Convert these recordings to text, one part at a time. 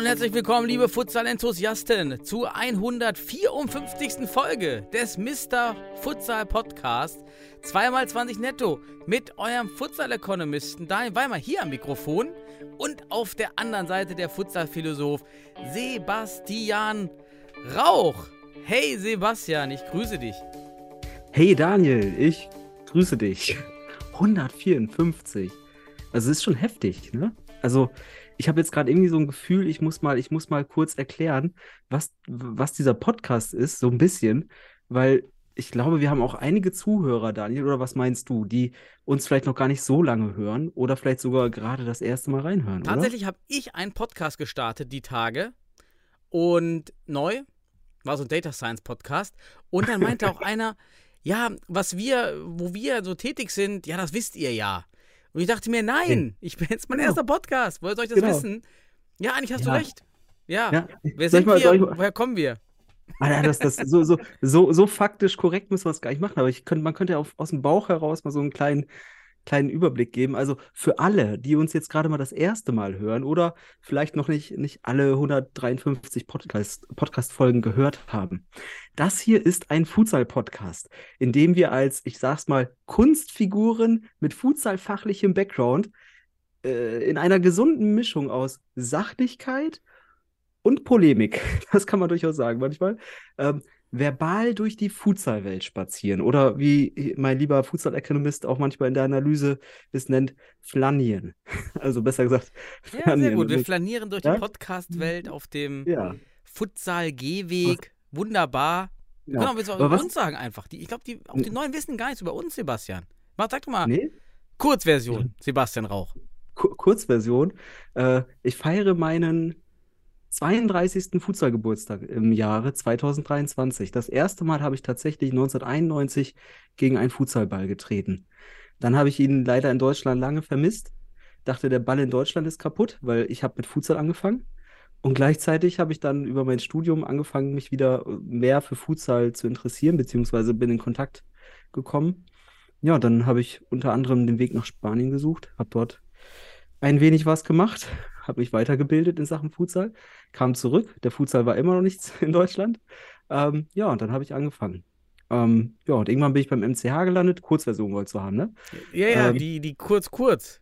Und herzlich willkommen, liebe Futsal-Enthusiasten, zur 154. Folge des Mr. Futsal Podcast. Zweimal 20 netto mit eurem Futsal-Ökonomisten Daniel Weimer hier am Mikrofon und auf der anderen Seite der Futsal-Philosoph Sebastian Rauch. Hey Sebastian, ich grüße dich. Hey Daniel, ich grüße dich. 154. Also es ist schon heftig, ne? Also ich habe jetzt gerade irgendwie so ein Gefühl, ich muss mal, ich muss mal kurz erklären, was, was dieser Podcast ist, so ein bisschen, weil ich glaube, wir haben auch einige Zuhörer, Daniel, oder was meinst du, die uns vielleicht noch gar nicht so lange hören oder vielleicht sogar gerade das erste Mal reinhören, Tatsächlich habe ich einen Podcast gestartet die Tage und neu war so ein Data Science Podcast und dann meinte auch einer, ja, was wir, wo wir so tätig sind, ja, das wisst ihr ja. Und ich dachte mir, nein, ich bin jetzt mein Genau. erster Podcast. Woher soll ich das Genau. wissen? Ja, eigentlich hast Ja. du recht. Ja. Ja, Wer sind mal- wir? ich Woher kommen wir? Alter, das, das, so, so, so, so faktisch korrekt müssen wir es gar nicht machen, aber ich könnte, man könnte ja auf, aus dem Bauch heraus mal so einen kleinen, kleinen Überblick geben. Also für alle, die uns jetzt gerade mal das erste Mal hören oder vielleicht noch nicht, nicht alle 153 Podcast, Podcast-Folgen gehört haben. Das hier ist ein Futsal-Podcast, in dem wir als, ich sag's mal, Kunstfiguren mit Futsal-fachlichem Background äh, in einer gesunden Mischung aus Sachlichkeit und Polemik, das kann man durchaus sagen manchmal, ähm, verbal durch die Futsal-Welt spazieren oder wie mein lieber Futsal-Ökonomist auch manchmal in der Analyse es nennt, flanieren. Also besser gesagt, Ja, sehr flanieren. gut. Wir flanieren durch Ja? die Podcast-Welt auf dem ja, Futsal-Gehweg. Wunderbar. ja. Genau, willst du Aber über was- uns sagen einfach. Die, ich glaube, die, auch die Neuen wissen gar nichts über uns, Sebastian. Mach, sag doch mal, Nee, Kurzversion, Sebastian Rauch. Ku- Kurzversion. Äh, ich feiere meinen 32. Futsal-Geburtstag im Jahre 2023. Das erste Mal habe ich tatsächlich 1991 gegen einen Futsalball getreten. Dann habe ich ihn leider in Deutschland lange vermisst. Dachte, der Ball in Deutschland ist kaputt, weil ich habe mit Futsal angefangen. Und gleichzeitig habe ich dann über mein Studium angefangen, mich wieder äh, mehr für Futsal zu interessieren, beziehungsweise bin in Kontakt gekommen. Ja, dann habe ich unter anderem den Weg nach Spanien gesucht, habe dort ein wenig was gemacht, habe mich weitergebildet in Sachen Futsal, kam zurück. Der Futsal war immer noch nichts in Deutschland. Ähm, ja, und dann habe ich angefangen. Ähm, ja, und irgendwann bin ich beim MCH gelandet. Kurzversion wolltest du haben, ne? Ja, ja, Ähm, die, die kurz, kurz.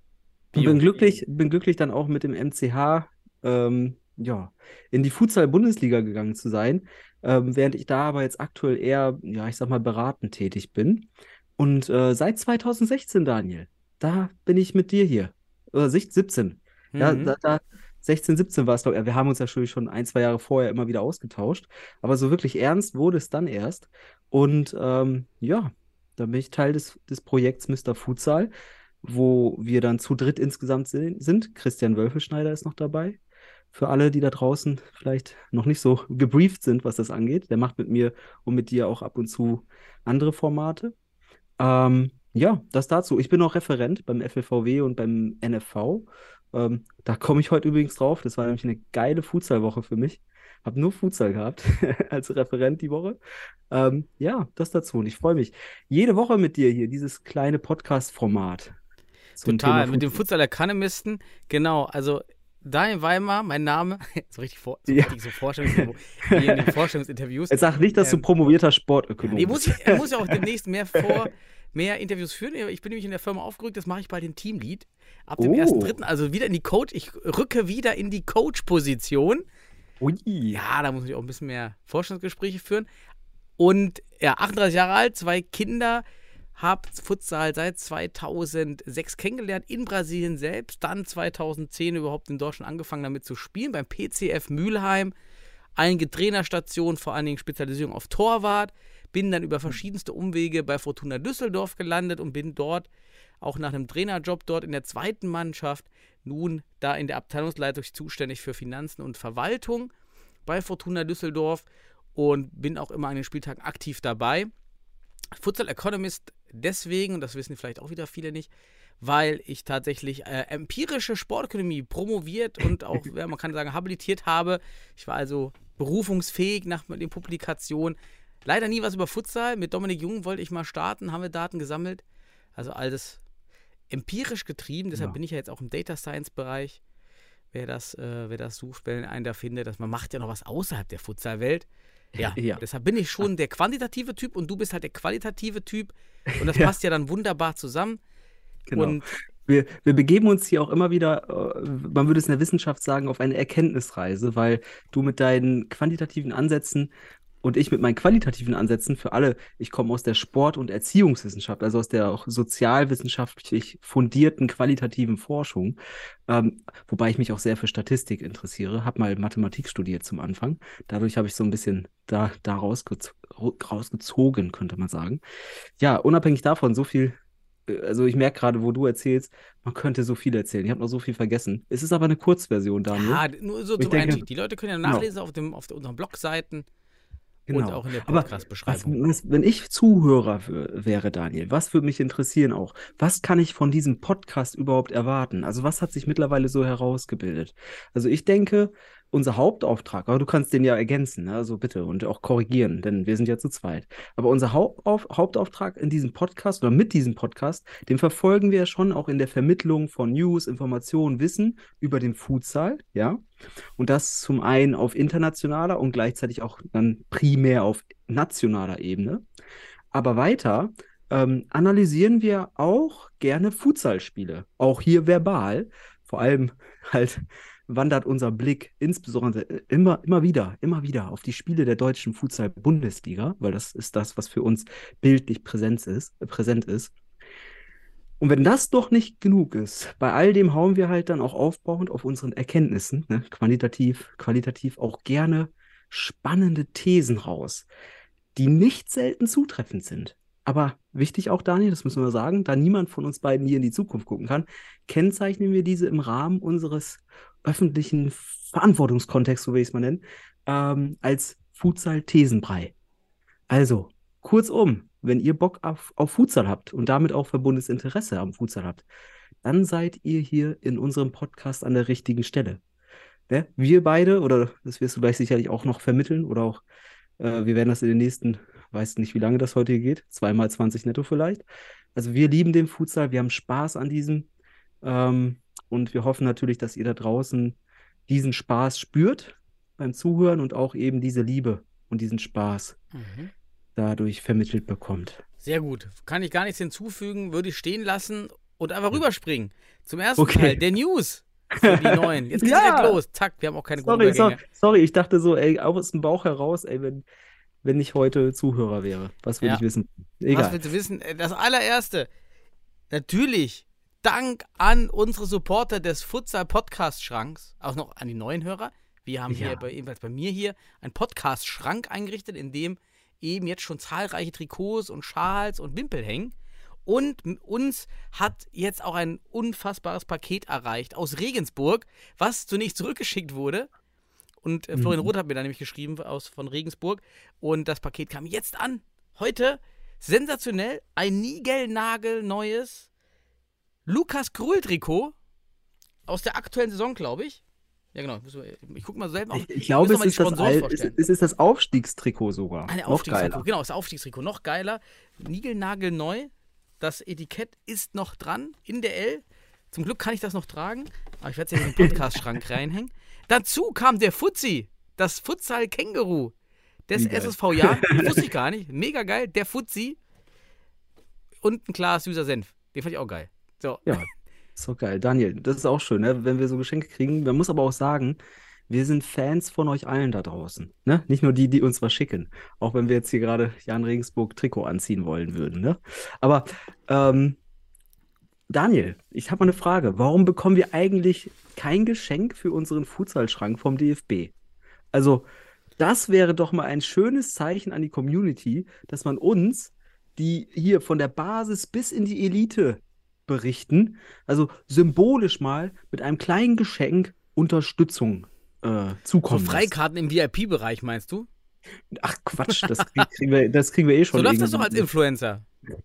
Bio. bin glücklich, bin glücklich dann auch mit dem MCH ähm, ja, in die Futsal-Bundesliga gegangen zu sein, ähm, während ich da aber jetzt aktuell eher, ja, ich sag mal, beratend tätig bin. Und äh, seit 2016, Daniel, da bin ich mit dir hier. Oder 17. Ja, Mhm. da, da 16, 17 war es, glaube ich. Ja, Wir haben uns ja schon, ein, zwei Jahre vorher immer wieder ausgetauscht. Aber so wirklich ernst wurde es dann erst. Und ähm, ja, da bin ich Teil des, des Projekts Mr. Futsal, wo wir dann zu dritt insgesamt si- sind. Christian Wölfelschneider ist noch dabei. Für alle, die da draußen vielleicht noch nicht so gebrieft sind, was das angeht. Der macht mit mir und mit dir auch ab und zu andere Formate. Ähm, ja, das dazu. Ich bin auch Referent beim FLVW und beim NFV. Ähm, da komme ich heute übrigens drauf. Das war nämlich eine geile Futsal-Woche für mich. Hab nur Futsal gehabt als Referent die Woche. Ähm, ja, das dazu. Und ich freue mich. Jede Woche mit dir hier, dieses kleine Podcast-Format. Total, mit dem Futsal. Economisten. Genau, also Daniel Weimar, mein Name, so richtig, vor, so Ja. richtig so Vorstellungs Vorstellungsinterviews. Jetzt sag nicht, dass du Ähm, promovierter Sportökonom muss bist. ich, er muss ja auch demnächst mehr vor, mehr Interviews führen. Ich bin nämlich in der Firma aufgerückt, das mache ich bei den Teamlead. Ab dem Oh. 1.3., also wieder in die Coach, ich rücke wieder in die Coach-Position. Ja, da muss ich auch ein bisschen mehr Forschungsgespräche führen. Und ja, 38 Jahre alt, zwei Kinder, habe Futsal seit 2006 kennengelernt, in Brasilien selbst, dann 2010 überhaupt in Deutschland angefangen damit zu spielen, beim PCF Mülheim, einige Trainerstationen, vor allen Dingen Spezialisierung auf Torwart, bin dann über verschiedenste Umwege bei Fortuna Düsseldorf gelandet und bin dort auch nach einem Trainerjob dort in der zweiten Mannschaft, nun da in der Abteilungsleitung zuständig für Finanzen und Verwaltung bei Fortuna Düsseldorf und bin auch immer an den Spieltagen aktiv dabei. Futsal Economist deswegen, und das wissen vielleicht auch wieder viele nicht, weil ich tatsächlich äh, empirische Sportökonomie promoviert und auch, man kann sagen, habilitiert habe. Ich war also berufungsfähig nach den Publikationen. Leider nie was über Futsal. Mit Dominik Jung wollte ich mal starten, haben wir Daten gesammelt. Also alles empirisch getrieben. Deshalb Ja. bin ich ja jetzt auch im Data Science Bereich. Wer das, äh, wer das sucht, wenn einen da findet, dass man macht ja noch was außerhalb der Futsalwelt. Ja, Ja. deshalb bin ich schon der quantitative Typ und du bist halt der qualitative Typ. Und das Ja. passt ja dann wunderbar zusammen. Genau. Und Wir, wir begeben uns hier auch immer wieder, äh, man würde es in der Wissenschaft sagen, auf eine Erkenntnisreise, weil du mit deinen quantitativen Ansätzen und ich mit meinen qualitativen Ansätzen für alle, ich komme aus der Sport- und Erziehungswissenschaft, also aus der auch sozialwissenschaftlich fundierten qualitativen Forschung, ähm, wobei ich mich auch sehr für Statistik interessiere, habe mal Mathematik studiert zum Anfang. Dadurch habe ich so ein bisschen da, da rausgez rausgezogen, könnte man sagen. Ja, unabhängig davon, so viel also ich merke gerade, wo du erzählst, man könnte so viel erzählen. Ich habe noch so viel vergessen. Es ist aber eine Kurzversion, Daniel. ja, nur so zum denke- Einstieg. Die Leute können ja Genau. nachlesen auf, dem, auf unseren Blogseiten und Genau. auch in der Aber was, Podcast-Beschreibung. was, wenn ich Zuhörer wär- wäre, Daniel, was würde mich interessieren auch? Was kann ich von diesem Podcast überhaupt erwarten? Also was hat sich mittlerweile so herausgebildet? Also ich denke, unser Hauptauftrag, aber du kannst den ja ergänzen, ne? also bitte und auch korrigieren, denn wir sind ja zu zweit. Aber unser Hauptauf Hauptauftrag in diesem Podcast oder mit diesem Podcast, den verfolgen wir ja schon auch in der Vermittlung von News, Informationen, Wissen über den Futsal, ja. Und das zum einen auf internationaler und gleichzeitig auch dann primär auf nationaler Ebene. Aber weiter ähm, analysieren wir auch gerne Futsalspiele, auch hier verbal. Vor allem halt wandert unser Blick insbesondere immer, immer wieder, immer wieder auf die Spiele der deutschen Futsal-Bundesliga, weil das ist das, was für uns bildlich präsent ist, äh, präsent ist. Und wenn das doch nicht genug ist, bei all dem hauen wir halt dann auch aufbauend auf unseren Erkenntnissen, ne, quantitativ, qualitativ auch gerne spannende Thesen raus, die nicht selten zutreffend sind. Aber wichtig auch, Daniel, das müssen wir sagen, da niemand von uns beiden hier in die Zukunft gucken kann, kennzeichnen wir diese im Rahmen unseres öffentlichen Verantwortungskontexts, so will ich es mal nennen, ähm, als Futsal-Thesenbrei. Also, kurzum, wenn ihr Bock auf, auf Futsal habt und damit auch verbundenes Interesse am Futsal habt, dann seid ihr hier in unserem Podcast an der richtigen Stelle. Ne? Wir beide, oder das wirst du gleich sicherlich auch noch vermitteln, oder auch, äh, wir werden das in den nächsten, weiß nicht, wie lange das heute hier geht, zweimal 20 netto vielleicht. Also wir lieben den Futsal, wir haben Spaß an diesem ähm, und wir hoffen natürlich, dass ihr da draußen diesen Spaß spürt beim Zuhören und auch eben diese Liebe und diesen Spaß Mhm. dadurch vermittelt bekommt. Sehr gut. Kann ich gar nichts hinzufügen, würde ich stehen lassen und einfach rüberspringen. Zum ersten Okay. Teil der News für die neuen. Jetzt geht's Ja. direkt los. Zack, wir haben auch keine guten Sorry, sorry, Übergänge. sorry, ich dachte so, ey, aus dem Bauch heraus, ey, wenn, wenn ich heute Zuhörer wäre, was würde Ja. ich wissen? Was Egal. willst du wissen? Äh, Das allererste. Natürlich. Dank an unsere Supporter des Futsal Podcast Schranks, auch noch an die neuen Hörer. Wir haben hier Ja. bei, ebenfalls bei mir hier einen Podcast Schrank eingerichtet, in dem eben jetzt schon zahlreiche Trikots und Schals und Wimpel hängen. Und uns hat jetzt auch ein unfassbares Paket erreicht aus Regensburg, was zunächst zurückgeschickt wurde. Und äh, Florian Mhm. Roth hat mir da nämlich geschrieben aus, von Regensburg. Und das Paket kam jetzt an. Heute sensationell. Ein niegelnagelneues Lukas Krul-Trikot aus der aktuellen Saison, glaube ich. Ja, genau. Ich gucke mal selber. Ich, ich glaube, es ist, das Al- vorstellen. es ist das Aufstiegstrikot sogar. Noch Aufstiegstrikot. geiler. Genau, das Aufstiegstrikot. Noch geiler. Niegelnagelneu. Das Etikett ist noch dran in der L. Zum Glück kann ich das noch tragen. Aber ich werde es ja in den Podcast-Schrank reinhängen. Dazu kam der Fuzzi. Das Futsal-Känguru des. SSV Jahren. Wusste ich gar nicht. Mega geil. Der Fuzzi. Und ein Glas süßer Senf. Den fand ich auch geil. So. Ja, doch geil. Daniel, das ist auch schön, ne? wenn wir so Geschenke kriegen. Man muss aber auch sagen, wir sind Fans von euch allen da draußen. Ne? Nicht nur die, die uns was schicken. Auch wenn wir jetzt hier gerade Jan Regensburg Trikot anziehen wollen würden. Ne? Aber ähm, Daniel, ich habe mal eine Frage. Warum bekommen wir eigentlich kein Geschenk für unseren Futsalschrank vom DFB? Also, das wäre doch mal ein schönes Zeichen an die Community, dass man uns, die hier von der Basis bis in die Elite berichten, also symbolisch mal mit einem kleinen Geschenk Unterstützung äh, So zukommen lässt. Freikarten im VIP-Bereich, meinst du? Ach Quatsch, das krieg- kriegen wir, das kriegen wir eh schon So läuft das doch als. Influencer.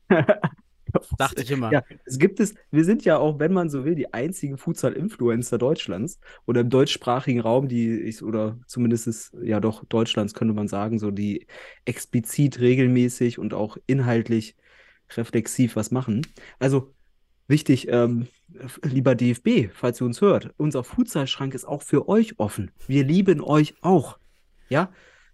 Dachte ich immer. Ja, es gibt es, wir sind ja auch, wenn man so will, die einzigen Futsal-Influencer Deutschlands oder im deutschsprachigen Raum, die ich, oder zumindest ist, ja doch Deutschlands könnte man sagen, so die explizit regelmäßig und auch inhaltlich reflexiv was machen. Also wichtig, ähm, lieber DFB, falls ihr uns hört, unser Futsalschrank ist auch für euch offen. Wir lieben euch auch. Ja,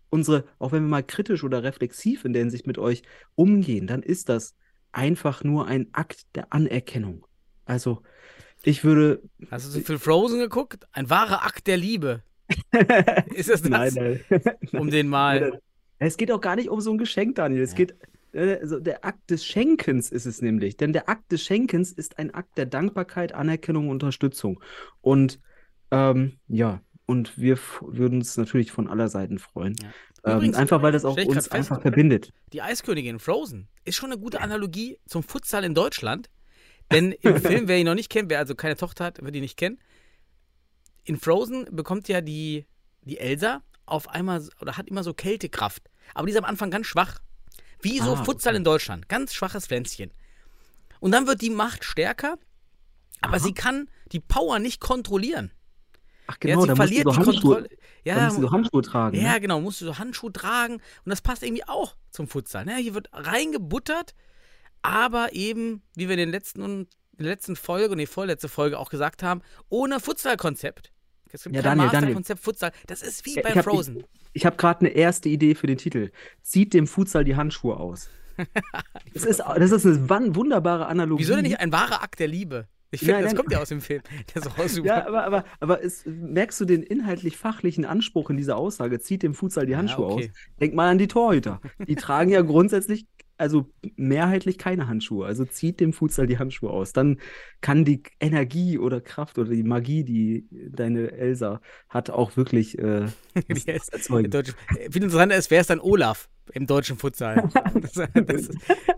unsere, auch wenn wir mal kritisch oder reflexiv in der Hinsicht mit euch umgehen, dann ist das einfach nur ein Akt der Anerkennung. Also, ich würde. Hast du so viel Frozen geguckt? Ein wahrer Akt der Liebe. Ist es das? Nein, nein. Um den mal. Es geht auch gar nicht um so ein Geschenk, Daniel. Es geht. Also der Akt des Schenkens ist es nämlich. Denn der Akt des Schenkens ist ein Akt der Dankbarkeit, Anerkennung und Unterstützung. Und ähm, ja, und wir würden uns natürlich von aller Seiten freuen. Ja. Ähm, Übrigens, einfach weil das auch uns fest, einfach verbindet. Die Eiskönigin Frozen ist schon eine gute Analogie zum Futsal in Deutschland. Denn im Film, wer ihn noch nicht kennt, wer also keine Tochter hat, wird ihn nicht kennen. In Frozen bekommt ja die, die Elsa auf einmal oder hat immer so Kältekraft. Aber die ist am Anfang ganz schwach. Wie so Ah, Futsal okay. in Deutschland. Ganz schwaches Pflänzchen. Und dann wird die Macht stärker, aber Aha. sie kann die Power nicht kontrollieren. Ach ja, genau, sie da musst du so Handschuhe, da Ja, musst du so Handschuhe tragen. ja, ne? genau, musst du so Handschuhe tragen und das passt irgendwie auch zum Futsal. Ne? Hier wird reingebuttert, aber eben, wie wir in, den letzten, in der letzten Folge und die vorletzte Folge auch gesagt haben, ohne Futsalkonzept. Es gibt Ja, kein. Masterkonzept Futsal. Das ist wie Ja, bei ich Frozen. Ich habe gerade eine erste Idee für den Titel. Zieht dem Futsal die Handschuhe aus. das, ist, das ist eine wunderbare Analogie. Wieso denn nicht ein wahrer Akt der Liebe? Ich finde, das kommt ja aus dem Film. Der ist auch super. Ja, aber, aber, aber es, merkst du den inhaltlich-fachlichen Anspruch in dieser Aussage? Zieht dem Futsal die Ja, Handschuhe okay. aus. Denk mal an die Torhüter. Die tragen ja grundsätzlich, also mehrheitlich keine Handschuhe. Also zieht dem Futsal die Handschuhe aus. Dann kann die Energie oder Kraft oder die Magie, die deine Elsa hat, auch wirklich äh, Der erzeugen. Deutsche, viel interessanter ist, wer ist dann Olaf im deutschen Futsal? Das, das,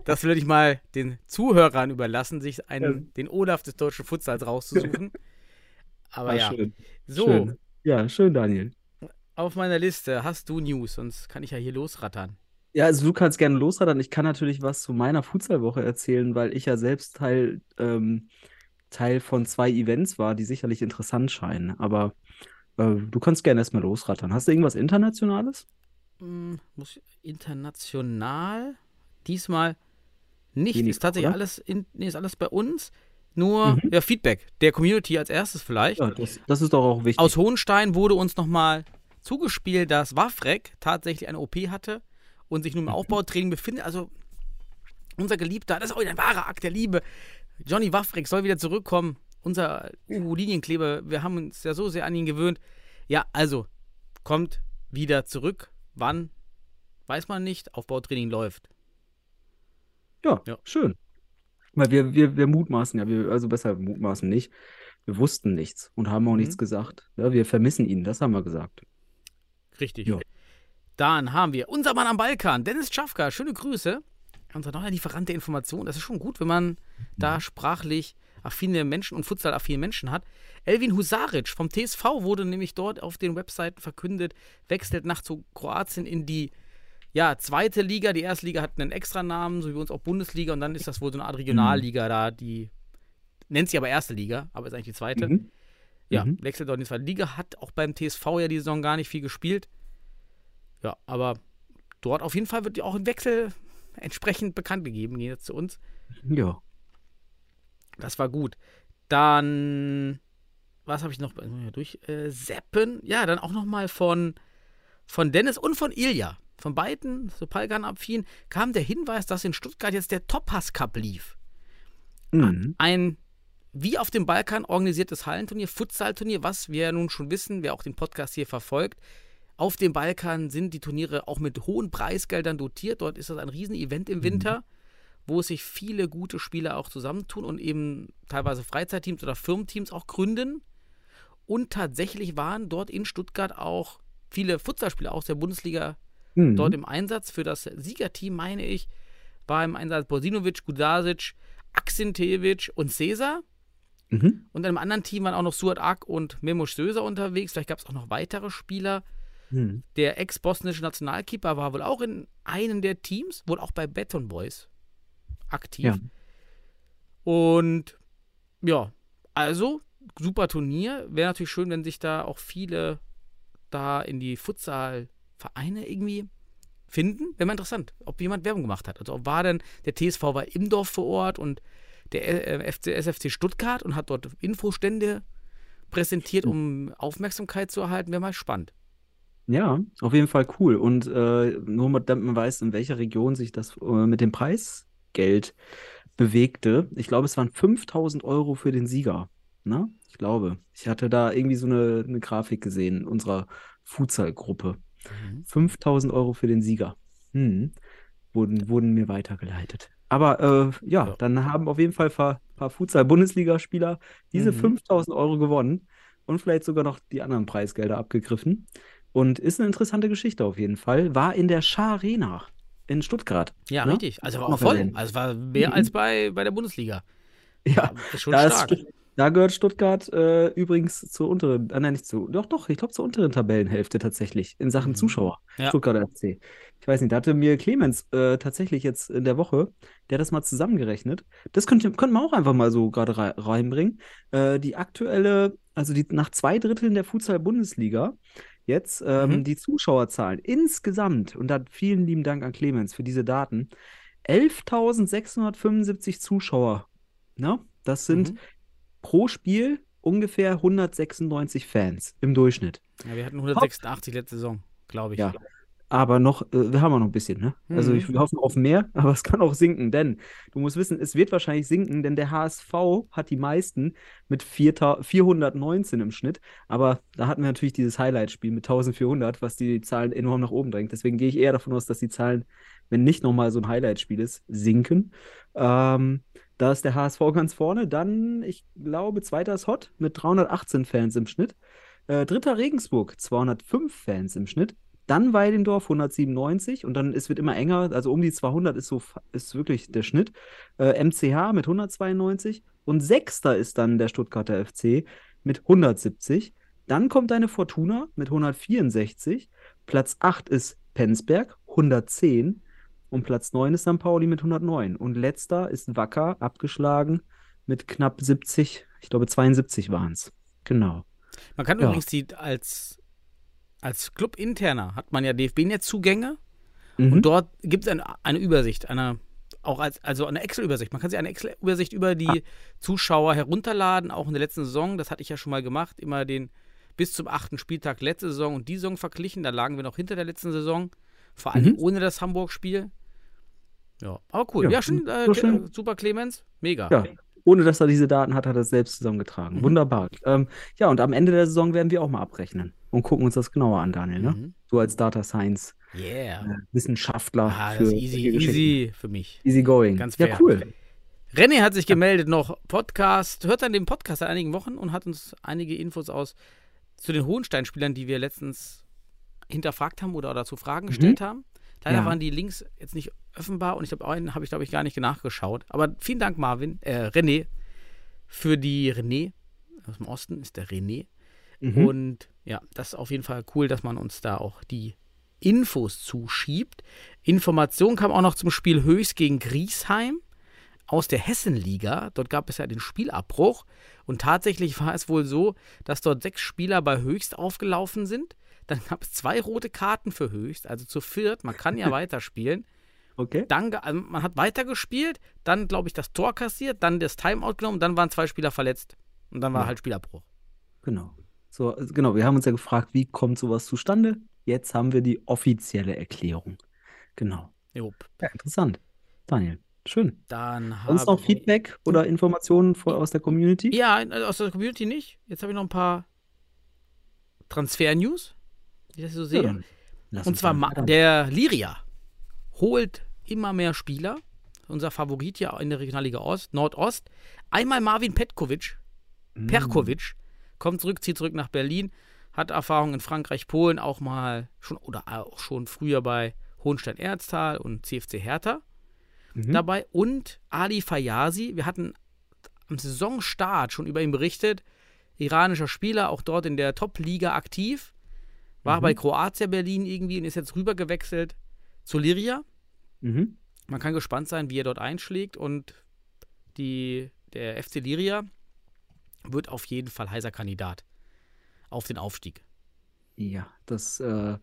das würde ich mal den Zuhörern überlassen, sich einen, Ja. den Olaf des deutschen Futsals rauszusuchen. Aber Ah, ja, schön. so, Schön. Ja, schön, Daniel. auf meiner Liste hast du News, sonst kann ich ja hier losrattern. Ja, also du kannst gerne losradern. Ich kann natürlich was zu meiner Futsalwoche erzählen, weil ich ja selbst Teil, ähm, Teil von zwei Events war, die sicherlich interessant scheinen. Aber äh, du kannst gerne erstmal losrattern. Hast du irgendwas Internationales? Hm, muss ich- international diesmal nicht. Wenig, ist tatsächlich oder? alles, in, nee, ist alles bei uns. Nur Mhm. ja, Feedback der Community als erstes vielleicht. Ja, das, das ist doch auch wichtig. Aus Hohenstein wurde uns nochmal zugespielt, dass Wafrek tatsächlich eine OP hatte und sich nun im Aufbautraining befindet. Also unser Geliebter, das ist auch wieder ein wahrer Akt der Liebe. Johnny Wafrek soll wieder zurückkommen. Unser Uhu-Linienklebe, wir haben uns ja so sehr an ihn gewöhnt. Ja, also kommt wieder zurück. Wann? Weiß man nicht. Aufbautraining läuft. ja, Ja. schön. Weil wir, wir, wir mutmaßen ja, wir, also besser mutmaßen nicht. Wir wussten nichts und haben auch Mhm. nichts gesagt. Ja, wir vermissen ihn, das haben wir gesagt. Richtig. Ja. Dann haben wir unser Mann am Balkan, Dennis Czafka. Schöne Grüße. Unser neuer Lieferant der Informationen. Das ist schon gut, wenn man da sprachlich affine Menschen und futsal-affine Menschen hat. Elvin Husaric vom TSV wurde nämlich dort auf den Webseiten verkündet, wechselt nach zu Kroatien in die ja, zweite Liga. Die erste Liga hat einen extra Namen, so wie uns auch Bundesliga. Und dann ist das wohl so eine Art Regionalliga da, die nennt sie aber erste Liga, aber ist eigentlich die zweite. Mhm. Ja, Mhm. wechselt dort in die zweite Liga, hat auch beim TSV ja die Saison gar nicht viel gespielt. Ja, aber dort auf jeden Fall wird ja auch ein Wechsel entsprechend bekannt gegeben, jetzt zu uns. Ja. Das war gut. Dann, was habe ich noch durch? Äh, Seppen, ja, dann auch nochmal von, von Dennis und von Ilja. Von beiden, so Palgan-Affin, kam der Hinweis, dass in Stuttgart jetzt der Topaz Cup lief. Mhm. ein wie auf dem Balkan organisiertes Hallenturnier, Futsalturnier, was wir ja nun schon wissen, wer auch den Podcast hier verfolgt. Auf dem Balkan sind die Turniere auch mit hohen Preisgeldern dotiert. Dort ist das ein Riesenevent im Winter, wo sich viele gute Spieler auch zusammentun und eben teilweise Freizeitteams oder Firmenteams auch gründen. Und tatsächlich waren dort in Stuttgart auch viele Futsalspieler aus der Bundesliga Mhm. dort im Einsatz. Für das Siegerteam, meine ich, war im Einsatz Bosinovic, Gudasic, Aksintevic und Cesar. Mhm. Und in einem anderen Team waren auch noch Suat Ak und Memoš Söser unterwegs. Vielleicht gab es auch noch weitere Spieler. Mhm. Der ex-bosnische Nationalkeeper war wohl auch in einem der Teams, wohl auch bei Beton Boys aktiv. Ja. Und ja, also super Turnier. Wäre natürlich schön, wenn sich da auch viele da in die Futsal-Vereine irgendwie finden. Wäre mal interessant, ob jemand Werbung gemacht hat. Also ob war denn, der TSV war im Dorf vor Ort und der äh, FC, SFC Stuttgart und hat dort Infostände präsentiert, um Aufmerksamkeit zu erhalten. Wäre mal spannend. Ja, auf jeden Fall cool. Und äh, nur damit man weiß, in welcher Region sich das äh, mit dem Preisgeld bewegte. Ich glaube, es waren 5000 Euro für den Sieger. Ne? Ich glaube. Ich hatte da irgendwie so eine, eine Grafik gesehen in unserer Futsal-Gruppe. Mhm. 5000 Euro für den Sieger. Hm. Wurden, wurden mir weitergeleitet. Aber äh, ja, Ja. dann haben auf jeden Fall ein paar, paar Futsal-Bundesligaspieler diese Mhm. 5000 Euro gewonnen und vielleicht sogar noch die anderen Preisgelder abgegriffen. Und ist eine interessante Geschichte auf jeden Fall. War in der Schar Arena in Stuttgart. Ja, Ne? richtig. Also war Auch voll. Also war mehr Mhm. als bei, bei der Bundesliga. Ja, ist schon da, ist, stark. Stutt- da gehört Stuttgart äh, übrigens zur unteren, ah, nein, nicht zu, doch, doch, ich glaube zur unteren Tabellenhälfte tatsächlich in Sachen Mhm. Zuschauer. Ja. Stuttgarter FC. Ich weiß nicht, da hatte mir Clemens äh, tatsächlich jetzt in der Woche, der hat das mal zusammengerechnet. Das könnte, könnte man auch einfach mal so gerade rei reinbringen. Äh, die aktuelle, also die nach zwei Dritteln der Futsal-Bundesliga, jetzt ähm, Mhm. die Zuschauerzahlen insgesamt, und da vielen lieben Dank an Clemens für diese Daten, 11.675 Zuschauer. Ne? Das sind Mhm. pro Spiel ungefähr 196 Fans im Durchschnitt. Ja, wir hatten 186 letzte Saison, glaube ich. Ja. Aber noch, äh, wir haben ja noch ein bisschen, ne? Also Mhm. ich, wir hoffen auf mehr, aber es kann auch sinken, denn du musst wissen, es wird wahrscheinlich sinken, denn der HSV hat die meisten mit 4, 419 im Schnitt. Aber da hatten wir natürlich dieses Highlight-Spiel mit 1400, was die Zahlen enorm nach oben drängt. Deswegen gehe ich eher davon aus, dass die Zahlen, wenn nicht nochmal so ein Highlight-Spiel ist, sinken. Ähm, da ist der HSV ganz vorne. Dann, ich glaube, zweiter ist Hot mit 318 Fans im Schnitt. Äh, dritter Regensburg, 205 Fans im Schnitt. Dann Weidendorf 197 und dann es wird immer enger, also um die 200 ist so ist wirklich der Schnitt. Äh, MCH mit 192 und sechster ist dann der Stuttgarter FC mit 170. Dann kommt eine Fortuna mit 164. Platz 8 ist Penzberg 110 und Platz 9 ist St. Pauli mit 109 und letzter ist Wacker abgeschlagen mit knapp 70, ich glaube 72 waren es. Genau. Man kann Ja. übrigens die als, als Club interner hat man ja DFB-Netzzugänge Mhm. und dort gibt es eine, eine Übersicht, eine auch als also eine Excel-Übersicht. Man kann sich eine Excel-Übersicht über die Ah. Zuschauer herunterladen, auch in der letzten Saison. Das hatte ich ja schon mal gemacht, immer den bis zum achten Spieltag letzte Saison und die Saison verglichen. Da lagen wir noch hinter der letzten Saison, vor allem Mhm. ohne das Hamburg-Spiel. Ja, aber cool. Ja, Ja, schon, äh, so schön. super Clemens, mega. Ja, ohne dass er diese Daten hat, hat er es selbst zusammengetragen. Mhm. Wunderbar. Ähm, ja, und am Ende der Saison werden wir auch mal abrechnen und gucken uns das genauer an, Daniel. Ne? Mhm. Du als Data Science Yeah. äh, Wissenschaftler Ah, für easy, easy für mich. Easy going. Ganz ja, fair. cool. René hat sich gemeldet noch, Podcast, hört an dem Podcast seit einigen Wochen und hat uns einige Infos aus zu den Hohenstein-Spielern, die wir letztens hinterfragt haben oder dazu Fragen gestellt haben. Leider Ja. waren die Links jetzt nicht offenbar und ich habe einen habe ich glaube ich gar nicht nachgeschaut. Aber vielen Dank Marvin, äh, René für die René aus dem Osten ist der René Mhm. und ja, das ist auf jeden Fall cool, dass man uns da auch die Infos zuschiebt. Information kam auch noch zum Spiel Höchst gegen Griesheim aus der Hessenliga. Dort gab es ja den Spielabbruch. Und tatsächlich war es wohl so, dass dort sechs Spieler bei Höchst aufgelaufen sind. Dann gab es zwei rote Karten für Höchst, also zu viert. Man kann ja weiterspielen. Okay. Dann, also man hat weitergespielt, dann, glaube ich, das Tor kassiert, dann das Timeout genommen, dann waren zwei Spieler verletzt. Und dann war Ja. halt Spielabbruch. Genau. So, also genau, wir haben uns ja gefragt, wie kommt sowas zustande? Jetzt haben wir die offizielle Erklärung. Genau. Jupp. Ja, interessant. Daniel, schön. Dann Sonst noch Feedback oder Informationen vor, aus der Community? Ja, also aus der Community nicht. Jetzt habe ich noch ein paar Transfer-News, die ich das so sehe. lass Und zwar der Liria holt immer mehr Spieler. Unser Favorit ja in der Regionalliga Ost, Nordost. Einmal Marvin Petkovic, Mm. Perkovic, kommt zurück, zieht zurück nach Berlin, hat Erfahrung in Frankreich, Polen, auch mal schon oder auch schon früher bei Hohenstein-Erztal und CFC Hertha Mhm. dabei und Ali Fayasi. Wir hatten am Saisonstart schon über ihn berichtet. Iranischer Spieler, auch dort in der Top-Liga aktiv. War Mhm. bei Kroatia Berlin irgendwie und ist jetzt rüber gewechselt zu Liria. Mhm. Man kann gespannt sein, wie er dort einschlägt und die, der FC Liria wird auf jeden Fall heißer Kandidat auf den Aufstieg. Ja, das äh,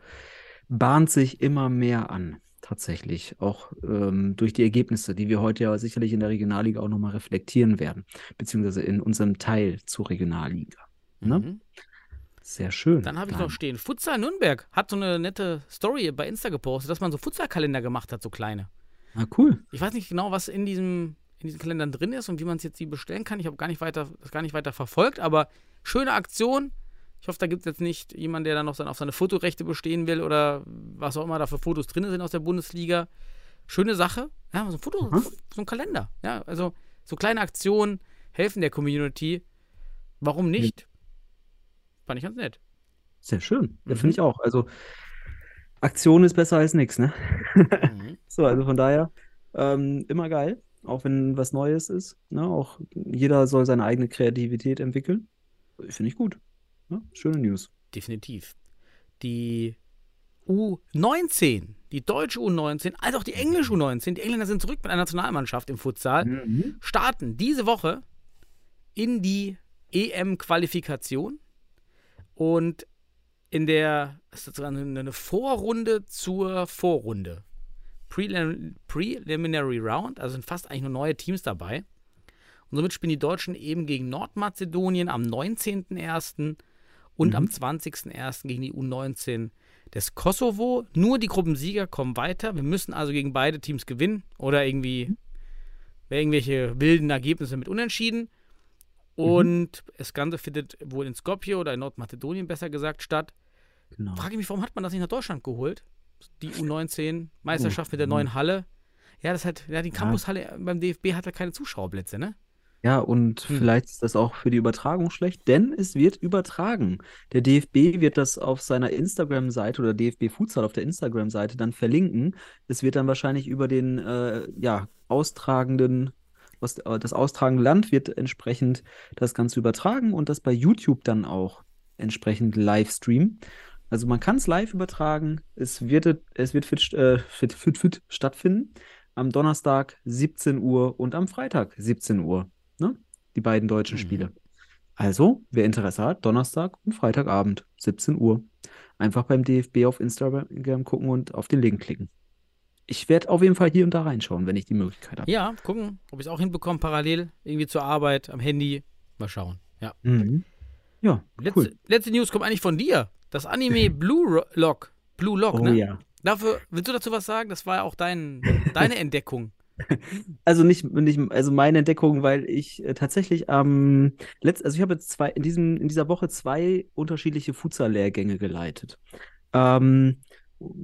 bahnt sich immer mehr an, tatsächlich. Auch ähm, durch die Ergebnisse, die wir heute ja sicherlich in der Regionalliga auch nochmal reflektieren werden, beziehungsweise in unserem Teil zur Regionalliga. Ne? Mhm. Sehr schön. Dann habe ich noch stehen, Futsal Nürnberg hat so eine nette Story bei Insta gepostet, dass man so Futsalkalender gemacht hat, so kleine. Ah, cool. Ich weiß nicht genau, was in diesem in diesen Kalendern drin ist und wie man es jetzt die bestellen kann. Ich habe gar nicht weiter, das gar nicht weiter verfolgt, aber schöne Aktion. Ich hoffe, da gibt es jetzt nicht jemanden, der dann noch auf seine Fotorechte bestehen will oder was auch immer da für Fotos drin sind aus der Bundesliga. Schöne Sache. Ja, so ein Foto, Mhm. so ein Kalender. Ja, also so kleine Aktionen helfen der Community. Warum nicht? Fand ich ganz nett. Sehr schön. Ja, Mhm. finde ich auch. Also, Aktion ist besser als nichts, ne? Mhm. So, also von daher ähm, immer geil, auch wenn was Neues ist. Ne? Auch jeder soll seine eigene Kreativität entwickeln. Finde ich gut. Ne? Schöne News. Definitiv. Die U19, die deutsche U19, als auch die englische U19, die Engländer sind zurück mit einer Nationalmannschaft im Futsal, Mhm. starten diese Woche in die EM-Qualifikation und in der sozusagen eine Vorrunde zur Vorrunde. Prelim Preliminary Round, also sind fast eigentlich nur neue Teams dabei. Und somit spielen die Deutschen eben gegen Nordmazedonien am 19.01. und Mhm. am 20.01. gegen die U19 des Kosovo. Nur die Gruppensieger kommen weiter. Wir müssen also gegen beide Teams gewinnen oder irgendwie irgendwelche wilden Ergebnisse mit Unentschieden. Und das Ganze findet wohl in Skopje oder in Nordmazedonien besser gesagt statt. Genau. Frage ich mich, warum hat man das nicht nach Deutschland geholt? Die U19-Meisterschaft mit der neuen Halle. Ja, das hat, ja, die Campushalle beim DFB hat ja keine Zuschauerplätze, ne? Ja, und Hm. vielleicht ist das auch für die Übertragung schlecht, denn es wird übertragen. Der DFB wird das auf seiner Instagram-Seite oder DFB Futsal auf der Instagram-Seite dann verlinken. Es wird dann wahrscheinlich über den äh, ja, austragenden, was, äh, das austragende Land wird entsprechend das Ganze übertragen und das bei YouTube dann auch entsprechend live streamen. Also man kann es live übertragen. Es wird, es wird fit, äh, fit, fit, fit stattfinden. Am Donnerstag 17 Uhr und am Freitag 17 Uhr. Ne? Die beiden deutschen Mhm. Spiele. Also, wer Interesse hat, Donnerstag und Freitagabend, 17 Uhr. Einfach beim DFB auf Instagram gucken und auf den Link klicken. Ich werde auf jeden Fall hier und da reinschauen, wenn ich die Möglichkeit habe. Ja, gucken, ob ich es auch hinbekomme, parallel irgendwie zur Arbeit, am Handy. Mal schauen. Ja. Mhm. Ja, Letzte, cool. letzte News kommt eigentlich von dir. Das Anime Blue Lock. Blue Lock, Oh ne? ja. Dafür, willst du dazu was sagen? Das war ja auch dein, deine Entdeckung. Also nicht, nicht, also meine Entdeckung, weil ich äh, tatsächlich am letzt, also ich habe jetzt zwei, in diesem, in dieser Woche zwei unterschiedliche Futsal-Lehrgänge geleitet. Ähm,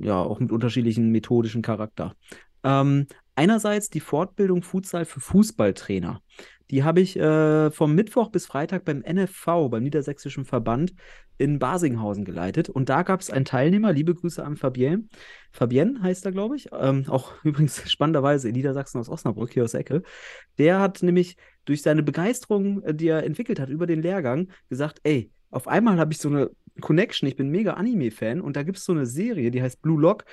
ja, auch mit unterschiedlichen methodischen Charakter. Ähm, einerseits die Fortbildung Futsal für Fußballtrainer. Die habe ich äh, vom Mittwoch bis Freitag beim NFV, beim Niedersächsischen Verband in Basinghausen geleitet. Und da gab es einen Teilnehmer, liebe Grüße an Fabienne. Fabienne heißt er, glaube ich. Ähm, auch übrigens spannenderweise in Niedersachsen aus Osnabrück, hier aus Ecke. Der hat nämlich durch seine Begeisterung, äh, die er entwickelt hat über den Lehrgang, gesagt, ey, auf einmal habe ich so eine Connection, ich bin mega Anime-Fan und da gibt es so eine Serie, die heißt Blue Lock,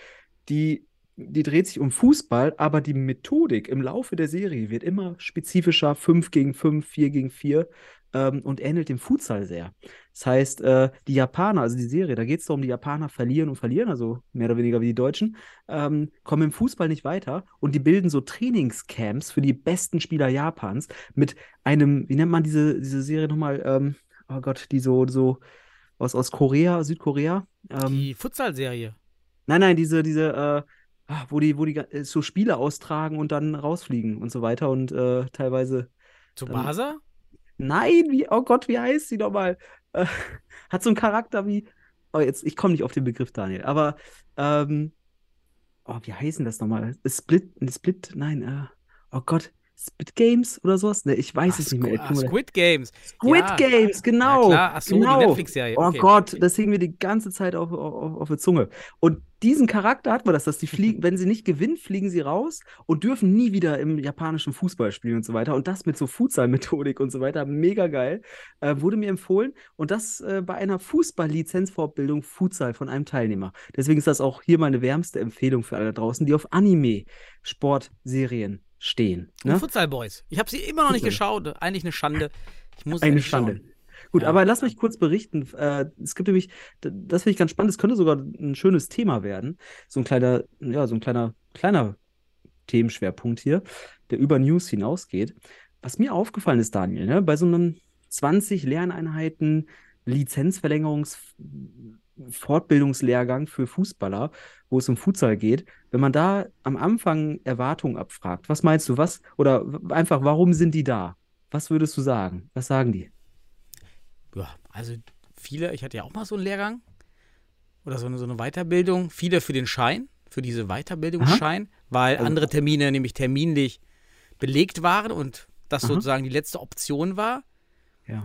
die, die dreht sich um Fußball, aber die Methodik im Laufe der Serie wird immer spezifischer, 5 gegen 5, 4 gegen 4 ähm, und ähnelt dem Futsal sehr. Das heißt, äh, die Japaner, also die Serie, da geht es darum, die Japaner verlieren und verlieren, also mehr oder weniger wie die Deutschen, ähm, kommen im Fußball nicht weiter und die bilden so Trainingscamps für die besten Spieler Japans mit einem, wie nennt man diese, diese Serie nochmal? Ähm, oh Gott, die so, so aus, aus Korea, Südkorea. Ähm, Die Futsal-Serie. Nein, nein, diese, diese, äh, ah, wo die, wo die äh, so Spiele austragen und dann rausfliegen und so weiter und äh, teilweise. Tsubasa? Nein, wie, oh Gott, wie heißt sie nochmal? Äh, hat so einen Charakter wie. Oh, jetzt, ich komme nicht auf den Begriff, Daniel, aber ähm, oh, wie heißen das nochmal? Split, Split, nein, äh, oh Gott, Split Games oder sowas? Ne, ich weiß Ach, es nicht mehr. Ah. Squid Games. Squid Ja. Games, genau. Ja, klar. Ach so, die genau. Netflix-Serie. Oh Okay. Gott, das hing mir die ganze Zeit auf, auf, auf der Zunge. Und diesen Charakter hat man das, dass die fliegen, wenn sie nicht gewinnen, fliegen sie raus und dürfen nie wieder im japanischen Fußball spielen und so weiter. Und das mit so Futsal-Methodik und so weiter. Mega geil. Äh, wurde mir empfohlen. Und das äh, bei einer Fußball-Lizenzfortbildung Futsal von einem Teilnehmer. Deswegen ist das auch hier meine wärmste Empfehlung für alle da draußen, die auf Anime-Sportserien stehen. Ne? Futsal Boys. Ich habe sie immer noch nicht Futsal. geschaut. Eigentlich eine Schande. Ich muss Eine Schande. schauen. Gut, Ja. aber lass mich kurz berichten. Äh, es gibt nämlich, das finde ich ganz spannend, es könnte sogar ein schönes Thema werden. So ein kleiner, ja, so ein kleiner, kleiner Themenschwerpunkt hier, der über News hinausgeht. Was mir aufgefallen ist, Daniel, ne, bei so einem 20 Lerneinheiten Lizenzverlängerungs Fortbildungslehrgang für Fußballer, wo es um Futsal geht, wenn man da am Anfang Erwartungen abfragt, was meinst du, was, oder einfach, warum sind die da? Was würdest du sagen? Was sagen die? Ja, also viele, ich hatte ja auch mal so einen Lehrgang oder so eine, so eine Weiterbildung. Viele für den Schein, für diese Weiterbildungsschein, weil Also- andere Termine nämlich terminlich belegt waren und das Aha. sozusagen die letzte Option war. Ja.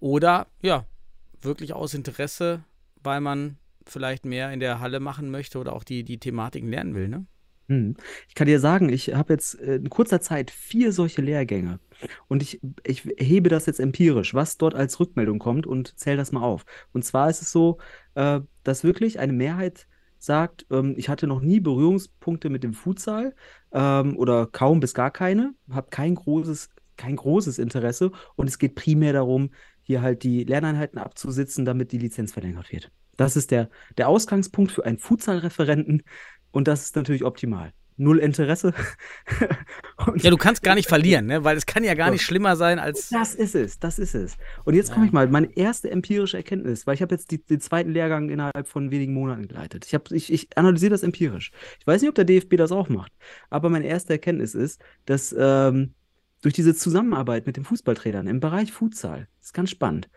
Oder ja, wirklich aus Interesse, weil man vielleicht mehr in der Halle machen möchte oder auch die, die Thematiken lernen will, ne? Hm. Ich kann dir sagen, ich habe jetzt äh, in kurzer Zeit vier solche Lehrgänge und ich, ich hebe das jetzt empirisch, was dort als Rückmeldung kommt und zähle das mal auf. Und zwar ist es so, äh, dass wirklich eine Mehrheit sagt, ähm, ich hatte noch nie Berührungspunkte mit dem Futsal ähm, oder kaum bis gar keine, habe kein großes, kein großes Interesse und es geht primär darum, hier halt die Lerneinheiten abzusitzen, damit die Lizenz verlängert wird. Das ist der, der Ausgangspunkt für einen Futsal-Referenten und das ist natürlich optimal. Null Interesse. Ja, du kannst gar nicht verlieren, ne? Weil es kann ja gar nicht schlimmer sein als. das ist es, das ist es. Und jetzt komme ich mal, meine erste empirische Erkenntnis, weil ich habe jetzt die, den zweiten Lehrgang innerhalb von wenigen Monaten geleitet. Ich, hab, ich, ich analysiere das empirisch. Ich weiß nicht, ob der DFB das auch macht, aber meine erste Erkenntnis ist, dass ähm, durch diese Zusammenarbeit mit den Fußballtrainern im Bereich Futsal, das ist ganz spannend.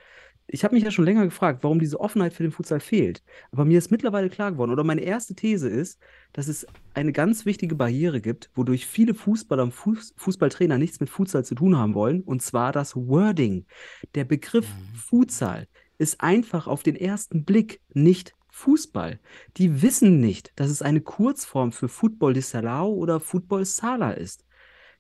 Ich habe mich ja schon länger gefragt, warum diese Offenheit für den Futsal fehlt. Aber mir ist mittlerweile klar geworden, oder meine erste These ist, dass es eine ganz wichtige Barriere gibt, wodurch viele Fußballer und Fuß Fußballtrainer nichts mit Futsal zu tun haben wollen, und zwar das Wording. Der Begriff Futsal ist einfach auf den ersten Blick nicht Fußball. Die wissen nicht, dass es eine Kurzform für Football de Salao oder Football Sala ist.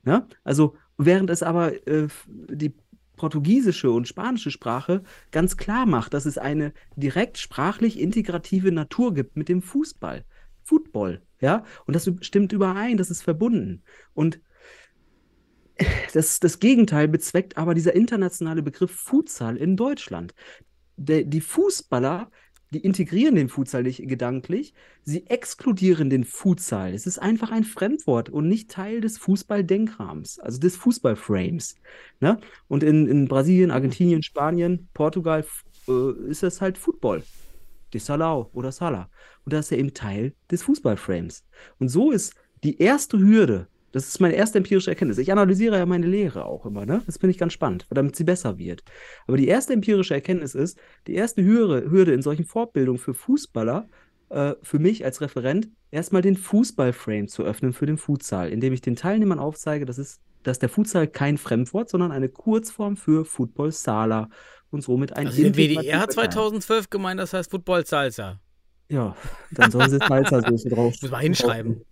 Ne? Also, während es aber äh, die portugiesische und spanische Sprache ganz klar macht, dass es eine direkt sprachlich integrative Natur gibt mit dem Fußball. Football, ja, und das stimmt überein, das ist verbunden. Und das, das Gegenteil bezweckt aber dieser internationale Begriff Futsal in Deutschland. Der, die Fußballer, die integrieren den Futsal nicht gedanklich, sie exkludieren den Futsal. Es ist einfach ein Fremdwort und nicht Teil des Fußballdenkrahmens, also des Fußballframes. Ne? Und in, in Brasilien, Argentinien, Spanien, Portugal äh, ist das halt Football. De Salau oder Sala. Und das ist ja eben Teil des Fußballframes. Und so ist die erste Hürde, das ist meine erste empirische Erkenntnis. Ich analysiere ja meine Lehre auch immer, ne? Das finde ich ganz spannend, damit sie besser wird. Aber die erste empirische Erkenntnis ist, die erste Hürde, Hürde in solchen Fortbildungen für Fußballer, äh, für mich als Referent, erstmal den Fußballframe zu öffnen für den Futsal, indem ich den Teilnehmern aufzeige, dass, es, dass der Futsal kein Fremdwort, sondern eine Kurzform für Football Sala und somit ein Also den WDR hat Teil. 2012 gemeint, das heißt Football Salsa. Ja, dann sollen sie Salsa-Soße drauf. Muss man hinschreiben.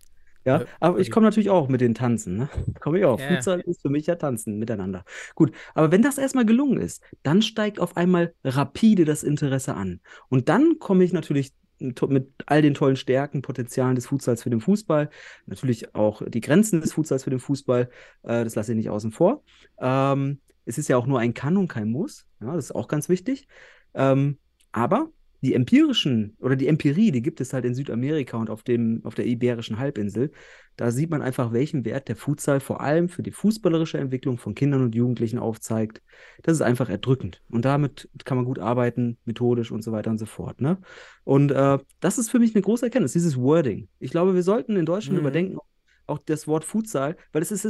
Ja, Äh, aber ich okay. komme natürlich auch mit den Tanzen, ne? Komme ich auch. Ja. Futsal ist für mich ja Tanzen miteinander. Gut, aber wenn das erstmal gelungen ist, dann steigt auf einmal rapide das Interesse an. Und dann komme ich natürlich mit all den tollen Stärken, Potenzialen des Futsals für den Fußball, natürlich auch die Grenzen des Futsals für den Fußball, äh, das lasse ich nicht außen vor. Ähm, es ist ja auch nur ein Kann und kein Muss, ja, das ist auch ganz wichtig. Ähm, aber die empirischen oder die Empirie, die gibt es halt in Südamerika und auf dem, auf der Iberischen Halbinsel. Da sieht man einfach, welchen Wert der Futsal vor allem für die fußballerische Entwicklung von Kindern und Jugendlichen aufzeigt. Das ist einfach erdrückend. Und damit kann man gut arbeiten, methodisch und so weiter und so fort. Ne? Und äh, das ist für mich eine große Erkenntnis, dieses Wording. Ich glaube, wir sollten in Deutschland Mhm. überdenken, auch das Wort Futsal, weil das ist,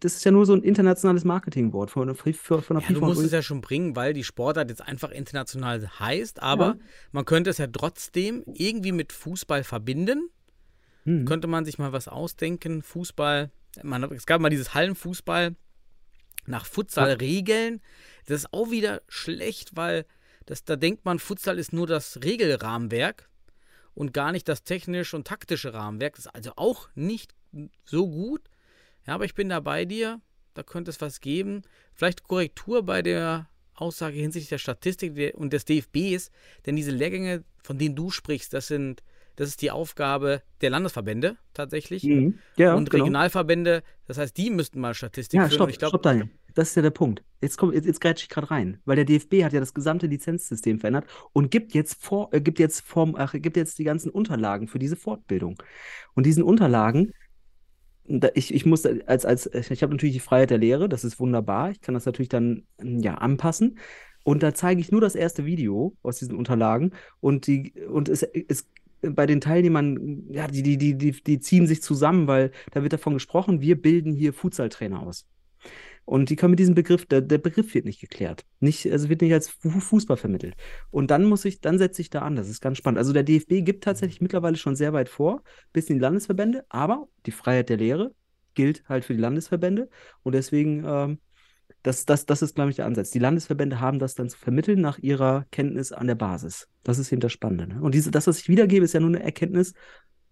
das ist ja nur so ein internationales Marketingwort von, von, von Ja, du FIFA. musst und es ja schon bringen, weil die Sportart jetzt einfach international heißt, aber Ja. man könnte es ja trotzdem irgendwie mit Fußball verbinden. Mhm. Könnte man sich mal was ausdenken, Fußball. Man, es gab mal dieses Hallenfußball nach Futsal-Regeln. Das ist auch wieder schlecht, weil das, da denkt man, Futsal ist nur das Regelrahmenwerk und gar nicht das technische und taktische Rahmenwerk. Das ist also auch nicht so gut. Ja, aber ich bin da bei dir. Da könnte es was geben. Vielleicht Korrektur bei der Aussage hinsichtlich der Statistik und des DFBs. Denn diese Lehrgänge, von denen du sprichst, das sind, das ist die Aufgabe der Landesverbände tatsächlich. Mhm. Ja, und genau. Regionalverbände, das heißt, die müssten mal Statistik Ja, führen. stopp, ich glaub, stopp, Daniel. Das ist ja der Punkt. Jetzt, komm, jetzt, jetzt grätsche ich gerade rein, weil der DFB hat ja das gesamte Lizenzsystem verändert und gibt jetzt vor, äh, gibt jetzt Form, ach, gibt jetzt die ganzen Unterlagen für diese Fortbildung. Und diesen Unterlagen, ich, ich muss als, als, ich habe natürlich die Freiheit der Lehre, das ist wunderbar. Ich kann das natürlich dann ja anpassen. Und da zeige ich nur das erste Video aus diesen Unterlagen und die, und es, es bei den Teilnehmern, ja, die, die, die, die ziehen sich zusammen, weil da wird davon gesprochen, wir bilden hier Futsal-Trainer aus. Und die können mit diesem Begriff, der, der Begriff wird nicht geklärt. Nicht, also wird nicht als Fu- Fußball vermittelt. Und dann muss ich, dann setze ich da an. Das ist ganz spannend. Also der DFB gibt tatsächlich mittlerweile schon sehr weit vor, bis in die Landesverbände, aber die Freiheit der Lehre gilt halt für die Landesverbände. Und deswegen, ähm, das, das, das ist, glaube ich, der Ansatz. Die Landesverbände haben das dann zu vermitteln nach ihrer Kenntnis an der Basis. Das ist eben das Spannende. Ne? Und diese, das, was ich wiedergebe, ist ja nur eine Erkenntnis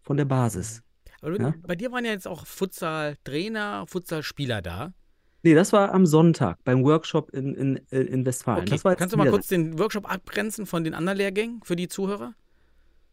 von der Basis. aber Ja. bei dir waren ja jetzt auch Futsal-Trainer, Futsal-Spieler da. Nee, das war am Sonntag beim Workshop in, in, in Westfalen. Okay, Das war jetzt kannst du mal kurz den Workshop abgrenzen von den anderen Lehrgängen für die Zuhörer?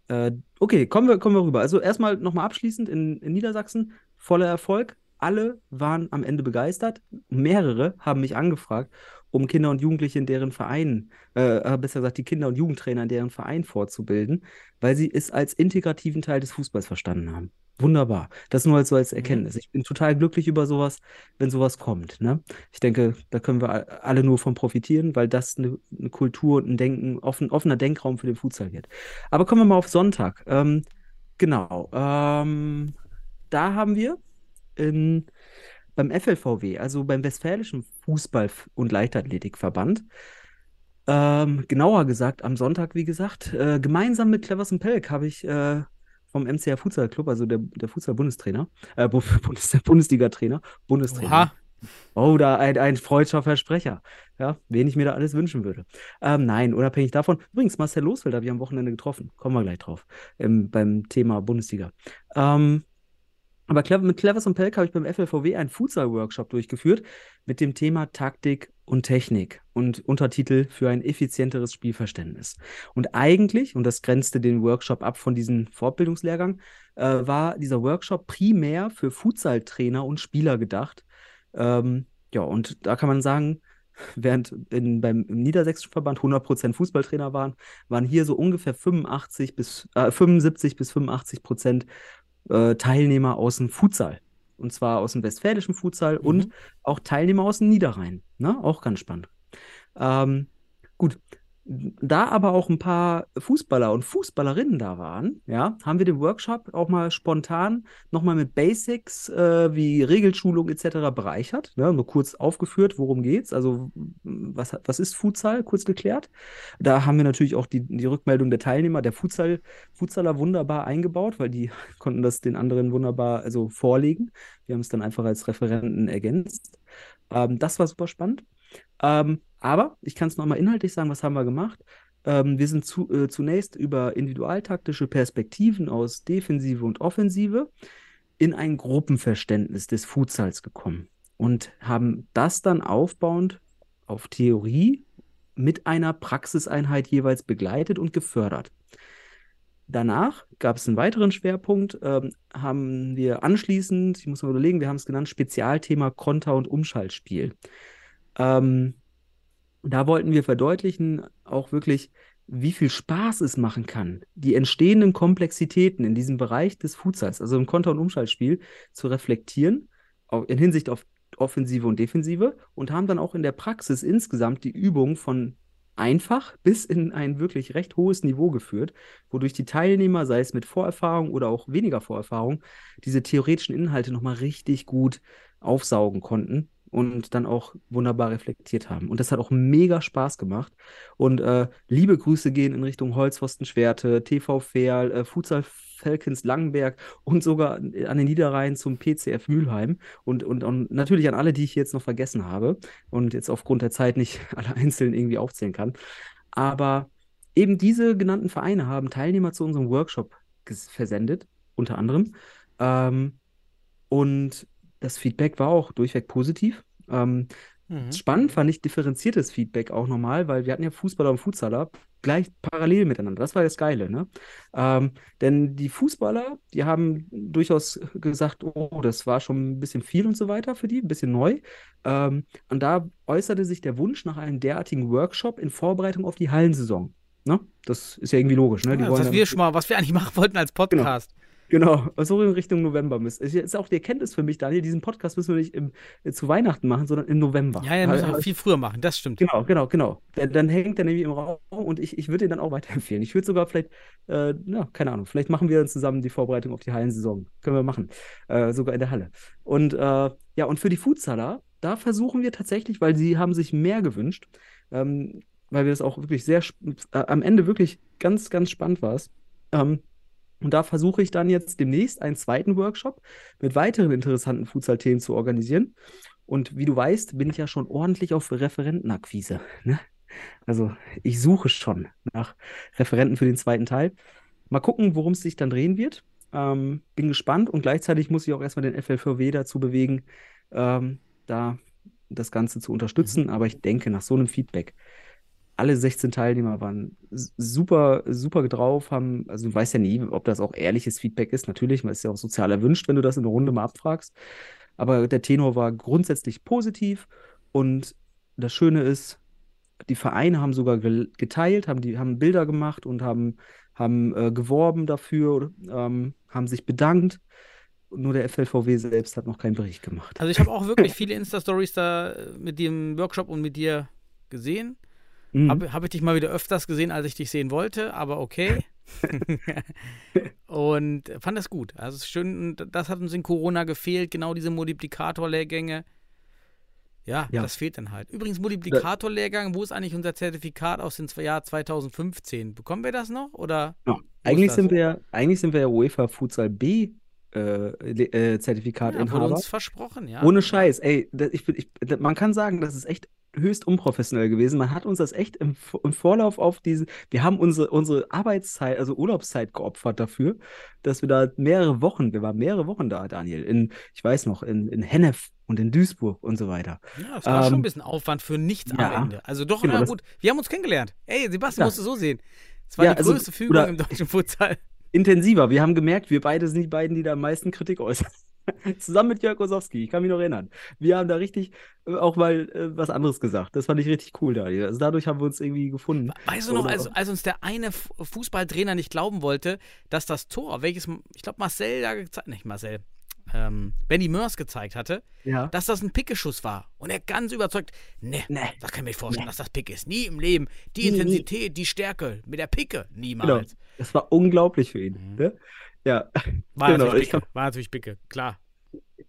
Äh, okay, kommen wir, kommen wir rüber. Also erstmal nochmal abschließend in, in Niedersachsen, voller Erfolg. Alle waren am Ende begeistert. Mehrere haben mich angefragt, um Kinder und Jugendliche in deren Vereinen, äh, äh, besser gesagt, die Kinder- und Jugendtrainer in deren Verein fortzubilden, weil sie es als integrativen Teil des Fußballs verstanden haben. Wunderbar. Das nur als so als Erkenntnis. Ich bin total glücklich über sowas, wenn sowas kommt. Ne? Ich denke, da können wir alle nur von profitieren, weil das eine, eine Kultur und ein Denken, offen, offener Denkraum für den Futsal wird. Aber kommen wir mal auf Sonntag. Ähm, genau. Ähm, da haben wir in, beim FLVW, also beim Westfälischen Fußball- und Leichtathletikverband, ähm, genauer gesagt am Sonntag, wie gesagt, äh, gemeinsam mit Cleverson Pelk habe ich äh, vom MCR Futsal Club, also der, der Futsal-Bundestrainer, äh, Bu- Bundes, der Bundesliga-Trainer, Bundestrainer. Oha. Oh, da ein, ein freudscher Versprecher. Ja, wen ich mir da alles wünschen würde. Ähm, nein, unabhängig davon. Übrigens, Marcel Losfeld habe ich am Wochenende getroffen. Kommen wir gleich drauf. Ähm, beim Thema Bundesliga. Ähm, aber mit Clevers und Pelk habe ich beim FLVW einen Futsal-Workshop durchgeführt mit dem Thema Taktik und Technik und Untertitel für ein effizienteres Spielverständnis. Und eigentlich, und das grenzte den Workshop ab von diesem Fortbildungslehrgang, äh, war dieser Workshop primär für Futsal-Trainer und Spieler gedacht. Ähm, ja, und da kann man sagen, während in, beim im Niedersächsischen Verband 100% Fußballtrainer waren, waren hier so ungefähr 85 bis, äh, 75 bis 85 Prozent äh, Teilnehmer aus dem Futsal. Und zwar aus dem westfälischen Futsal und auch Teilnehmer aus dem Niederrhein. Ne? Auch ganz spannend. Ähm, gut. Da aber auch ein paar Fußballer und Fußballerinnen da waren, ja, haben wir den Workshop auch mal spontan nochmal mit Basics äh, wie Regelschulung etc. bereichert. Ne? Nur kurz aufgeführt, worum geht's. Also, was, was ist Futsal? Kurz geklärt. Da haben wir natürlich auch die, die Rückmeldung der Teilnehmer, der Futsal, Futsaler wunderbar eingebaut, weil die konnten das den anderen wunderbar also vorlegen. Wir haben es dann einfach als Referenten ergänzt. Ähm, das war super spannend. Ähm, aber ich kann es nochmal inhaltlich sagen, was haben wir gemacht? Ähm, wir sind zu, äh, zunächst über individualtaktische Perspektiven aus Defensive und Offensive in ein Gruppenverständnis des Futsals gekommen und haben das dann aufbauend auf Theorie mit einer Praxiseinheit jeweils begleitet und gefördert. Danach gab es einen weiteren Schwerpunkt, ähm, haben wir anschließend, ich muss mal überlegen, wir haben es genannt, Spezialthema Konter- und Umschaltspiel. Ähm, da wollten wir verdeutlichen, auch wirklich, wie viel Spaß es machen kann, die entstehenden Komplexitäten in diesem Bereich des Futsals, also im Konter- und Umschaltspiel, zu reflektieren, in Hinsicht auf Offensive und Defensive und haben dann auch in der Praxis insgesamt die Übung von einfach bis in ein wirklich recht hohes Niveau geführt, wodurch die Teilnehmer, sei es mit Vorerfahrung oder auch weniger Vorerfahrung, diese theoretischen Inhalte nochmal richtig gut aufsaugen konnten und dann auch wunderbar reflektiert haben. Und das hat auch mega Spaß gemacht. Und äh, liebe Grüße gehen in Richtung Holzpfosten Schwerte, TV Ferl, äh, Futsal Falcons Langenberg und sogar an den Niederrhein zum PCF Mülheim und, und, und natürlich an alle, die ich jetzt noch vergessen habe und jetzt aufgrund der Zeit nicht alle einzeln irgendwie aufzählen kann. Aber eben diese genannten Vereine haben Teilnehmer zu unserem Workshop versendet, unter anderem. Ähm, und das Feedback war auch durchweg positiv. Ähm, Spannend fand ich differenziertes Feedback auch nochmal, weil wir hatten ja Fußballer und Futsaler gleich parallel miteinander. Das war das Geile, ne? Ähm, denn die Fußballer, die haben durchaus gesagt, oh, das war schon ein bisschen viel und so weiter für die, ein bisschen neu. Ähm, und da äußerte sich der Wunsch nach einem derartigen Workshop in Vorbereitung auf die Hallensaison. Ne? Das ist ja irgendwie logisch, ne? Ja, was wir schon mal, was wir eigentlich machen wollten als Podcast. Genau, so in Richtung November müsste. Es ist auch die Erkenntnis für mich, Daniel, diesen Podcast müssen wir nicht im, äh, zu Weihnachten machen, sondern im November. Ja, ja, müssen wir viel früher machen, das stimmt. Genau, genau, genau. Dann, dann hängt er nämlich im Raum und ich, ich würde ihn dann auch weiterempfehlen. Ich würde sogar vielleicht, äh, na, keine Ahnung, vielleicht machen wir dann zusammen die Vorbereitung auf die Hallensaison. Können wir machen. Äh, sogar in der Halle. Und äh, ja, und für die Futsaler, da versuchen wir tatsächlich, weil sie haben sich mehr gewünscht, ähm, weil wir das auch wirklich sehr, äh, am Ende wirklich ganz, ganz spannend war es. Ähm, und da versuche ich dann jetzt demnächst einen zweiten Workshop mit weiteren interessanten Futsal-Themen zu organisieren. Und wie du weißt, bin ich ja schon ordentlich auf Referentenakquise. Ne? Also ich suche schon nach Referenten für den zweiten Teil. Mal gucken, worum es sich dann drehen wird. Ähm, bin gespannt und gleichzeitig muss ich auch erstmal den FLVW dazu bewegen, ähm, da das Ganze zu unterstützen. Aber ich denke, nach so einem Feedback, alle 16 Teilnehmer waren super, super drauf, haben, also du weißt ja nie, ob das auch ehrliches Feedback ist. Natürlich, man ist ja auch sozial erwünscht, wenn du das in der Runde mal abfragst. Aber der Tenor war grundsätzlich positiv und das Schöne ist, die Vereine haben sogar geteilt, haben, die, haben Bilder gemacht und haben, haben äh, geworben dafür, ähm, haben sich bedankt. Nur der FLVW selbst hat noch keinen Bericht gemacht. Also ich habe auch wirklich viele Insta-Stories da äh, mit dem Workshop und mit dir gesehen. Mhm. Habe hab ich dich mal wieder öfters gesehen, als ich dich sehen wollte, aber okay. und fand das gut. Also es ist schön, das hat uns in Corona gefehlt, genau diese Multiplikatorlehrgänge. Ja, Ja. das fehlt dann halt. Übrigens, Multiplikatorlehrgang, wo ist eigentlich unser Zertifikat aus dem Jahr 2015? Bekommen wir das noch? Oder? Ja. Eigentlich sind wir, ja- eigentlich sind wir ja UEFA Futsal B äh, äh, Ja, wurde uns versprochen, ja. Ohne Scheiß, ey, das, ich, ich, man kann sagen, das ist echt höchst unprofessionell gewesen. Man hat uns das echt im, im Vorlauf auf diese, wir haben unsere, unsere Arbeitszeit, also Urlaubszeit geopfert dafür, dass wir da mehrere Wochen, wir waren mehrere Wochen da, Daniel, in, ich weiß noch, in, in Hennef und in Duisburg und so weiter. Ja, das war schon Ähm, ein bisschen Aufwand für nichts ja. am Ende. Also doch, Genau, na gut, wir haben uns kennengelernt. Ey, Sebastian Ja. musst du so sehen. Es war Ja, die also, größte Fügung im deutschen Futsal. Intensiver, wir haben gemerkt, wir beide sind die beiden, die da am meisten Kritik äußern. Zusammen mit Jörg Osowski, ich kann mich noch erinnern. Wir haben da richtig äh, auch mal äh, was anderes gesagt. Das fand ich richtig cool, Daniel. Also dadurch haben wir uns irgendwie gefunden. Weißt du noch, als, als uns der eine Fu- Fußballtrainer nicht glauben wollte, dass das Tor, welches, ich glaube, Marcel da gezeigt, nicht Marcel, ähm, Benny Mörs gezeigt hatte, Ja. dass das ein Pickeschuss war. Und er ganz überzeugt, ne, Nee. das kann ich mir nicht vorstellen, Nee. dass das Pick ist. Nie im Leben. Die Nie, nie. Intensität, die Stärke mit der Picke, Genau. niemals. Das war unglaublich für ihn. Mhm. Ne? Ja, War, Genau, natürlich ich Picke, war natürlich Picke, klar.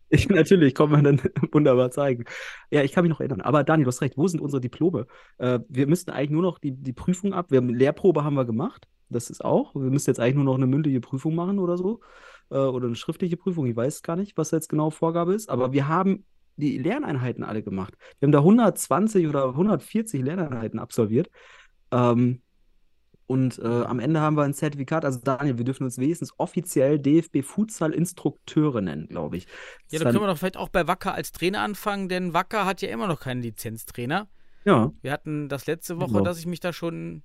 ich natürlich, kann man dann wunderbar zeigen. Ja, ich kann mich noch erinnern. Aber Daniel, du hast recht, wo sind unsere Diplome? Äh, wir müssten eigentlich nur noch die, die Prüfung ab. Wir haben Lehrprobe haben wir gemacht. Das ist auch. Wir müssen jetzt eigentlich nur noch eine mündliche Prüfung machen oder so. Äh, oder eine schriftliche Prüfung. Ich weiß gar nicht, was jetzt genau Vorgabe ist. Aber wir haben die Lerneinheiten alle gemacht. Wir haben da 120 oder 140 Lerneinheiten absolviert. Ähm, und äh, am Ende haben wir ein Zertifikat. Also Daniel, wir dürfen uns wenigstens offiziell DFB Futsal Instrukteure nennen, glaube ich. Ja, da können wir doch vielleicht auch bei Wacker als Trainer anfangen, denn Wacker hat ja immer noch keinen Lizenztrainer. ja. Wir hatten das letzte Woche, Genau. dass ich mich da schon,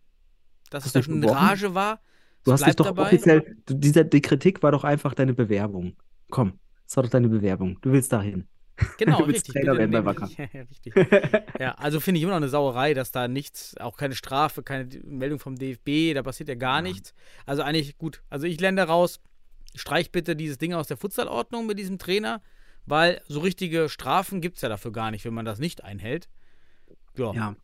dass Hast ich da schon in gebrochen? Rage war. Du Es hast dich doch dabei. offiziell, dieser, die Kritik war doch einfach deine Bewerbung. Komm, das war doch deine Bewerbung. Du willst dahin. Genau, richtig. Trainer bitte werden bei Wacker. Ja, richtig. Ja, also finde ich immer noch eine Sauerei, dass da nichts, auch keine Strafe, keine Meldung vom DFB, da passiert ja gar nichts. Also eigentlich gut. Also ich lerne raus, streich bitte dieses Ding aus der Futsalordnung mit diesem Trainer, weil so richtige Strafen gibt es ja dafür gar nicht, wenn man das nicht einhält. Ja. Ja.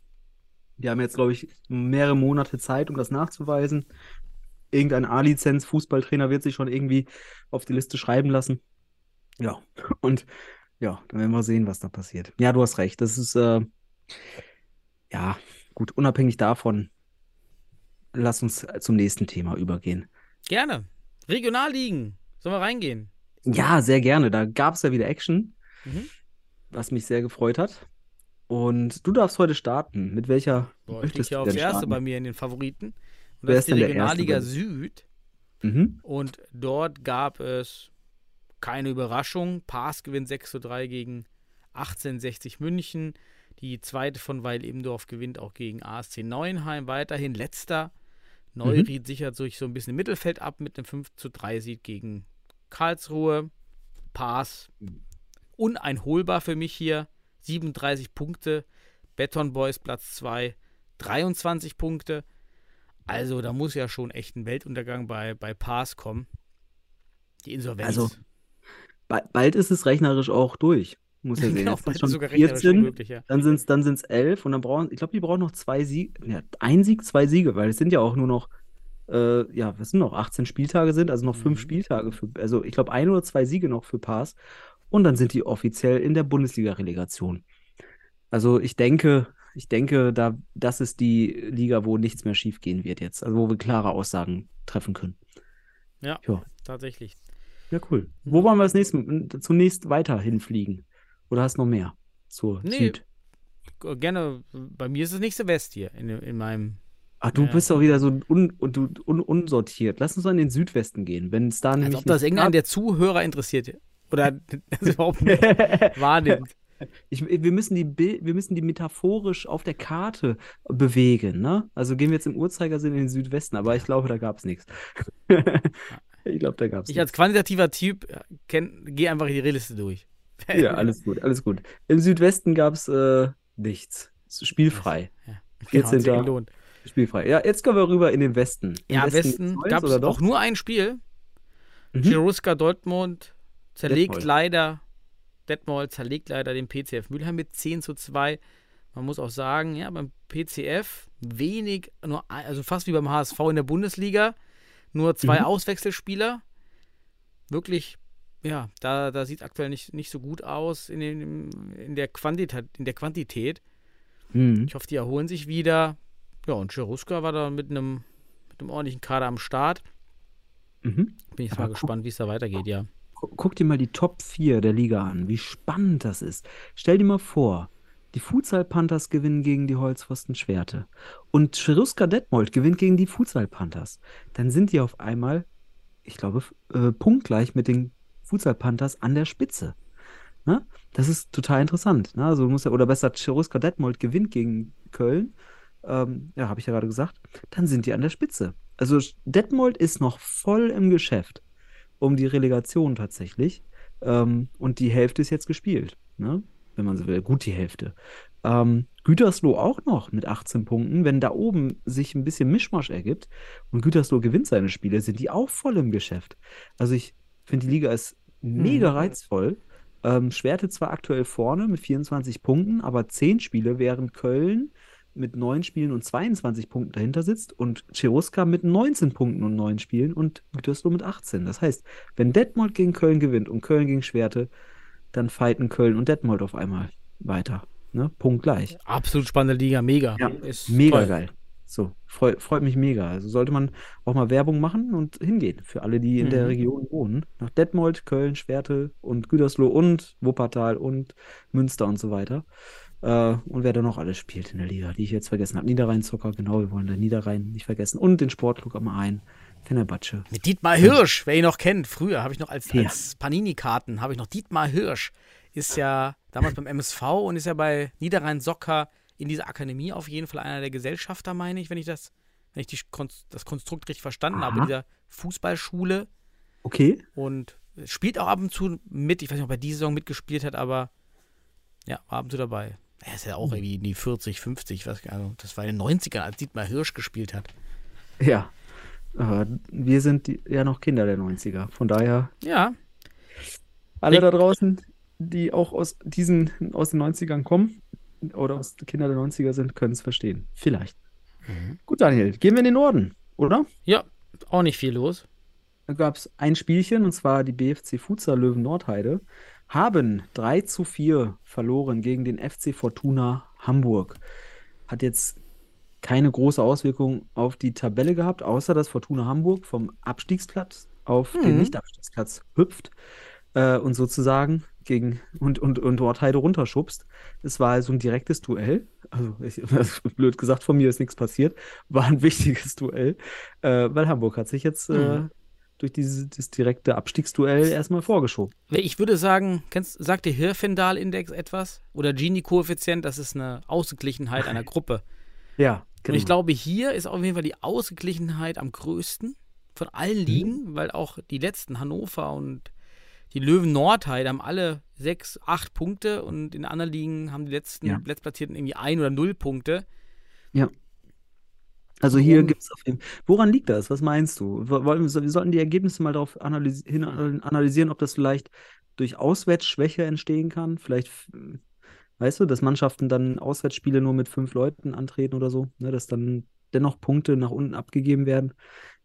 Wir haben jetzt, glaube ich, mehrere Monate Zeit, um das nachzuweisen. Irgendein A-Lizenz, Fußballtrainer wird sich schon irgendwie auf die Liste schreiben lassen. Ja, und ja, dann werden wir sehen, was da passiert. Ja, du hast recht. Das ist, äh, ja, gut, unabhängig davon, lass uns zum nächsten Thema übergehen. Gerne. Regionalligen. Sollen wir reingehen? Ja, sehr gerne. Da gab es ja wieder Action, Mhm. was mich sehr gefreut hat. Und du darfst heute starten. Mit welcher Boah, ich möchtest klicke ja du aufs denn erste starten? bei mir in den Favoriten. Und Wer das ist die denn Regionalliga? Süd. Mhm. Und dort gab es keine Überraschung. Paas gewinnt 6 zu 3 gegen 1860 München. Die zweite von Weil Ebendorf gewinnt auch gegen ASC Neuenheim. Weiterhin letzter. Mhm. Neuried sichert sich so ein bisschen im Mittelfeld ab mit einem 5 zu 3 Sieg gegen Karlsruhe. Pass. Uneinholbar für mich hier. 37 Punkte. Beton Boys Platz 2. 23 Punkte. Also da muss ja schon echt ein Weltuntergang bei, bei Pass kommen. Die Insolvenz. Also, Bald ist es rechnerisch auch durch. Muss ja sehen. genau, Jetzt sind bald schon sogar rechnerisch 14, möglich, ja. dann sind es dann sind's elf und dann brauchen, ich glaube, die brauchen noch zwei Siege, ja, ein Sieg, zwei Siege, weil es sind ja auch nur noch, äh, ja, was sind noch, 18 Spieltage sind, also noch fünf Mhm. Spieltage für, also ich glaube, ein oder zwei Siege noch für Pass und dann sind die offiziell in der Bundesliga-Relegation. Also ich denke, ich denke, da, das ist die Liga, wo nichts mehr schiefgehen wird jetzt, also wo wir klare Aussagen treffen können. Ja, Ja. tatsächlich. Ja, cool. Wo wollen wir als nächstes, zunächst weiter hinfliegen? Oder hast du noch mehr zur Nee. Süd? G- Gerne, bei mir ist es nächste West hier in, in meinem. Ach, du Ja. bist doch wieder so un, du, un, unsortiert. Lass uns mal in den Südwesten gehen. Wenn es da Als nämlich ob das irgendeinen der Zuhörer interessiert. Oder das überhaupt nicht wahrnimmt. ich, wir, müssen die, wir müssen die metaphorisch auf der Karte bewegen. Ne? Also gehen wir jetzt im Uhrzeigersinn in den Südwesten, aber ich glaube, da gab es nichts. Ich glaube, da gab es Ich nichts. als quantitativer Typ gehe einfach die Liste durch. Ja, alles gut, alles gut. Im Südwesten gab es äh, nichts. Spielfrei. Genau, 14. hat's sich gelohnt. Spielfrei. Ja, jetzt kommen wir rüber in den Westen. Im Ja, Westen Neues gab es auch nur ein Spiel. Mhm. Cheruska Dortmund zerlegt Detmold. leider, Detmold zerlegt leider den PCF Mülheim mit 10 zu 2. Man muss auch sagen, ja, beim PCF wenig, nur, also fast wie beim HSV in der Bundesliga, nur zwei Mhm. Auswechselspieler. Wirklich, ja, da, da sieht es aktuell nicht, nicht so gut aus in, den, in, der Quantität, in der Quantität. Mhm. Ich hoffe, die erholen sich wieder. Ja, und Cheruska war da mit einem, mit einem ordentlichen Kader am Start. Mhm. Bin ich Aber mal guck- gespannt, wie es da weitergeht, ja. Gu- Guck dir mal die Top 4 der Liga an, wie spannend das ist. Stell dir mal vor, die Futsal Panthers gewinnen gegen die Holzpfosten Schwerte und Cheruska Detmold gewinnt gegen die Futsal Panthers. Dann sind die auf einmal, ich glaube, äh, punktgleich mit den Futsal Panthers an der Spitze. Ne? Das ist total interessant. Ne? Also muss ja, oder besser, Cheruska Detmold gewinnt gegen Köln. Ähm, ja, habe ich ja gerade gesagt. Dann sind die an der Spitze. Also Detmold ist noch voll im Geschäft um die Relegation tatsächlich. Ähm, und die Hälfte ist jetzt gespielt, ne? Wenn man so will. Gut die Hälfte. Ähm, Gütersloh auch noch mit 18 Punkten. Wenn da oben sich ein bisschen Mischmasch ergibt und Gütersloh gewinnt seine Spiele, sind die auch voll im Geschäft. Also ich finde, die Liga ist mega Mhm. reizvoll. Ähm, Schwerte zwar aktuell vorne mit 24 Punkten, aber 10 Spiele, während Köln mit 9 Spielen und 22 Punkten dahinter sitzt und Cheruska mit 19 Punkten und 9 Spielen und Gütersloh mit 18. Das heißt, wenn Detmold gegen Köln gewinnt und Köln gegen Schwerte, dann fighten Köln und Detmold auf einmal weiter. Ne? Punkt gleich. Absolut spannende Liga, mega. Ja, Ist Mega toll. geil. So, freu, freut mich mega. Also sollte man auch mal Werbung machen und hingehen für alle, die in der Mhm. Region wohnen. Nach Detmold, Köln, Schwerte und Gütersloh und Wuppertal und Münster und so weiter. Äh, und wer da noch alles spielt in der Liga, die ich jetzt vergessen habe. Niederrhein-Zocker, genau, wir wollen den Niederrhein nicht vergessen. Und den Sportclub am Rhein, Fenerbahce. Mit Dietmar Hirsch, wer ihn noch kennt, früher habe ich noch als, Ja. als Panini-Karten, habe ich noch Dietmar Hirsch. Ist ja damals beim MSV und ist ja bei Niederrhein Socker in dieser Akademie auf jeden Fall einer der Gesellschafter, meine ich, wenn ich das, wenn ich die, das Konstrukt richtig verstanden habe, in Aha. dieser Fußballschule. Okay. Und spielt auch ab und zu mit. Ich weiß nicht, ob er diese Saison mitgespielt hat, aber ja, war ab und zu dabei. Er ist ja auch irgendwie in die 40, 50, was, also das war in den 90ern, als Dietmar Hirsch gespielt hat. Ja. Aber wir sind die, ja noch Kinder der 90er. Von daher, Ja, alle Ich- da draußen, die auch aus diesen, aus den 90ern kommen oder aus Kinder der 90er sind, können es verstehen. Vielleicht. Gut, Daniel, gehen wir in den Norden, oder? ja, auch nicht viel los. Da gab es ein Spielchen, und zwar die BFC Futsal Löwen Nordheide, haben 3 zu 4 verloren gegen den FC Fortuna Hamburg. Hat jetzt keine große Auswirkung auf die Tabelle gehabt, außer dass Fortuna Hamburg vom Abstiegsplatz auf den Mhm. Nicht-Abstiegsplatz hüpft äh, und sozusagen gegen und, und, und Nordheide runterschubst. Es war also ein direktes Duell. Also, ich, blöd gesagt, von mir ist nichts passiert. War ein wichtiges Duell, äh, weil Hamburg hat sich jetzt äh, Mhm. durch dieses, das direkte Abstiegsduell erstmal vorgeschoben. Ich würde sagen, kennst, sagt dir Hirfendal-Index etwas? Oder Gini-Koeffizient, das ist eine Ausgeglichenheit einer Gruppe. Ja, Und ich glaube, hier ist auf jeden Fall die Ausgeglichenheit am größten von allen Mhm. Ligen, weil auch die letzten Hannover und die Löwen Nordheide haben alle sechs, acht Punkte und in anderen Ligen haben die letzten Ja. Letztplatzierten irgendwie ein oder null Punkte. Also hier gibt es auf jeden Woran liegt das? Was meinst du? Wo- Wollen, wir sollten die Ergebnisse mal darauf analysi hin analysieren, ob das vielleicht durch Auswärtsschwäche entstehen kann. Vielleicht, weißt du, dass Mannschaften dann Auswärtsspiele nur mit fünf Leuten antreten oder so, ne, dass dann dennoch Punkte nach unten abgegeben werden.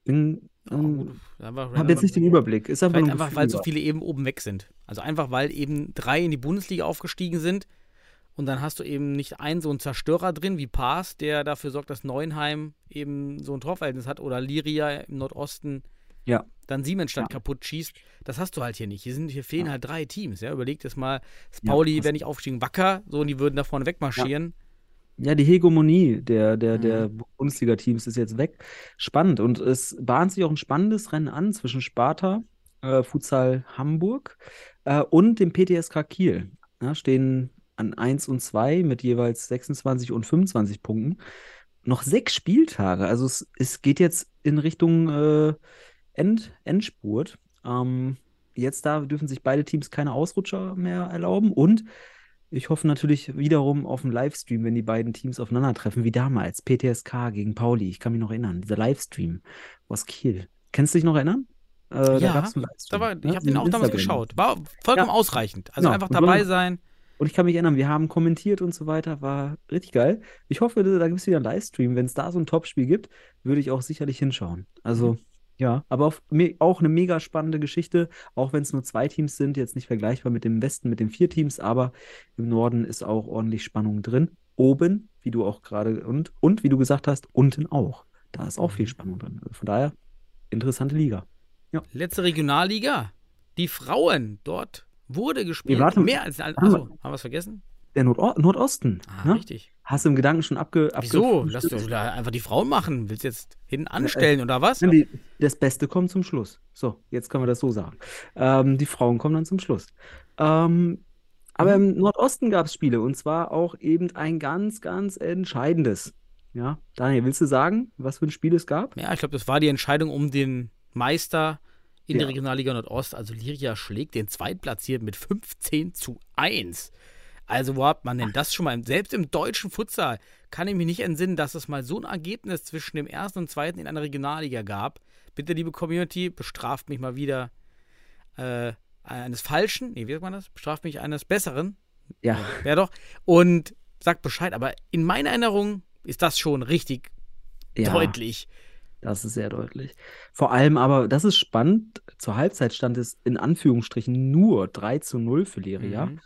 Bin, ähm, Einfach habe jetzt nicht den Überblick. Ist einfach einfach, weil Gefühl so viele eben oben weg sind. Also einfach, weil eben drei in die Bundesliga aufgestiegen sind und dann hast du eben nicht einen so einen Zerstörer drin wie Paas, der dafür sorgt, dass Neuenheim eben so ein Torverhältnis hat oder Liria im Nordosten Ja. dann Siemensstadt Ja. kaputt schießt. Das hast du halt hier nicht. Hier, sind, hier fehlen Ja. halt drei Teams. Ja? Überleg das mal, das Ja, Pauli hast- wäre nicht aufgestiegen, Wacker, so und die würden da vorne wegmarschieren. Ja, die Hegemonie der, der, Mhm. der Bundesliga-Teams ist jetzt weg. Spannend. Und es bahnt sich auch ein spannendes Rennen an zwischen Sparta, äh, Futsal Hamburg äh, und dem PTSK Kiel. Ja, stehen an 1 und 2 mit jeweils 26 und 25 Punkten. Noch sechs Spieltage. Also es, es geht jetzt in Richtung äh, End, Endspurt. Ähm, jetzt da dürfen sich beide Teams keine Ausrutscher mehr erlauben. Und ich hoffe natürlich wiederum auf einen Livestream, wenn die beiden Teams aufeinandertreffen, wie damals, PTSK gegen Pauli. Ich kann mich noch erinnern, dieser Livestream aus Kiel. Kennst du dich noch erinnern? Äh, da Ja, Da Livestream, war, ne? ich habe den auch damals geschaut. War vollkommen Ja. ausreichend. Also Genau. einfach dabei sein. Und ich kann mich erinnern, wir haben kommentiert und so weiter, war richtig geil. Ich hoffe, da gibt es wieder einen Livestream. Wenn es da so ein Topspiel gibt, würde ich auch sicherlich hinschauen. Also, ja, aber auf, auch eine mega spannende Geschichte, auch wenn es nur zwei Teams sind, jetzt nicht vergleichbar mit dem Westen, mit den vier Teams, aber im Norden ist auch ordentlich Spannung drin. Oben, wie du auch gerade, und, und wie du gesagt hast, unten auch. Da ist auch viel Spannung drin. Also von daher, interessante Liga. Letzte Regionalliga. Die Frauen. Dort wurde gespielt. Nee, warte. Mehr als. Haben Achso, wir- haben wir es vergessen? Der Nord Nordosten. Ah, ne? richtig. Hast du im Gedanken schon abge Wieso? Lass da einfach die Frauen machen. Willst du jetzt hinten anstellen oder was? Die, das Beste kommt zum Schluss. So, jetzt können wir das so sagen. Ähm, die Frauen kommen dann zum Schluss. Ähm, aber im Nordosten gab es Spiele und zwar auch eben ein ganz, ganz entscheidendes. Ja, Daniel, willst du sagen, was für ein Spiel es gab? Ja, ich glaube, das war die Entscheidung um den Meister in der Ja. Regionalliga Nordost. Also Liria schlägt den Zweitplatzierten mit 15 zu 1. Also wo hat man denn das schon mal? Selbst im deutschen Futsal kann ich mich nicht entsinnen, dass es mal so ein Ergebnis zwischen dem ersten und zweiten in einer Regionalliga gab. Bitte, liebe Community, bestraft mich mal wieder äh, eines Falschen. Nee, wie sagt man das? Bestraft mich eines Besseren. Ja, Ja doch. Und sagt Bescheid. Aber in meiner Erinnerung ist das schon richtig ja, deutlich. das ist sehr deutlich. Vor allem aber, das ist spannend, zur Halbzeit stand es in Anführungsstrichen nur 3 zu 0 für Liria. Mhm.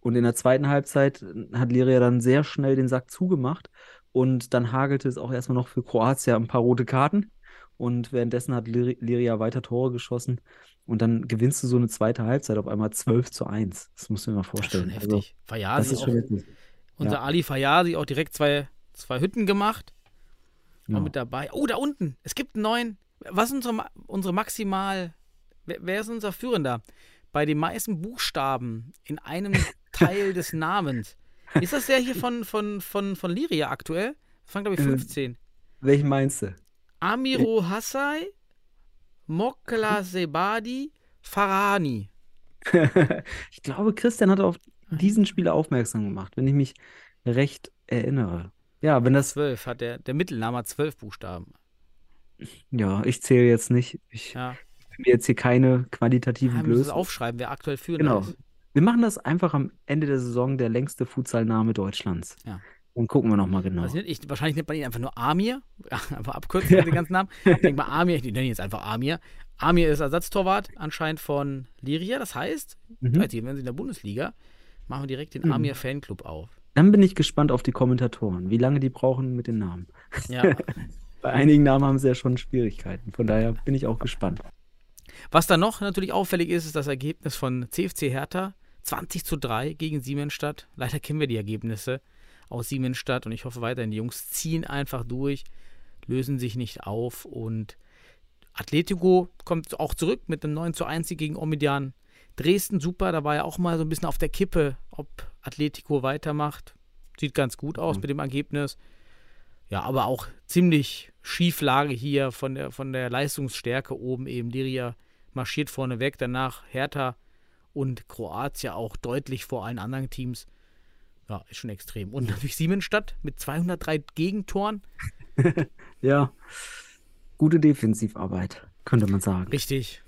Und in der zweiten Halbzeit hat Liria dann sehr schnell den Sack zugemacht. Und dann hagelte es auch erstmal noch für Kroatien ein paar rote Karten. Und währenddessen hat Lir- Liria weiter Tore geschossen. Und dann gewinnst du so eine zweite Halbzeit auf einmal 12 zu 1. Das musst du dir mal Das ist schon vorstellen. Also, heftig. das Fayasi ist schon heftig. unser ja. Ali Fayasi auch direkt zwei, zwei Hütten gemacht. Auch Ja. mit dabei. Oh, da unten. Es gibt einen neuen. Was ist unsere, unsere maximal. Wer, wer ist unser Führender? Bei den meisten Buchstaben in einem Teil des Namens. Ist das der hier von, von, von, von Liria aktuell? Das waren, glaube ich, Äh, 15. Welchen meinst du? Amiro Hassai, Mokla Sebadi, Farani. ich glaube, Christian hat auf diesen Spieler aufmerksam gemacht, wenn ich mich recht erinnere. Ja, wenn das, Zwölf hat der, der Mittelname hat zwölf Buchstaben. ja, ich zähle jetzt nicht. Ich Ja. will mir jetzt hier keine qualitativen es Blößen. aufschreiben, wer aktuell Führender Genau. ist. Wir machen das einfach am Ende der Saison der längste Futsalname Deutschlands. Ja. Und gucken wir nochmal genau. Also nicht, ich, wahrscheinlich nennt man ihn einfach nur Amir. Ja, einfach abkürzen den ganzen Namen. Ich denke mal Amir, ich nenne ihn jetzt einfach Amir. Amir ist Ersatztorwart anscheinend von Liria. Das heißt, Mhm. wenn sie in der Bundesliga, machen wir direkt den Mhm. Amir Fanclub auf. Dann bin ich gespannt auf die Kommentatoren, wie lange die brauchen mit den Namen. Ja. Bei einigen Namen haben sie ja schon Schwierigkeiten. Von daher bin ich auch gespannt. Was dann noch natürlich auffällig ist, ist das Ergebnis von CFC Hertha. 20 zu 3 gegen Siemensstadt. Leider kennen wir die Ergebnisse aus Siemensstadt und ich hoffe weiterhin, die Jungs ziehen einfach durch, lösen sich nicht auf und Atletico kommt auch zurück mit einem 9 zu 1 Sieg gegen Omidian. Dresden super, da war ja auch mal so ein bisschen auf der Kippe, ob Atletico weitermacht. Sieht ganz gut aus Mhm. mit dem Ergebnis. Ja, aber auch ziemlich Schieflage hier von der, von der Leistungsstärke oben eben. Liria marschiert vorne weg, danach Hertha und Kroatien auch deutlich vor allen anderen Teams. Ja, ist schon extrem. Und natürlich Siemensstadt mit 203 Gegentoren. Ja, gute Defensivarbeit, könnte man sagen. Richtig.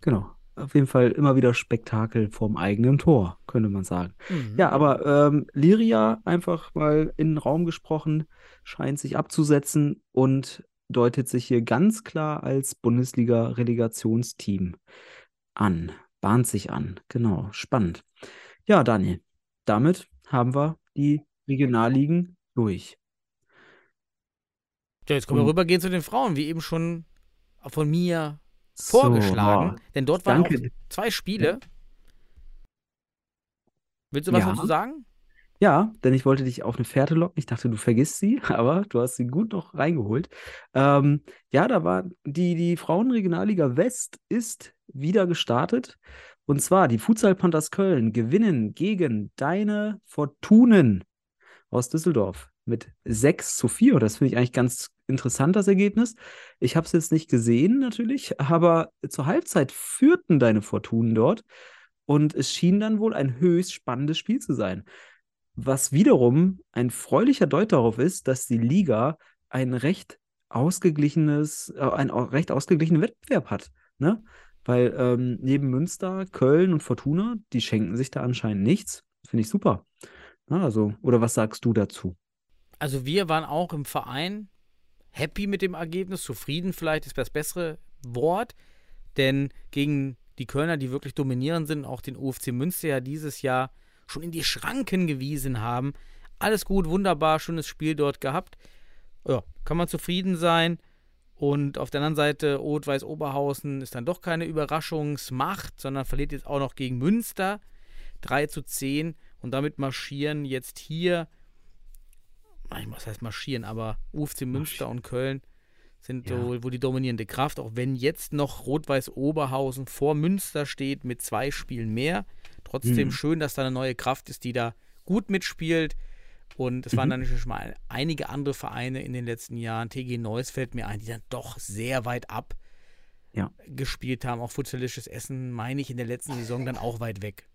Genau. Auf jeden Fall immer wieder Spektakel vorm eigenen Tor, könnte man sagen. Mhm. Ja, aber ähm, Liria, einfach mal in den Raum gesprochen, scheint sich abzusetzen und deutet sich hier ganz klar als Bundesliga-Relegationsteam an. Bahnt sich an. Genau, spannend. Ja, Daniel, damit haben wir die Regionalligen durch. Ja, jetzt können wir Und- rübergehen zu den Frauen, wie eben schon von mir So, vorgeschlagen. Denn dort waren zwei Spiele. Willst du was Ja. dazu sagen? Ja, denn ich wollte dich auf eine Fährte locken. Ich dachte, du vergisst sie, aber du hast sie gut noch reingeholt. Ähm, ja, da war die, die Frauenregionalliga West ist wieder gestartet. Und zwar die Futsal Panthers Köln gewinnen gegen deine Fortunen aus Düsseldorf mit 6 zu 4. Das finde ich eigentlich ganz interessant, das Ergebnis. Ich habe es jetzt nicht gesehen, natürlich, aber zur Halbzeit führten deine Fortunen dort. Und es schien dann wohl ein höchst spannendes Spiel zu sein. Was wiederum ein freulicher Deut darauf ist, dass die Liga ein recht ausgeglichenes, äh, einen recht ausgeglichenen Wettbewerb hat. Ne? Weil ähm, neben Münster, Köln und Fortuna, die schenken sich da anscheinend nichts. Finde ich super. Na, also, oder was sagst du dazu? Also wir waren auch im Verein happy mit dem Ergebnis, zufrieden vielleicht ist das bessere Wort, denn gegen die Kölner, die wirklich dominierend sind, auch den UFC Münster ja dieses Jahr schon in die Schranken gewiesen haben. Alles gut, wunderbar, schönes Spiel dort gehabt. Ja, kann man zufrieden sein. Und auf der anderen Seite, Rot-Weiß Oberhausen ist dann doch keine Überraschungsmacht, sondern verliert jetzt auch noch gegen Münster 3 zu 10 und damit marschieren jetzt hier was heißt marschieren, aber UFC Münster und Köln sind Ja. wohl, wohl die dominierende Kraft, auch wenn jetzt noch Rot-Weiß Oberhausen vor Münster steht mit zwei Spielen mehr. Trotzdem Mhm. schön, dass da eine neue Kraft ist, die da gut mitspielt. Und es waren Mhm. dann natürlich schon mal einige andere Vereine in den letzten Jahren. TG Neuss fällt mir ein, die dann doch sehr weit ab Ja. gespielt haben. Auch Futsalisches Essen, meine ich, in der letzten Saison dann auch weit weg.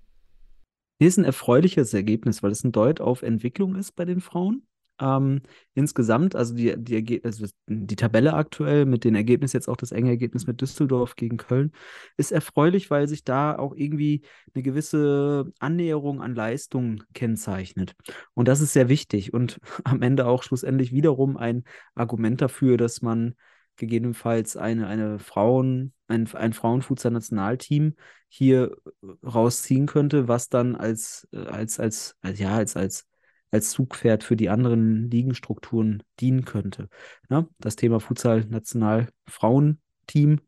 Hier ist ein erfreuliches Ergebnis, weil es ein Deut auf Entwicklung ist bei den Frauen. Ähm, insgesamt, also die, die, also die Tabelle aktuell mit den Ergebnissen, jetzt auch das enge Ergebnis mit Düsseldorf gegen Köln, ist erfreulich, weil sich da auch irgendwie eine gewisse Annäherung an Leistung kennzeichnet. Und das ist sehr wichtig und am Ende auch schlussendlich wiederum ein Argument dafür, dass man gegebenenfalls eine, eine Frauen, ein, ein Frauenfutsal-Nationalteam hier rausziehen könnte, was dann als, äh, als, als, als, ja, als, als, als Zugpferd für die anderen Ligenstrukturen dienen könnte. Ja, das Thema Futsal-National-Frauenteam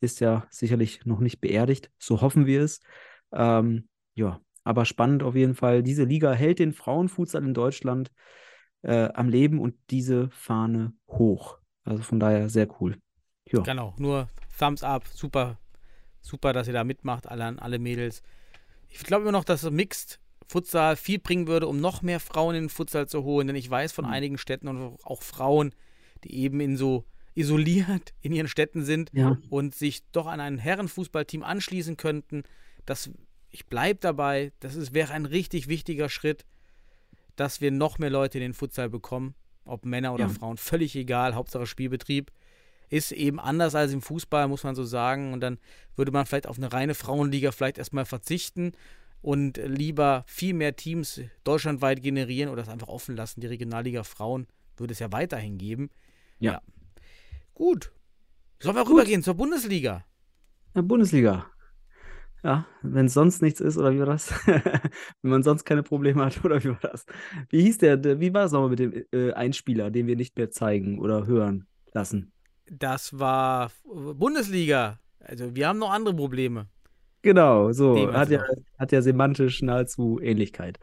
ist ja sicherlich noch nicht beerdigt, so hoffen wir es. Ähm, ja, aber spannend auf jeden Fall. Diese Liga hält den Frauenfutsal in Deutschland äh, am Leben und diese Fahne hoch. Also von daher sehr cool. Ja. Genau, nur Thumbs up, super, super, dass ihr da mitmacht, alle, alle Mädels. Ich glaube immer noch, dass Mixed Futsal viel bringen würde, um noch mehr Frauen in den Futsal zu holen, denn ich weiß von Mhm. einigen Städten und auch Frauen, die eben in so isoliert in ihren Städten sind Ja. und sich doch an ein Herrenfußballteam anschließen könnten. Das, ich bleibe dabei, das ist, wäre ein richtig wichtiger Schritt, dass wir noch mehr Leute in den Futsal bekommen, ob Männer oder Ja. Frauen, völlig egal, Hauptsache Spielbetrieb. Ist eben anders als im Fußball, muss man so sagen. Und dann würde man vielleicht auf eine reine Frauenliga vielleicht erstmal verzichten und lieber viel mehr Teams deutschlandweit generieren oder es einfach offen lassen. Die Regionalliga Frauen würde es ja weiterhin geben. Ja. Gut. Sollen wir rübergehen zur Bundesliga? Ja, Bundesliga. Ja, wenn es sonst nichts ist, oder wie war das? wenn man sonst keine Probleme hat, oder wie war das? Wie hieß der, der wie war es nochmal mit dem äh, Einspieler, den wir nicht mehr zeigen oder hören lassen? Das war Bundesliga. Also wir haben noch andere Probleme. Genau, so. Dem Hat ja, hat ja semantisch nahezu Ähnlichkeit.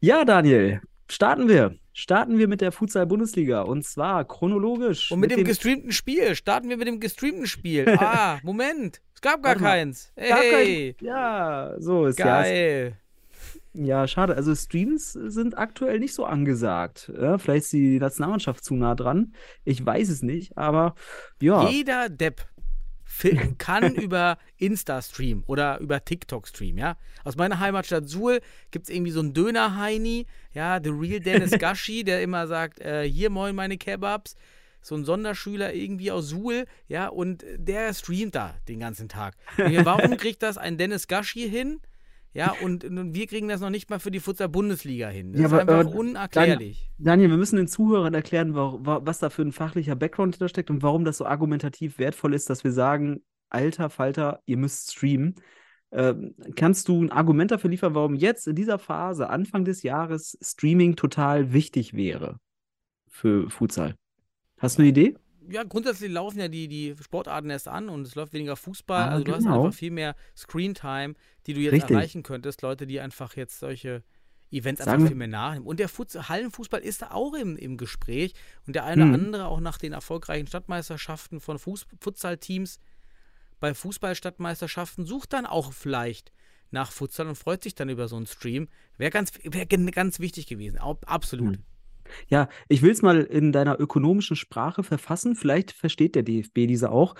Ja, Daniel, starten wir. Starten wir mit der Futsal-Bundesliga und zwar chronologisch. Und mit, dem, gestreamten Spiel. Starten wir mit dem gestreamten Spiel. Ah, Moment. Es gab gar keins. Gar kein- Hey. Ja, so ist ja. Geil. Ja, schade. Also Streams sind aktuell nicht so angesagt. Ja, vielleicht ist die Nationalmannschaft zu nah dran. Ich weiß es nicht, aber ja. Jeder Depp fil- kann über Insta streamen oder über TikTok streamen, ja. Aus meiner Heimatstadt Suhl gibt es irgendwie so einen Döner-Heini, ja, The Real Dennis Gashi, der immer sagt, äh, hier moin meine Kebabs. So ein Sonderschüler irgendwie aus Suhl, ja, und der streamt da den ganzen Tag. Warum kriegt das ein Dennis Gashi hin? Ja, und, und wir kriegen das noch nicht mal für die Futsal-Bundesliga hin. Das Ja, ist aber, einfach äh, unerklärlich. Daniel, wir müssen den Zuhörern erklären, wa wa was da für ein fachlicher Background hintersteckt und warum das so argumentativ wertvoll ist, dass wir sagen, alter Falter, ihr müsst streamen. Ähm, kannst du ein Argument dafür liefern, warum jetzt in dieser Phase, Anfang des Jahres, Streaming total wichtig wäre für Futsal? Hast du eine Idee? Ja, grundsätzlich laufen ja die, die Sportarten erst an und es läuft weniger Fußball. Ah, also du hast genau. einfach viel mehr Screentime, die du jetzt Richtig. erreichen könntest. Leute, die einfach jetzt solche Events einfach viel mehr nachnehmen. Und der Futs Hallenfußball ist da auch im, im Gespräch. Und der eine oder andere auch nach den erfolgreichen Stadtmeisterschaften von Fuß Futsal-Teams bei Fußballstadtmeisterschaften sucht dann auch vielleicht nach Futsal und freut sich dann über so einen Stream. Wäre ganz, wär ganz wichtig gewesen. Absolut. Mhm. Ja, ich will es mal in deiner ökonomischen Sprache verfassen. Vielleicht versteht der DFB diese auch.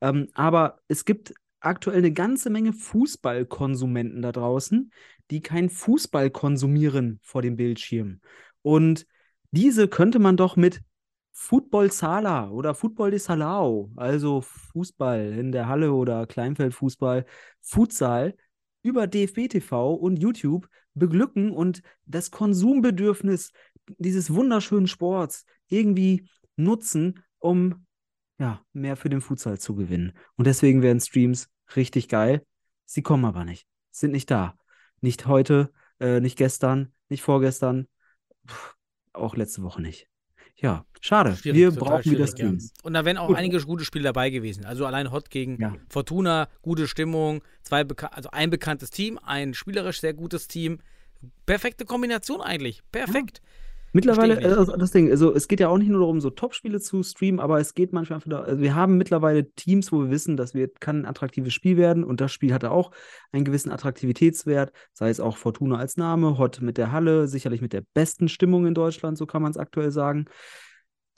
Ähm, aber es gibt aktuell eine ganze Menge Fußballkonsumenten da draußen, die kein Fußball konsumieren vor dem Bildschirm. Und diese könnte man doch mit Football Sala oder Football de Salao, also Fußball in der Halle oder Kleinfeldfußball, Futsal über DFB TV und YouTube beglücken und das Konsumbedürfnis dieses wunderschönen Sports irgendwie nutzen, um ja, mehr für den Futsal zu gewinnen. Und deswegen werden Streams richtig geil. Sie kommen aber nicht. Sind nicht da. Nicht heute, äh, nicht gestern, nicht vorgestern, pff, auch letzte Woche nicht. Ja, schade. Schwierig, Wir brauchen wieder schwierig, ja. Streams. Und da wären auch Gut. einige gute Spiele dabei gewesen. Also allein Hot gegen Ja. Fortuna, gute Stimmung, zwei also ein bekanntes Team, ein spielerisch sehr gutes Team. Perfekte Kombination eigentlich. Perfekt. Mittlerweile, also das Ding, also es geht ja auch nicht nur darum, so Top-Spiele zu streamen, aber es geht manchmal einfach, da- also wir haben mittlerweile Teams, wo wir wissen, das wird, kann ein attraktives Spiel werden und das Spiel hatte auch einen gewissen Attraktivitätswert, sei es auch Fortuna als Name, Hot mit der Halle, sicherlich mit der besten Stimmung in Deutschland, so kann man es aktuell sagen.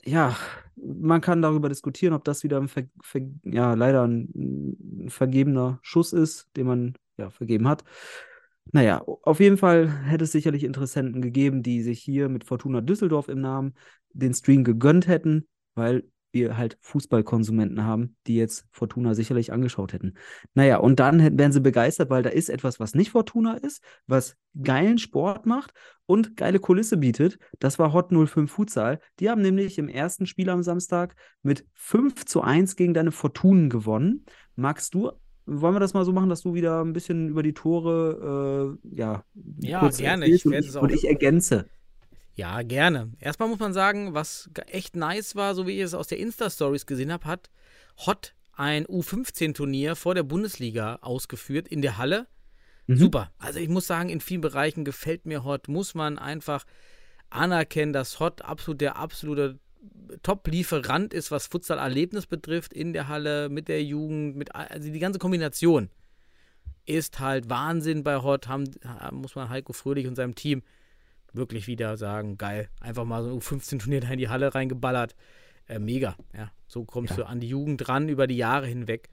Ja, man kann darüber diskutieren, ob das wieder ein, ver, ver, ja, leider ein, ein vergebener Schuss ist, den man ja vergeben hat. Naja, auf jeden Fall hätte es sicherlich Interessenten gegeben, die sich hier mit Fortuna Düsseldorf im Namen den Stream gegönnt hätten, weil wir halt Fußballkonsumenten haben, die jetzt Fortuna sicherlich angeschaut hätten. Naja, und dann wären sie begeistert, weil da ist etwas, was nicht Fortuna ist, was geilen Sport macht und geile Kulisse bietet. Das war Hot 05 Futsal. Die haben nämlich im ersten Spiel am Samstag mit 5 zu 1 gegen deine Fortunen gewonnen. Magst du wollen wir das mal so machen, dass du wieder ein bisschen über die Tore, äh, ja, Ja, gerne. Ich und ich, und ich ergänze. Ja, gerne. Erstmal muss man sagen, was echt nice war, so wie ich es aus der Insta-Stories gesehen habe, hat Hot ein U15-Turnier vor der Bundesliga ausgeführt in der Halle. Mhm. Super. Also ich muss sagen, in vielen Bereichen gefällt mir Hot. Muss man einfach anerkennen, dass Hot absolut der absolute Top-Lieferant ist, was Futsal-Erlebnis betrifft, in der Halle, mit der Jugend, mit also die ganze Kombination ist halt Wahnsinn bei Hot. Haben, muss man Heiko Fröhlich und seinem Team wirklich wieder sagen, geil. Einfach mal so ein U15-Turnier da in die Halle reingeballert. Äh, mega, ja. So kommst Ja. du an die Jugend ran über die Jahre hinweg.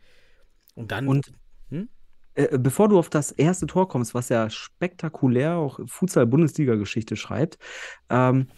Und dann, Und Hm? äh, bevor du auf das erste Tor kommst, was ja spektakulär auch Futsal-Bundesliga-Geschichte schreibt, ähm,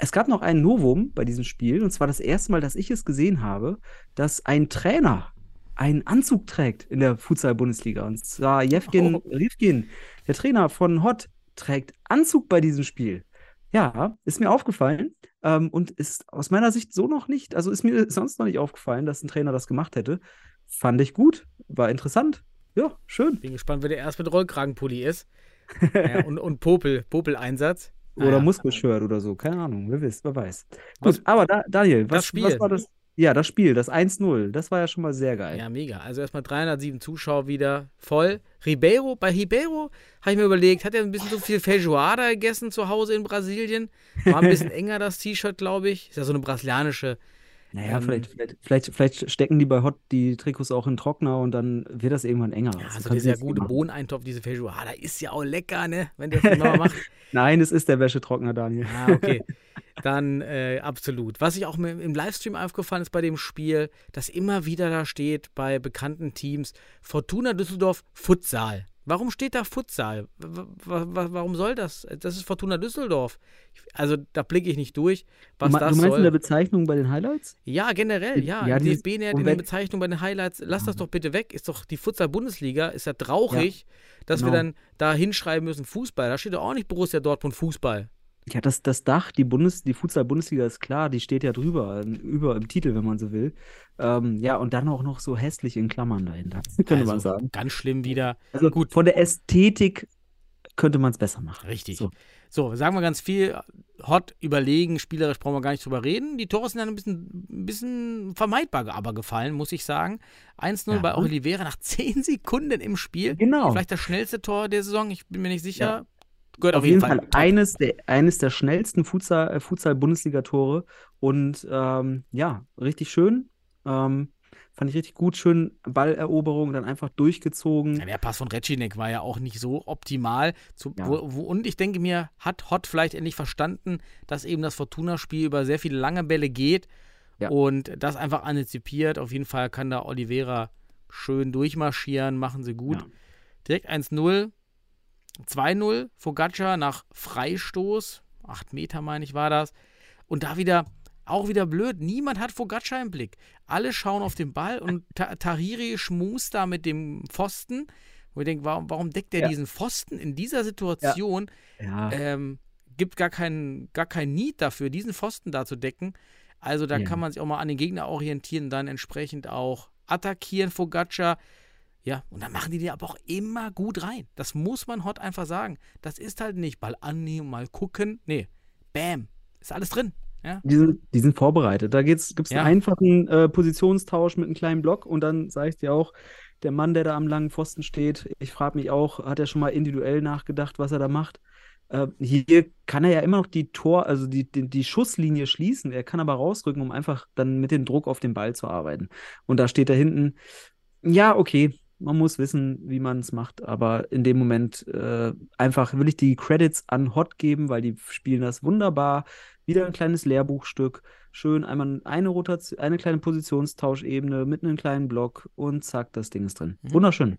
es gab noch ein Novum bei diesem Spiel, und zwar das erste Mal, dass ich es gesehen habe, dass ein Trainer einen Anzug trägt in der Futsal-Bundesliga. Und zwar Jevgen Oh. Rivkin, der Trainer von Hot, trägt Anzug bei diesem Spiel. Ja, ist mir aufgefallen ähm, und ist aus meiner Sicht so noch nicht, also ist mir sonst noch nicht aufgefallen, dass ein Trainer das gemacht hätte. Fand ich gut, war interessant. Ja, schön. bin gespannt, wer der erst mit Rollkragenpulli ist. ja, und, und Popel, Popel-Einsatz. Oder Naja. Muskelshirt oder so, keine Ahnung, wer weiß, wer weiß. Was- Gut, aber da, Daniel, Das was, Spiel. was war das? Ja, das Spiel, das 1-0, das war ja schon mal sehr geil. Ja, mega. Also erstmal 307 Zuschauer wieder voll. Ribeiro, bei Ribeiro habe ich mir überlegt, hat er ein bisschen so viel Feijoada gegessen zu Hause in Brasilien? War ein bisschen enger das T-Shirt, glaube ich. Ist ja so eine brasilianische. Naja, Ähm, vielleicht, vielleicht, vielleicht, vielleicht stecken die bei Hot die Trikots auch in Trockner und dann wird das irgendwann enger. Ja, also kann dieser gute machen. Bohneneintopf, diese Feijoada, ist ja auch lecker, ne? Wenn der das mal macht. Nein, es ist der Wäschetrockner, Daniel. Ah, okay. Dann äh, absolut. Was ich auch im Livestream aufgefallen ist bei dem Spiel, dass immer wieder da steht bei bekannten Teams Fortuna Düsseldorf Futsal. Warum steht da Futsal? Warum soll das? Das ist Fortuna Düsseldorf. Also da blicke ich nicht durch, was du, me- das du meinst in der soll. Bezeichnung bei den Highlights? Ja, generell, ja. Ja, Ja dieses- DFB nähert in der Bezeichnung bei den Highlights, lass das doch bitte weg. Ist doch die Futsal-Bundesliga, ist ja traurig, dass wir genau. dann da hinschreiben müssen Fußball. Da steht doch auch nicht Borussia Dortmund Fußball. Ja, das, das Dach, die Bundes, die Futsal-Bundesliga ist klar, die steht ja drüber, über im Titel, wenn man so will. Ähm, ja, und dann auch noch so hässlich in Klammern dahinter, könnte man Also, sagen. Ganz schlimm wieder. Also gut. von der Ästhetik könnte man es besser machen. Richtig. So. So. sagen wir ganz viel. Hot, überlegen, spielerisch brauchen wir gar nicht drüber reden. Die Tore sind dann ein bisschen, ein bisschen vermeidbar aber gefallen, muss ich sagen. 1-0 Ja. bei Oliveira nach 10 Sekunden im Spiel. Genau. Vielleicht das schnellste Tor der Saison, ich bin mir nicht sicher. Gehört Auf jeden Fall eines der, eines der schnellsten äh, Futsal-Bundesliga-Tore und ähm, ja, richtig schön. Ähm, fand ich richtig gut, schön Balleroberung, dann einfach durchgezogen. Ja, der Pass von Recinek war ja auch nicht so optimal. Zu, Ja. wo, wo, und ich denke mir, hat Hot vielleicht endlich verstanden, dass eben das Fortuna-Spiel über sehr viele lange Bälle geht Ja. und das einfach antizipiert. Auf jeden Fall kann da Oliveira schön durchmarschieren, machen sie gut. Direkt 1-0, 2-0, Fogaccia nach Freistoß, 8 Meter meine ich war das. Und da wieder, auch wieder blöd, niemand hat Fogaccia im Blick. Alle schauen auf den Ball und Ta Tahiri schmust da mit dem Pfosten. Wo ich denke, warum, warum deckt er Ja. diesen Pfosten in dieser Situation? Ja, Ähm, gibt gar keinen gar kein Need dafür, diesen Pfosten da zu decken. Also da Ja. kann man sich auch mal an den Gegner orientieren, dann entsprechend auch attackieren, Fogaccia. Ja, und dann machen die die aber auch immer gut rein. Das muss man Hot einfach sagen. Das ist halt nicht Ball annehmen, mal gucken. Nee, bam, ist alles drin. Ja, die sind, die sind vorbereitet. Da gibt es Ja. einen einfachen äh, Positionstausch mit einem kleinen Block und dann sage ich dir auch, der Mann, der da am langen Pfosten steht, ich frage mich auch, hat er schon mal individuell nachgedacht, was er da macht? Äh, hier kann er ja immer noch die Tor, also die, die, die Schusslinie schließen. Er kann aber rausrücken, um einfach dann mit dem Druck auf den Ball zu arbeiten. Und da steht da hinten, ja, okay, man muss wissen, wie man es macht, aber in dem Moment äh, einfach will ich die Credits an Hot geben, weil die spielen das wunderbar. Wieder ein kleines Lehrbuchstück. Schön einmal eine Rotation, eine kleine Positionstauschebene mit einem kleinen Block und zack, das Ding ist drin. Mhm. Wunderschön.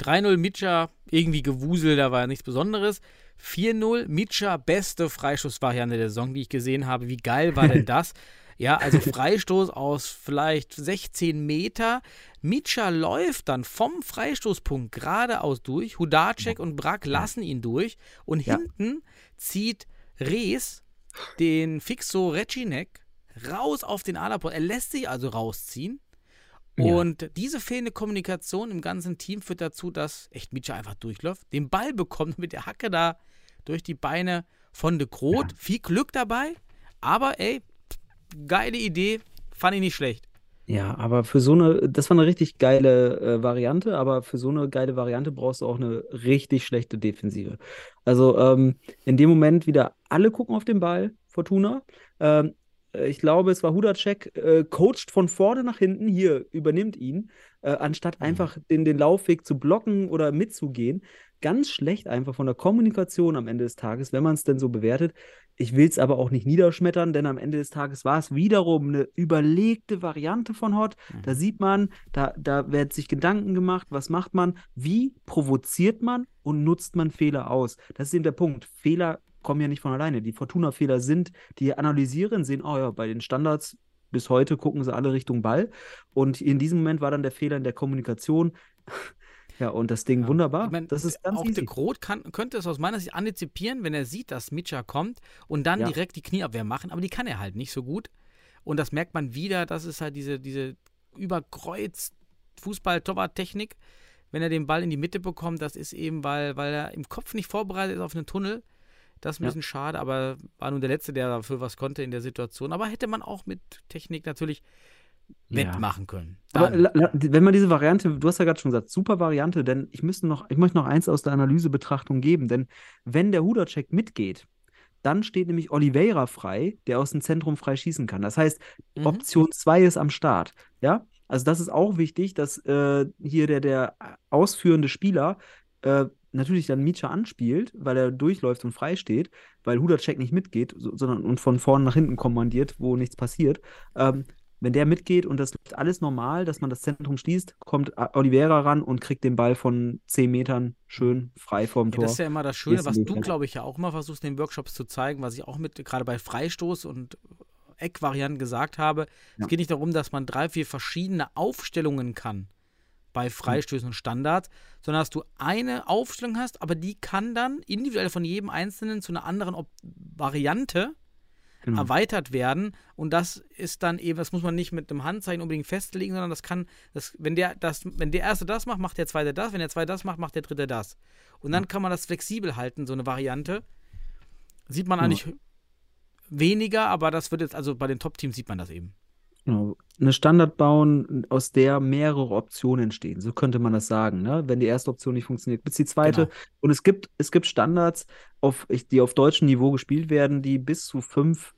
3-0 Mitscha, irgendwie Gewusel, da war ja nichts Besonderes. 4-0 Mitscha, beste Freistoßvariante der Saison, die ich gesehen habe. Wie geil war denn das? Ja, also Freistoß aus vielleicht 16 Meter. Mitscha läuft dann vom Freistoßpunkt geradeaus durch. Hudacek und Brack lassen ihn durch. Und Ja. hinten zieht Rees den Fixo Recinek raus auf den Alaport. Er lässt sich also rausziehen. Ja. Und diese fehlende Kommunikation im ganzen Team führt dazu, dass echt Mitscha einfach durchläuft, den Ball bekommt mit der Hacke da durch die Beine von de Groot. Viel Glück dabei, aber ey, geile Idee, fand ich nicht schlecht. Ja, aber für so eine, das war eine richtig geile äh, Variante, aber für so eine geile Variante brauchst du auch eine richtig schlechte Defensive. Also ähm, in dem Moment wieder alle gucken auf den Ball, Fortuna. Ähm, äh, ich glaube, es war Hudacek, äh, coacht von vorne nach hinten, hier übernimmt ihn, äh, anstatt einfach den, den Laufweg zu blocken oder mitzugehen. Ganz schlecht einfach von der Kommunikation am Ende des Tages, wenn man es denn so bewertet. Ich will es aber auch nicht niederschmettern, denn am Ende des Tages war es wiederum eine überlegte Variante von Hot. Da sieht man, da, da wird sich Gedanken gemacht, was macht man, wie provoziert man und nutzt man Fehler aus. Das ist eben der Punkt. Fehler kommen ja nicht von alleine. Die Fortuna-Fehler sind, die analysieren, sehen, oh ja, bei den Standards bis heute gucken sie alle Richtung Ball. Und in diesem Moment war dann der Fehler in der Kommunikation. Ja, und das Ding wunderbar. Ich mein, das ist ganz auch easy. de Groot kann, könnte es aus meiner Sicht antizipieren, wenn er sieht, dass Mitscha kommt und dann Ja. direkt die Knieabwehr machen, aber die kann er halt nicht so gut. Und das merkt man wieder, das ist halt diese, diese überkreuz Fußball-Torwart-Technik. Wenn er den Ball in die Mitte bekommt, das ist eben, weil, weil er im Kopf nicht vorbereitet ist auf einen Tunnel. Das ist ein Ja. bisschen schade, aber war nun der Letzte, der dafür was konnte in der Situation. Aber hätte man auch mit Technik natürlich Ja. wettmachen können. Aber Dann- la- wenn man diese Variante, du hast ja gerade schon gesagt, super Variante, denn ich müsste noch, ich möchte noch eins aus der Analysebetrachtung geben, denn wenn der Hudacek mitgeht, dann steht nämlich Oliveira frei, der aus dem Zentrum frei schießen kann. Das heißt, Mhm. Option 2 ist am Start. Ja, also das ist auch wichtig, dass äh, hier der, der ausführende Spieler äh, natürlich dann Micha anspielt, weil er durchläuft und frei steht, weil Hudacek nicht mitgeht, so, sondern und von vorne nach hinten kommandiert, wo nichts passiert. Ähm, wenn der mitgeht und das läuft alles normal, dass man das Zentrum schließt, kommt Oliveira ran und kriegt den Ball von 10 Metern schön frei vorm Ja, Tor. das ist ja immer das Schöne, was du, glaube ich, ja auch immer versuchst, in den Workshops zu zeigen, was ich auch mit, gerade bei Freistoß und Eckvarianten gesagt habe. Ja. Es geht nicht darum, dass man drei, vier verschiedene Aufstellungen kann bei Freistößen und Standards, sondern dass du eine Aufstellung hast, aber die kann dann individuell von jedem Einzelnen zu einer anderen Op Variante Genau. erweitert werden. Und das ist dann eben, das muss man nicht mit einem Handzeichen unbedingt festlegen, sondern das kann, das, wenn der das, wenn der erste das macht, macht der zweite das, wenn der zweite das macht, macht der dritte das. Und dann kann man das flexibel halten, so eine Variante. Sieht man Ja. eigentlich weniger, aber das wird jetzt, also bei den Top-Teams sieht man das eben. Genau. Eine Standard bauen, aus der mehrere Optionen entstehen. So könnte man das sagen. Ne? Wenn die erste Option nicht funktioniert, gibt es die zweite. Genau. Und es gibt, es gibt Standards, auf, die auf deutschem Niveau gespielt werden, die bis zu fünf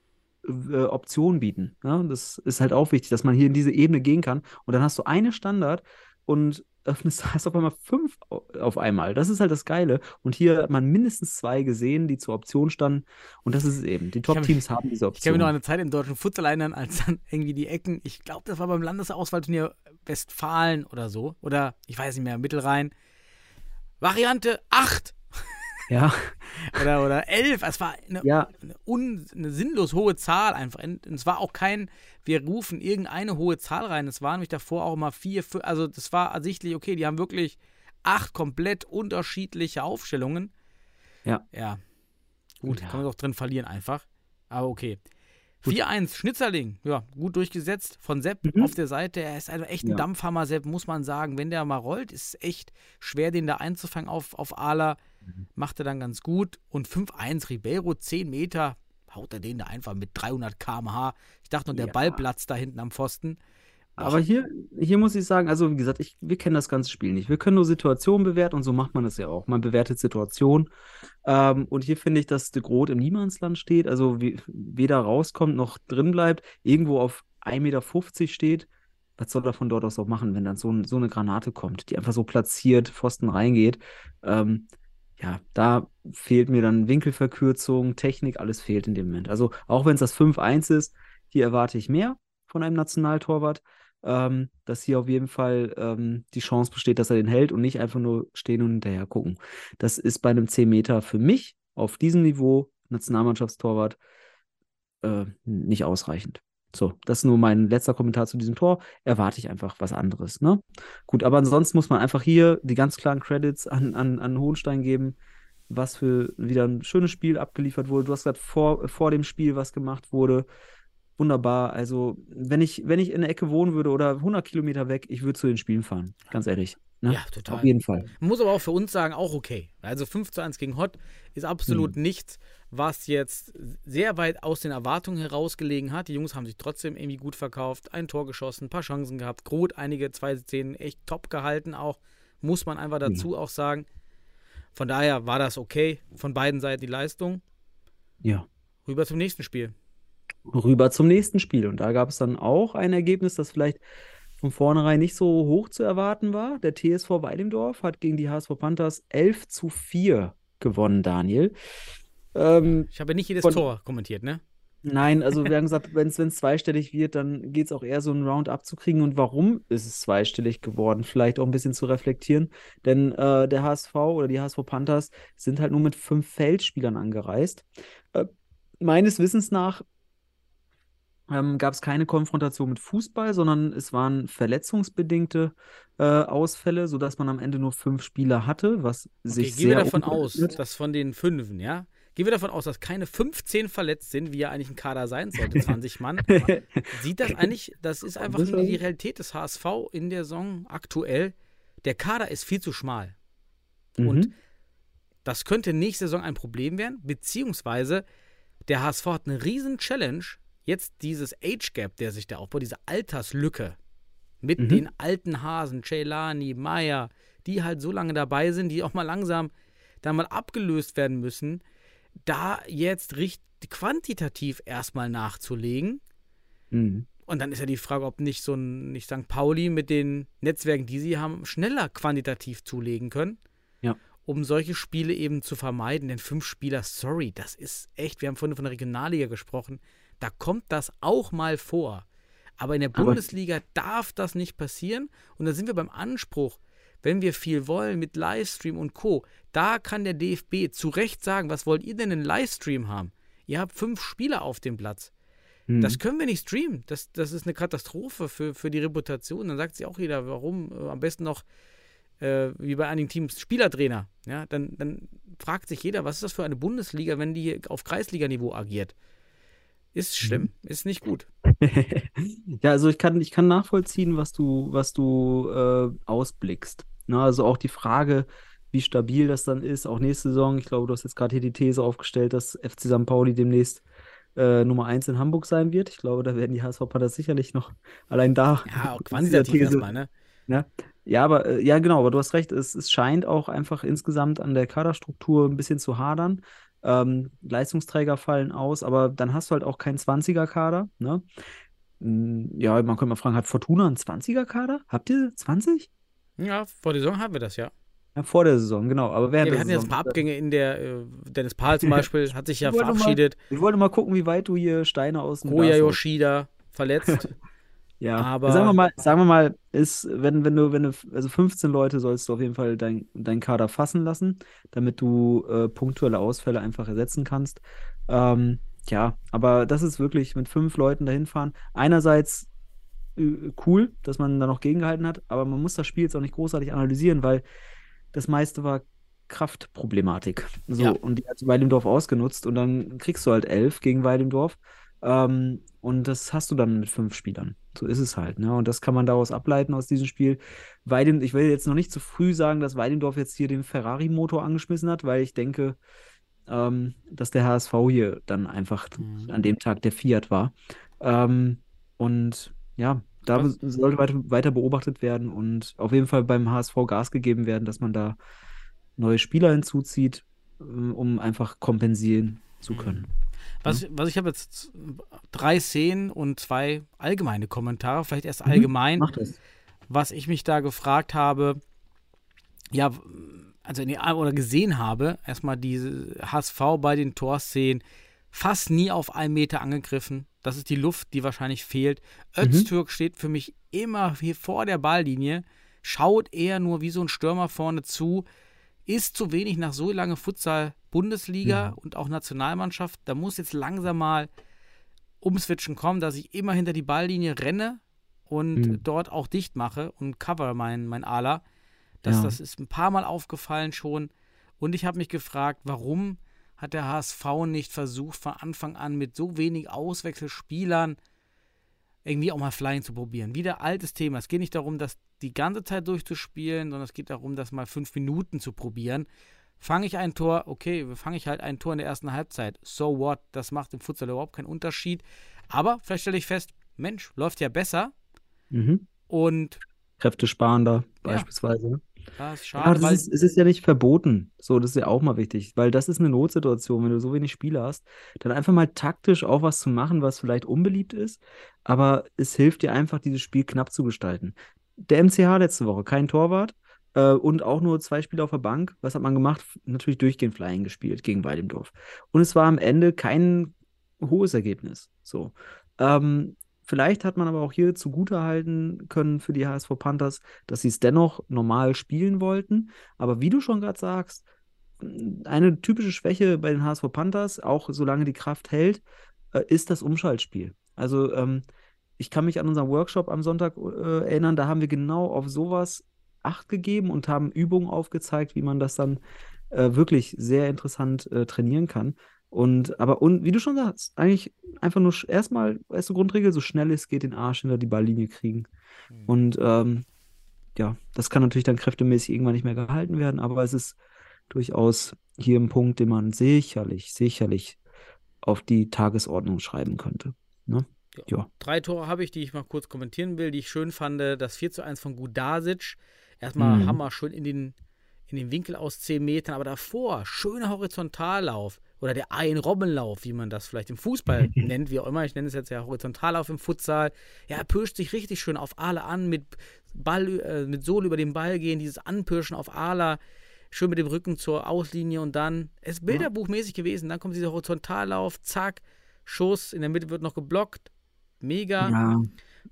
äh, Optionen bieten. Ne? Das ist halt auch wichtig, dass man hier in diese Ebene gehen kann. Und dann hast du eine Standard und öffnest, hast auf einmal fünf au- auf einmal. Das ist halt das Geile. Und hier hat man mindestens zwei gesehen, die zur Option standen. Und das ist es eben. Die Top-Teams haben diese Ich kann Option. mich noch an eine Zeit im deutschen Futsal erinnern, als dann irgendwie die Ecken, ich glaube, das war beim Landesauswahlturnier Westfalen oder so, oder ich weiß nicht mehr, Mittelrhein. Variante 8 ja, oder, oder 11. Es war eine, ja, eine, un, eine sinnlos hohe Zahl einfach. Und es war auch kein, wir rufen irgendeine hohe Zahl rein. Es waren nämlich davor auch immer vier, fünf, also das war ersichtlich, okay, die haben wirklich acht komplett unterschiedliche Aufstellungen. Ja. Ja. Gut, Ja. kann man doch drin verlieren einfach. Aber okay. Gut. 4-1, Schnitzerling, ja, gut durchgesetzt von Sepp Mhm. auf der Seite. Er ist einfach echt ein Ja. Dampfhammer, Sepp, muss man sagen. Wenn der mal rollt, ist es echt schwer, den da einzufangen auf, auf Ala. Mhm. Macht er dann ganz gut. Und 5-1, Ribeiro, 10 Meter, haut er den da einfach mit 300 km/h. Ich dachte nur, der Ja. Ball platzt da hinten am Pfosten. Aber hier, hier muss ich sagen, also wie gesagt, ich, wir kennen das ganze Spiel nicht. Wir können nur Situationen bewerten und so macht man das ja auch. Man bewertet Situationen. Ähm, und hier finde ich, dass de Groot im Niemandsland steht, also we weder rauskommt noch drin bleibt, irgendwo auf 1,50 Meter steht. Was soll er von dort aus auch machen, wenn dann so, so eine Granate kommt, die einfach so platziert, Pfosten reingeht? Ähm, ja, da fehlt mir dann Winkelverkürzung, Technik, alles fehlt in dem Moment. Also auch wenn es das 5-1 ist, hier erwarte ich mehr von einem Nationaltorwart ähm, dass hier auf jeden Fall ähm, die Chance besteht, dass er den hält und nicht einfach nur stehen und hinterher gucken. Das ist bei einem 10 Meter für mich auf diesem Niveau, Nationalmannschaftstorwart, äh, nicht ausreichend. So, das ist nur mein letzter Kommentar zu diesem Tor. Erwarte ich einfach was anderes. Ne? Gut, aber ansonsten muss man einfach hier die ganz klaren Credits an, an, an Hohenstein geben, was für wieder ein schönes Spiel abgeliefert wurde. Du hast gerade vor, vor dem Spiel was gemacht wurde wunderbar. Also, wenn ich, wenn ich in der Ecke wohnen würde oder 100 Kilometer weg, ich würde zu den Spielen fahren. Ganz ehrlich. Ne? Ja, total. Auf jeden Fall. Man muss aber auch für uns sagen, auch okay. Also 5 zu 1 gegen Hott ist absolut Mhm. nichts, was jetzt sehr weit aus den Erwartungen herausgelegen hat. Die Jungs haben sich trotzdem irgendwie gut verkauft, ein Tor geschossen, ein paar Chancen gehabt. Groth einige zwei Szenen echt top gehalten auch, muss man einfach dazu auch sagen. Von daher war das okay, von beiden Seiten die Leistung. Ja. Rüber zum nächsten Spiel. Rüber zum nächsten Spiel. Und da gab es dann auch ein Ergebnis, das vielleicht von vornherein nicht so hoch zu erwarten war. Der TSV Weidendorf hat gegen die HSV Panthers 11 zu 4 gewonnen, Daniel. Ähm, Ich habe nicht jedes Von- Tor kommentiert, ne? Nein, also wir haben gesagt, wenn es zweistellig wird, dann geht es auch eher so einen Round abzukriegen. Und warum ist es zweistellig geworden? Vielleicht auch ein bisschen zu reflektieren. Denn äh, der HSV oder die HSV Panthers sind halt nur mit fünf Feldspielern angereist. Äh, meines Wissens nach ähm, gab es keine Konfrontation mit Fußball, sondern es waren verletzungsbedingte äh, Ausfälle, sodass man am Ende nur fünf Spieler hatte, was Okay, sich gehen wir sehr davon aus, dass von den Fünfen, ja? Gehen wir davon aus, dass keine 15 verletzt sind, wie ja eigentlich ein Kader sein sollte, 20 Mann. Sieht das eigentlich, das ist einfach nur die Realität des HSV in der Saison aktuell. Der Kader ist viel zu schmal. Mhm. Und das könnte nächste Saison ein Problem werden, beziehungsweise der HSV hat eine riesen Challenge, jetzt dieses Age Gap, der sich da aufbaut, diese Alterslücke mit Mhm. den alten Hasen, Ceylani, Maya, die halt so lange dabei sind, die auch mal langsam da mal abgelöst werden müssen, da jetzt richtig quantitativ erstmal nachzulegen. Mhm. Und dann ist ja die Frage, ob nicht so ein, nicht St. Pauli mit den Netzwerken, die sie haben, schneller quantitativ zulegen können. Ja. Um solche Spiele eben zu vermeiden. Denn fünf Spieler, sorry, das ist echt, wir haben vorhin von der Regionalliga gesprochen, da kommt das auch mal vor. Aber in der Aber- Bundesliga darf das nicht passieren. Und da sind wir beim Anspruch, wenn wir viel wollen mit Livestream und Co., da kann der DFB zu Recht sagen, was wollt ihr denn in Livestream haben? Ihr habt fünf Spieler auf dem Platz. Mhm. Das können wir nicht streamen. Das, das ist eine Katastrophe für, für die Reputation. Dann sagt sich auch jeder, warum? Äh, am besten noch, äh, wie bei einigen Teams, Spielertrainer. Ja, dann, dann fragt sich jeder, was ist das für eine Bundesliga, wenn die hier auf Kreisliganiveau agiert? Ist schlimm, ist nicht gut. Ja, also ich kann, ich kann nachvollziehen, was du, was du äh, ausblickst. Na, also auch die Frage, wie stabil das dann ist, auch nächste Saison. Ich glaube, du hast jetzt gerade hier die These aufgestellt, dass FC St. Pauli demnächst äh, Nummer 1 in Hamburg sein wird. Ich glaube, da werden die HSV Panther sicherlich noch allein da. Ja, auch quantitativ These- erstmal, ne? Ne? Ja, aber äh, ja, genau, aber du hast recht, es, es scheint auch einfach insgesamt an der Kaderstruktur ein bisschen zu hadern. Ähm, Leistungsträger fallen aus, aber dann hast du halt auch keinen 20er-Kader. Ne? Mm, Ja, man könnte mal fragen, hat Fortuna einen 20er-Kader? Habt ihr 20? Ja, vor der Saison haben wir das ja. Ja, vor der Saison, genau. Aber ja während wir der hatten jetzt ein Saison. paar Abgänge in der, äh, Dennis Pahl zum Beispiel hat sich ja Ich wollte mal- verabschiedet. Ich wollte mal gucken, wie weit du hier Steine aus dem haust. Yoshida verletzt. Ja, Aber- sagen wir mal, sagen wir mal, ist, wenn, wenn du, wenn du, also 15 Leute sollst du auf jeden Fall dein, dein Kader fassen lassen, damit du äh, punktuelle Ausfälle einfach ersetzen kannst. Ähm, ja, aber das ist wirklich mit fünf Leuten dahin fahren. Einerseits äh, cool, dass man da noch gegengehalten hat, aber man muss das Spiel jetzt auch nicht großartig analysieren, weil das meiste war Kraftproblematik. So, Ja. und die hat Weidemdorf ausgenutzt und dann kriegst du halt elf gegen Weidemdorf. Ähm, und das hast du dann mit fünf Spielern. So ist es halt, ne? Und das kann man daraus ableiten aus diesem Spiel. Weidem, ich will jetzt noch nicht zu früh sagen, dass Weidendorf jetzt hier den Ferrari-Motor angeschmissen hat, weil ich denke, ähm, dass der HSV hier dann einfach Mhm. an dem Tag der Fiat war. Ähm, und ja, da Was? sollte weiter, weiter beobachtet werden und auf jeden Fall beim HSV Gas gegeben werden, dass man da neue Spieler hinzuzieht, ähm, um einfach kompensieren zu können. Was, was ich habe jetzt drei Szenen und zwei allgemeine Kommentare, vielleicht erst Mhm. allgemein. Das. was ich mich da gefragt habe, ja, also in die, oder gesehen habe, erstmal diese HSV bei den Torszenen fast nie auf einen Meter angegriffen. Das ist die Luft, die wahrscheinlich fehlt. Öztürk steht für mich immer hier vor der Balllinie, schaut eher nur wie so ein Stürmer vorne zu, ist zu wenig nach so lange Futsal Bundesliga und auch Nationalmannschaft. Da muss jetzt langsam mal umswitchen kommen, dass ich immer hinter die Balllinie renne und Mhm. dort auch dicht mache und cover mein, mein Ala. Das, Ja. das ist ein paar Mal aufgefallen schon. Und ich habe mich gefragt, warum hat der HSV nicht versucht, von Anfang an mit so wenig Auswechselspielern irgendwie auch mal Flying zu probieren. Wieder altes Thema. Es geht nicht darum, das die ganze Zeit durchzuspielen, sondern es geht darum, das mal fünf Minuten zu probieren. Fange ich ein Tor, okay, fange ich halt ein Tor in der ersten Halbzeit. So what? Das macht im Futsal überhaupt keinen Unterschied. Aber vielleicht stelle ich fest, Mensch, läuft ja besser. Mhm. Und Kräftesparender beispielsweise. Das ist Ja, schade, das weil ist, es ist ja nicht verboten. So, das ist ja auch mal wichtig, weil das ist eine Notsituation, wenn du so wenig Spieler hast, dann einfach mal taktisch auch was zu machen, was vielleicht unbeliebt ist, aber es hilft dir einfach, dieses Spiel knapp zu gestalten. Der MCH letzte Woche, kein Torwart äh, und auch nur zwei Spieler auf der Bank. Was hat man gemacht? Natürlich durchgehend Flying gespielt gegen Weidemdorf. Und es war am Ende kein hohes Ergebnis. So. Ähm, Vielleicht hat man aber auch hier zugutehalten können für die HSV Panthers, dass sie es dennoch normal spielen wollten. Aber wie du schon gerade sagst, eine typische Schwäche bei den HSV Panthers, auch solange die Kraft hält, äh, ist das Umschaltspiel. Also ähm, ich kann mich an unseren Workshop am Sonntag äh, erinnern, da haben wir genau auf sowas Acht gegeben und haben Übungen aufgezeigt, wie man das dann äh, wirklich sehr interessant äh, trainieren kann. Und aber und wie du schon sagst, eigentlich einfach nur erstmal, erste Grundregel, so schnell es geht, den Arsch hinter die Balllinie kriegen. Und ähm, ja, das kann natürlich dann kräftemäßig irgendwann nicht mehr gehalten werden, aber es ist durchaus hier ein Punkt, den man sicherlich, sicherlich auf die Tagesordnung schreiben könnte. Ne? Ja. Drei Tore habe ich, die ich mal kurz kommentieren will, die ich schön fand. Das 4 zu 1 von Gudasic. Erstmal Mhm. Hammer schön in den, in den Winkel aus 10 Metern, aber davor schöner Horizontallauf oder der Ein-Robbenlauf, wie man das vielleicht im Fußball nennt, wie auch immer. Ich nenne es jetzt ja Horizontallauf im Futsal. Ja, er pirscht sich richtig schön auf Ala an, mit Ball, äh, mit Sohle über den Ball gehen, dieses Anpirschen auf Ala, schön mit dem Rücken zur Auslinie und dann, es ist bilderbuchmäßig gewesen, dann kommt dieser Horizontallauf, zack, Schuss, in der Mitte wird noch geblockt, mega Ja.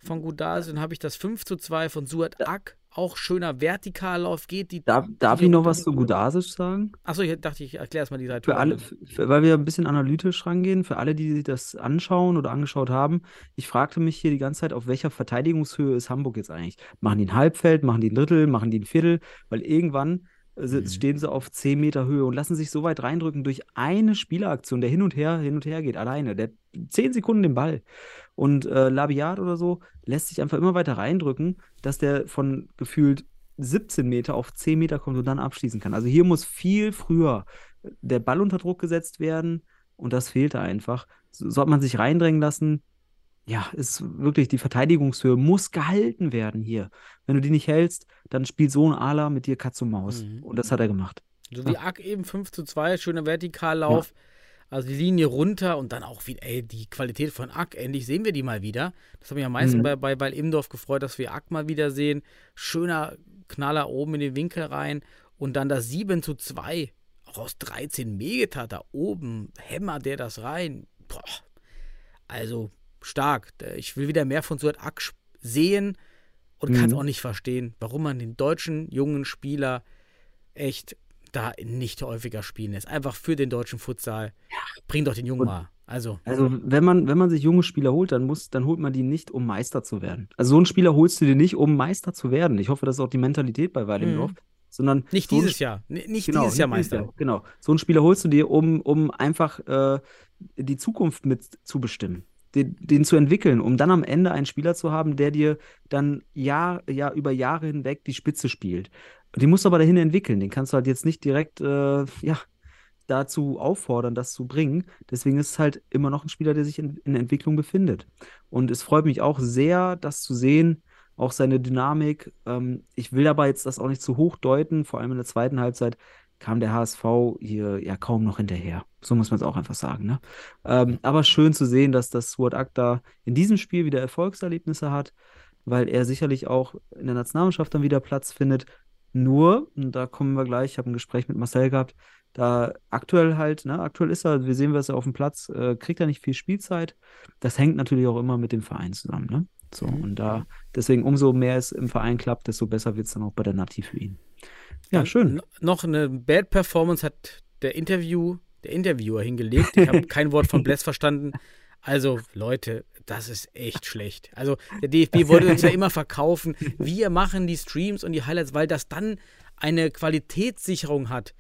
von Gudasi, dann habe ich das 5 zu 2 von Suat Ak, auch schöner Vertikallauf, geht die. Darf, darf ich noch was zu Gudasic sagen? Achso, ich dachte, ich erkläre erstmal die drei Für alle, für, weil wir ein bisschen analytisch rangehen, für alle, die sich das anschauen oder angeschaut haben, ich fragte mich hier die ganze Zeit, auf welcher Verteidigungshöhe ist Hamburg jetzt eigentlich? Machen die ein Halbfeld, machen die ein Drittel, machen die ein Viertel? Weil irgendwann äh, Mhm. stehen sie auf 10 Meter Höhe und lassen sich so weit reindrücken durch eine Spieleraktion, der hin und her, hin und her geht, alleine. Der 10 Sekunden den Ball. Und äh, Labiat oder so lässt sich einfach immer weiter reindrücken, dass der von gefühlt 17 Meter auf 10 Meter kommt und dann abschließen kann. Also hier muss viel früher der Ball unter Druck gesetzt werden und das fehlte einfach. So, so hat man sich reindrängen lassen. Ja, ist wirklich die Verteidigungshöhe muss gehalten werden hier. Wenn du die nicht hältst, dann spielt so ein Ala mit dir Katz und Maus. Mhm. Und das hat er gemacht. So wie Ak eben 5 zu 2, schöner Vertikallauf. Also die Linie runter und dann auch wieder, ey, die Qualität von Ack, endlich sehen wir die mal wieder. Das hat mich am meisten Mhm. bei, bei, bei Imdorf gefreut, dass wir Ack mal wieder sehen. Schöner Knaller oben in den Winkel rein und dann das 7 zu 2, auch aus 13 Meter da oben, hämmert der das rein. Boah. Also stark. Ich will wieder mehr von Suat Ack sch- sehen und kann es Mhm. auch nicht verstehen, warum man den deutschen jungen Spieler echt da nicht häufiger spielen lässt. Einfach für den deutschen Futsal. Bring doch den Jungen Und- mal. Also, Also, wenn man, wenn man sich junge Spieler holt, dann muss, dann holt man die nicht, um Meister zu werden. Also so einen Spieler holst du dir nicht, um Meister zu werden. Ich hoffe, das ist auch die Mentalität bei Weidendorf. Sondern nicht so dieses Jahr. N- Nicht Genau, dieses Jahr Meister. Jahr, Genau. So einen Spieler holst du dir, um, um einfach äh, die Zukunft mit zu bestimmen, den, den zu entwickeln, um dann am Ende einen Spieler zu haben, der dir dann Jahr, Jahr über Jahre hinweg die Spitze spielt. Den musst du aber dahin entwickeln. Den kannst du halt jetzt nicht direkt äh, ja, dazu auffordern, das zu bringen. Deswegen ist es halt immer noch ein Spieler, der sich in, in Entwicklung befindet. Und es freut mich auch sehr, das zu sehen, auch seine Dynamik. Ähm, ich will aber jetzt das auch nicht zu hoch deuten, vor allem in der zweiten Halbzeit kam der HSV hier ja kaum noch hinterher. So muss man es auch einfach sagen. Ne? Ähm, aber schön zu sehen, dass das Sword Akta in diesem Spiel wieder Erfolgserlebnisse hat, weil er sicherlich auch in der Nationalmannschaft dann wieder Platz findet. Nur, und da kommen wir gleich, ich habe ein Gespräch mit Marcel gehabt, da aktuell halt, ne, aktuell ist er, wir sehen, was er auf dem Platz, äh, kriegt er nicht viel Spielzeit. Das hängt natürlich auch immer mit dem Verein zusammen, ne? So, Mhm. und da, deswegen umso mehr es im Verein klappt, desto besser wird es dann auch bei der Nati für ihn. Ja, schön. N- Noch eine Bad Performance hat der Interview, der Interviewer hingelegt. Ich habe kein Wort von Bless verstanden. Also, Leute, das ist echt schlecht. Also, der DFB wollte uns ja immer verkaufen, wir machen die Streams und die Highlights, weil das dann eine Qualitätssicherung hat.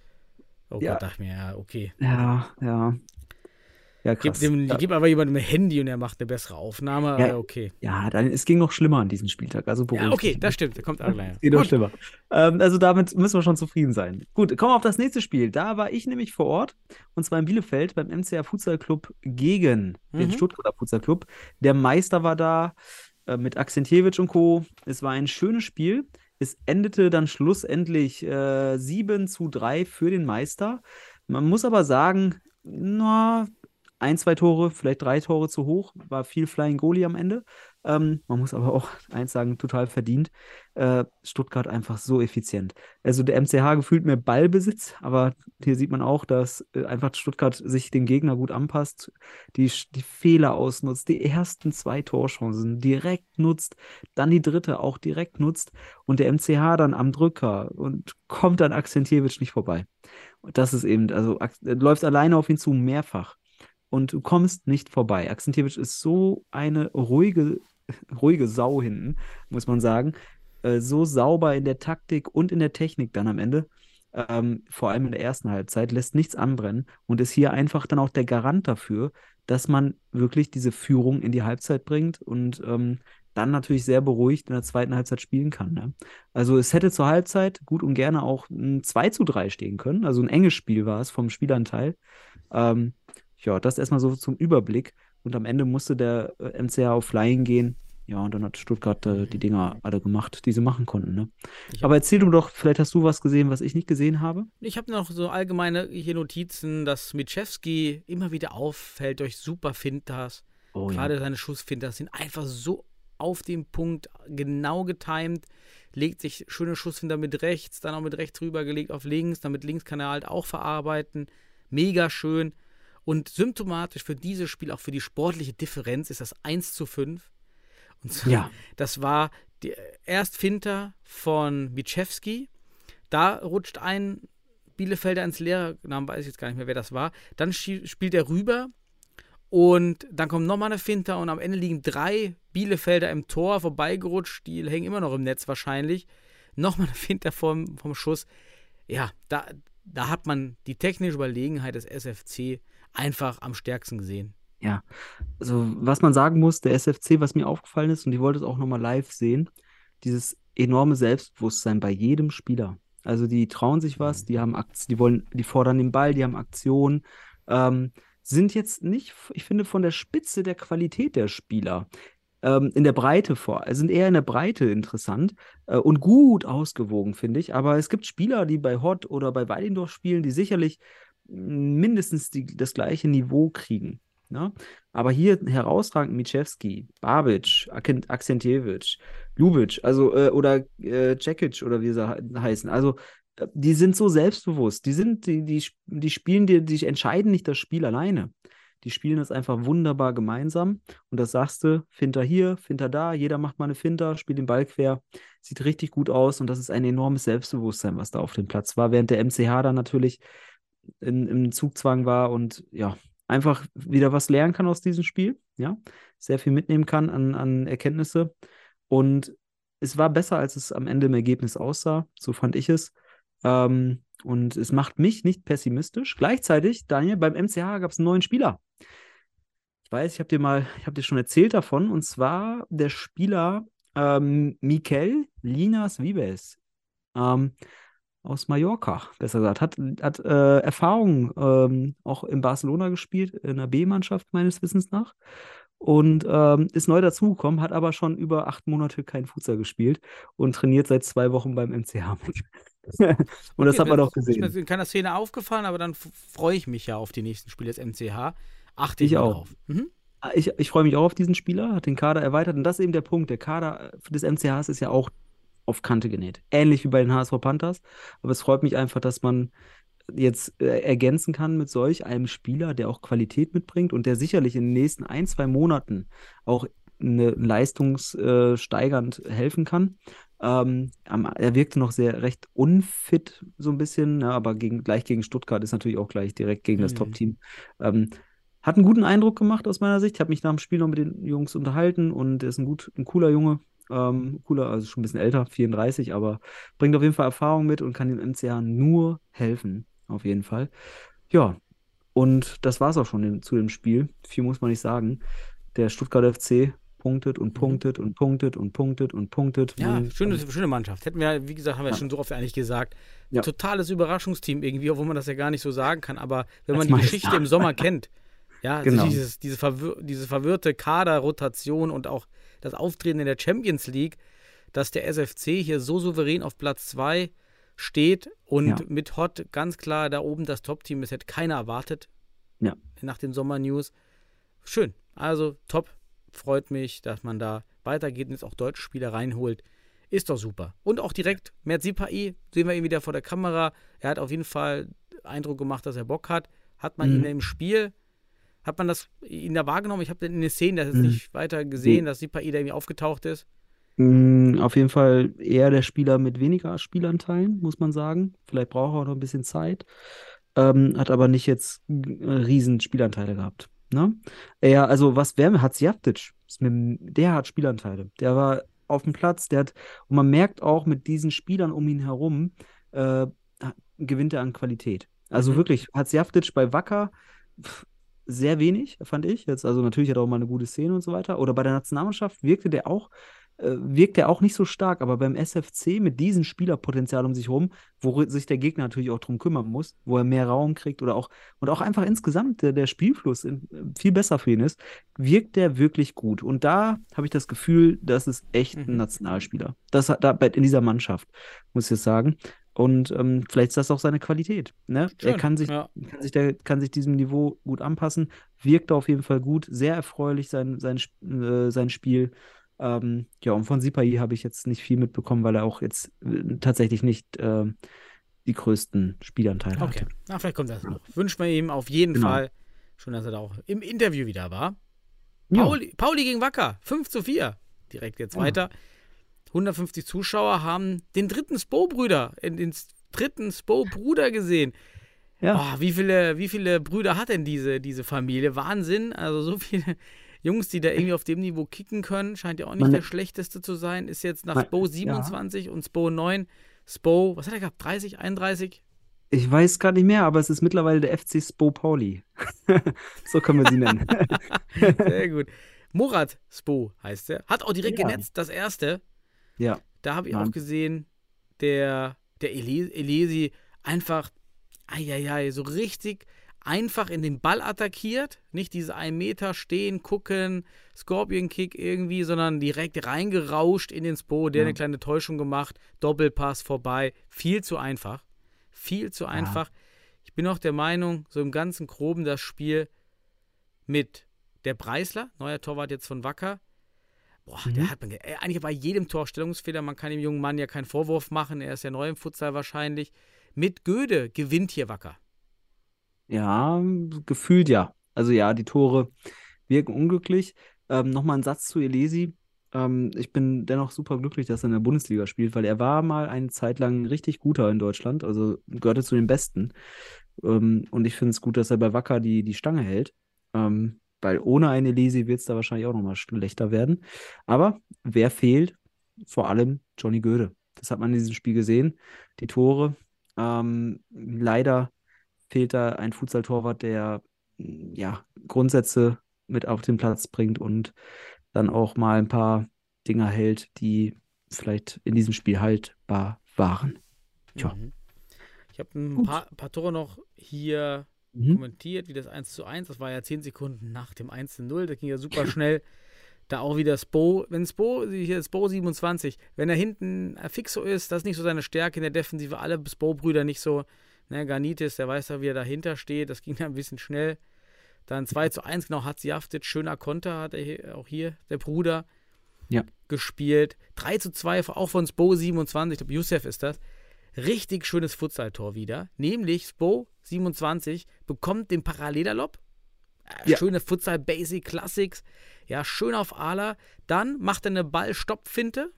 Oh Ja. Gott, dachte ich mir, ja, okay. Ja, ja. Ja, Gib, krass. dem, ja, gib aber jemandem ein Handy und er macht eine bessere Aufnahme. Ja. Okay. ja, dann, es ging noch schlimmer an diesem Spieltag. Also Ja, okay, das stimmt. Da kommt gleich. Es geht noch schlimmer. Ähm, also damit müssen wir schon zufrieden sein. Gut, kommen wir auf das nächste Spiel. Da war ich nämlich vor Ort und zwar in Bielefeld beim MCR Futsal Club gegen den Mhm. Stuttgarter Futsal Club. Der Meister war da äh, mit Akzentjewitsch und Co. Es war ein schönes Spiel. Es endete dann schlussendlich äh, 7 zu 3 für den Meister. Man muss aber sagen, na, ein, zwei Tore, vielleicht drei Tore zu hoch, war viel Flying Goalie am Ende. Ähm, man muss aber auch eins sagen, total verdient. Äh, Stuttgart einfach so effizient. Also der MCH gefühlt mehr Ballbesitz, aber hier sieht man auch, dass äh, einfach Stuttgart sich dem Gegner gut anpasst, die, die Fehler ausnutzt, die ersten zwei Torchancen direkt nutzt, dann die dritte auch direkt nutzt und der MCH dann am Drücker und kommt dann Akzentjewitsch nicht vorbei. Und das ist eben, also äh, läuft alleine auf ihn zu, mehrfach. Und du kommst nicht vorbei. Akzentjewitsch ist so eine ruhige, ruhige Sau hinten, muss man sagen. Äh, so sauber in der Taktik und in der Technik dann am Ende. Ähm, vor allem in der ersten Halbzeit, lässt nichts anbrennen und ist hier einfach dann auch der Garant dafür, dass man wirklich diese Führung in die Halbzeit bringt und ähm, dann natürlich sehr beruhigt in der zweiten Halbzeit spielen kann. Ne? Also es hätte zur Halbzeit gut und gerne auch ein 2 zu 3 stehen können. Also ein enges Spiel war es vom Spielanteil. Ähm, ja, das erstmal so zum Überblick. und am Ende musste der äh, MCH auf Flying gehen. Ja, und dann hat Stuttgart äh, die Dinger alle gemacht, die sie machen konnten. Ne? Aber erzähl du doch, vielleicht hast du was gesehen, was ich nicht gesehen habe. Ich habe noch so allgemeine hier Notizen, dass Mitschewski immer wieder auffällt durch super Fintas. Oh Gerade seine Schussfintas sind einfach so auf den Punkt genau getimt. Legt sich schöne Schussfinter mit rechts, dann auch mit rechts rübergelegt auf links. Dann mit links kann er halt auch verarbeiten. Mega schön. Und symptomatisch für dieses Spiel, auch für die sportliche Differenz, ist das 1 zu 5. Und so, Ja. das war die, erst Finter von Bichewski. Da rutscht ein Bielefelder ins Leere. Namen weiß ich jetzt gar nicht mehr, wer das war. Dann spielt er rüber und dann kommt nochmal eine Finter und am Ende liegen drei Bielefelder im Tor vorbeigerutscht. Die hängen immer noch im Netz wahrscheinlich. Nochmal eine Finter vom, vom Schuss. Ja, da, da hat man die technische Überlegenheit des SFC einfach am stärksten gesehen. Also, was man sagen muss, der SFC, was mir aufgefallen ist, und ich wollte es auch nochmal live sehen, dieses enorme Selbstbewusstsein bei jedem Spieler. Also, die trauen sich was, die haben Akt, die wollen, die fordern den Ball, die haben Aktionen, ähm, sind jetzt nicht, ich finde, von der Spitze der Qualität der Spieler. Ähm, in der Breite vor, also sind eher in der Breite interessant äh, und gut ausgewogen, finde ich. Aber es gibt Spieler, die bei Hott oder bei Weidendorf spielen, die sicherlich mindestens die, das gleiche Niveau kriegen. Ne? Aber hier herausragend Michewski, Babic, Akzentjewitsch, Ljubic, also äh, oder äh, Cekic oder wie sie he- heißen. Also äh, die sind so selbstbewusst. Die sind, die, die, die spielen dir, die entscheiden nicht das Spiel alleine. Die spielen das einfach wunderbar gemeinsam. Und das sagst du, Finter hier, Finter da, jeder macht mal eine Finter, spielt den Ball quer, sieht richtig gut aus und das ist ein enormes Selbstbewusstsein, was da auf dem Platz war, während der MCH dann natürlich in, im Zugzwang war und ja, einfach wieder was lernen kann aus diesem Spiel, ja, sehr viel mitnehmen kann an, an Erkenntnisse und es war besser, als es am Ende im Ergebnis aussah, so fand ich es. Ähm, und es macht mich nicht pessimistisch. Gleichzeitig, Daniel, beim MCH gab es einen neuen Spieler. Ich weiß, ich habe dir mal, ich habe dir schon erzählt davon, und zwar der Spieler ähm, Mikel Linas Vives ähm, aus Mallorca, besser gesagt. Hat, hat äh, Erfahrung ähm, auch in Barcelona gespielt, in der B-Mannschaft meines Wissens nach. Und ähm, ist neu dazugekommen, hat aber schon über acht Monate kein Futsal gespielt und trainiert seit zwei Wochen beim MCH mit. und das Okay, hat man doch Ist mir gesehen. in keiner Szene aufgefallen, aber dann freue ich mich ja auf die nächsten Spiele des MCH. Achte ich, Ich auch. drauf. Mhm. Ich, ich freue mich auch auf diesen Spieler, hat den Kader erweitert und das ist eben der Punkt. Der Kader äh, des MCHs ist ja auch auf Kante genäht. Ähnlich wie bei den HSV Panthers. Aber es freut mich einfach, dass man jetzt äh, ergänzen kann mit solch einem Spieler, der auch Qualität mitbringt und der sicherlich in den nächsten ein, zwei Monaten auch eine, leistungssteigernd helfen kann. Ähm, er wirkte noch sehr recht unfit, so ein bisschen, ne, aber gegen, gleich gegen Stuttgart ist natürlich auch gleich direkt gegen das Mhm. Top-Team. Ähm, hat einen guten Eindruck gemacht aus meiner Sicht. Ich habe mich nach dem Spiel noch mit den Jungs unterhalten und er ist ein gut, ein cooler Junge. Ähm, cooler, also schon ein bisschen älter, 34, aber bringt auf jeden Fall Erfahrung mit und kann dem MCH nur helfen. Auf jeden Fall. Ja, und das war es auch schon in, zu dem Spiel. Viel muss man nicht sagen. Der Stuttgart FC punktet und punktet und punktet und punktet und punktet. Mhm. Ja, Man- schöne, schöne Mannschaft. Hätten wir, wie gesagt, haben wir Ja. schon so oft eigentlich gesagt. Ja. Totales Überraschungsteam irgendwie, obwohl man das ja gar nicht so sagen kann. Aber wenn man die. Geschichte im Sommer kennt, ja, also Genau. dieses, diese, verwir diese verwirrte Kaderrotation und auch das Auftreten in der Champions League, dass der SFC hier so souverän auf Platz 2 steht und Ja. mit Hot ganz klar da oben das Top-Team ist, hätte keiner erwartet. Ja. Nach den Sommer-News. Schön. Also top. Freut mich, dass man da weitergeht und jetzt auch deutsche Spieler reinholt. Ist doch super. Und auch direkt Merzipai, sehen wir ihn wieder vor der Kamera. Er hat auf jeden Fall Eindruck gemacht, dass er Bock hat. Hat man Mhm. ihn im Spiel, hat man das ihn da wahrgenommen? Ich habe in den Szenen das jetzt Mhm. nicht weiter gesehen, dass Sipai da irgendwie aufgetaucht ist. Mm, Auf jeden Fall eher der Spieler mit weniger Spielanteilen, muss man sagen. Vielleicht braucht er auch noch ein bisschen Zeit. Ähm, hat aber nicht jetzt äh, riesen Spielanteile gehabt. Ne? Ja, also was wäre, hat mir- der hat Spielanteile. Der war auf dem Platz, der hat, und man merkt auch mit diesen Spielern um ihn herum, äh, gewinnt er an Qualität. Also Mhm. wirklich, hat Sjaptic bei Wacker sehr wenig, fand ich. Jetzt, also natürlich hat er auch mal eine gute Szene und so weiter. Oder bei der Nationalmannschaft wirkte der auch äh, wirkt er auch nicht so stark, aber beim SFC mit diesem Spielerpotenzial um sich rum, wo sich der Gegner natürlich auch drum kümmern muss, wo er mehr Raum kriegt oder auch und auch einfach insgesamt der, der Spielfluss in, viel besser für ihn ist, wirkt der wirklich gut. Und da habe ich das Gefühl, das ist echt ein Mhm. Nationalspieler. Das hat da in dieser Mannschaft, muss ich jetzt sagen. Und ähm, vielleicht ist das auch seine Qualität. Ne? Er Schön, kann sich, ja. kann sich, der, kann sich diesem Niveau gut anpassen, wirkt auf jeden Fall gut, sehr erfreulich sein, sein, äh, sein Spiel. Ähm, ja, und von Sipai habe ich jetzt nicht viel mitbekommen, weil er auch jetzt äh, tatsächlich nicht ähm, die größten Spielanteile Okay, hatte. na, vielleicht kommt das noch. Wünschen wir ihm auf jeden Genau. Fall. Schon, dass er da auch im Interview wieder war. Ja. Pauli, Pauli gegen Wacker, 5 zu 4. Direkt jetzt Ja. weiter. 150 Zuschauer haben den dritten Spo-Brüder, in den dritten Spo-Bruder gesehen. Ja. Oh, wie, viele, wie viele Brüder hat denn diese, diese Familie? Wahnsinn. Also so viele Jungs, die da irgendwie auf dem Niveau kicken können. Scheint ja auch nicht Meine- der schlechteste zu sein. Ist jetzt nach Spo ja. 27 und Spo 9. Spo, was hat er gehabt? 30, 31? Ich weiß gar nicht mehr, aber es ist mittlerweile der FC Spo Pauli. so können wir sie nennen. Sehr gut. Murat Spo heißt er. Hat auch direkt Ja. genetzt, das erste. Ja. Da habe ich Mann. auch gesehen, der, der Ele- Elesi einfach, eieiei, so richtig einfach in den Ball attackiert. Nicht diese 1 Meter stehen, gucken, Scorpion-Kick irgendwie, sondern direkt reingerauscht in den Spo, der Ja. eine kleine Täuschung gemacht, Doppelpass vorbei. Viel zu einfach. Viel zu einfach. Ich bin auch der Meinung, so im ganzen Groben das Spiel mit der Preisler, neuer Torwart jetzt von Wacker, Boah, Mhm. der hat man, äh, eigentlich bei jedem Tor Stellungsfehler. Man kann dem jungen Mann ja keinen Vorwurf machen. Er ist ja neu im Futsal wahrscheinlich. Mit Göde gewinnt hier Wacker. Ja, gefühlt ja. Also ja, die Tore wirken unglücklich. Ähm, nochmal ein Satz zu Elesi. Ähm, ich bin dennoch super glücklich, dass er in der Bundesliga spielt, weil er war mal eine Zeit lang richtig guter in Deutschland, also gehörte zu den Besten. Ähm, und ich finde es gut, dass er bei Wacker die, die Stange hält. Ähm, weil ohne einen Elesi wird es da wahrscheinlich auch nochmal schlechter werden. Aber wer fehlt? Vor allem Johnny Göde. Das hat man in diesem Spiel gesehen. Die Tore. Ähm, leider fehlt da ein Futsal-Torwart, der mh, ja, Grundsätze mit auf den Platz bringt und dann auch mal ein paar Dinger hält, die vielleicht in diesem Spiel haltbar waren. Tja. Mhm. Ich habe ein paar, paar Tore noch hier Mhm. kommentiert, wie das 1 zu 1. Das war ja 10 Sekunden nach dem 1 zu 0. Das ging ja super schnell. Da auch wieder Spo, wenn Spo, hier Spo 27, wenn er hinten äh, fix so ist, das ist nicht so seine Stärke in der Defensive. Alle Spo-Brüder nicht so. Ne, Garnitis, der weiß ja, wie er dahinter steht. Das ging dann ein bisschen schnell. Dann 2 zu 1, genau, Hatziaftic, schöner Konter hat er hier, auch hier, der Bruder, Ja. gespielt. 3 zu 2, auch von Spo 27, ich glaube, Youssef ist das. Richtig schönes Futsal-Tor wieder. Nämlich Spo 27 bekommt den Parallelalob. Äh, Ja. Schöne Futsal Basic Classics. Ja, schön auf Ala. Dann macht er eine Ballstoppfinte.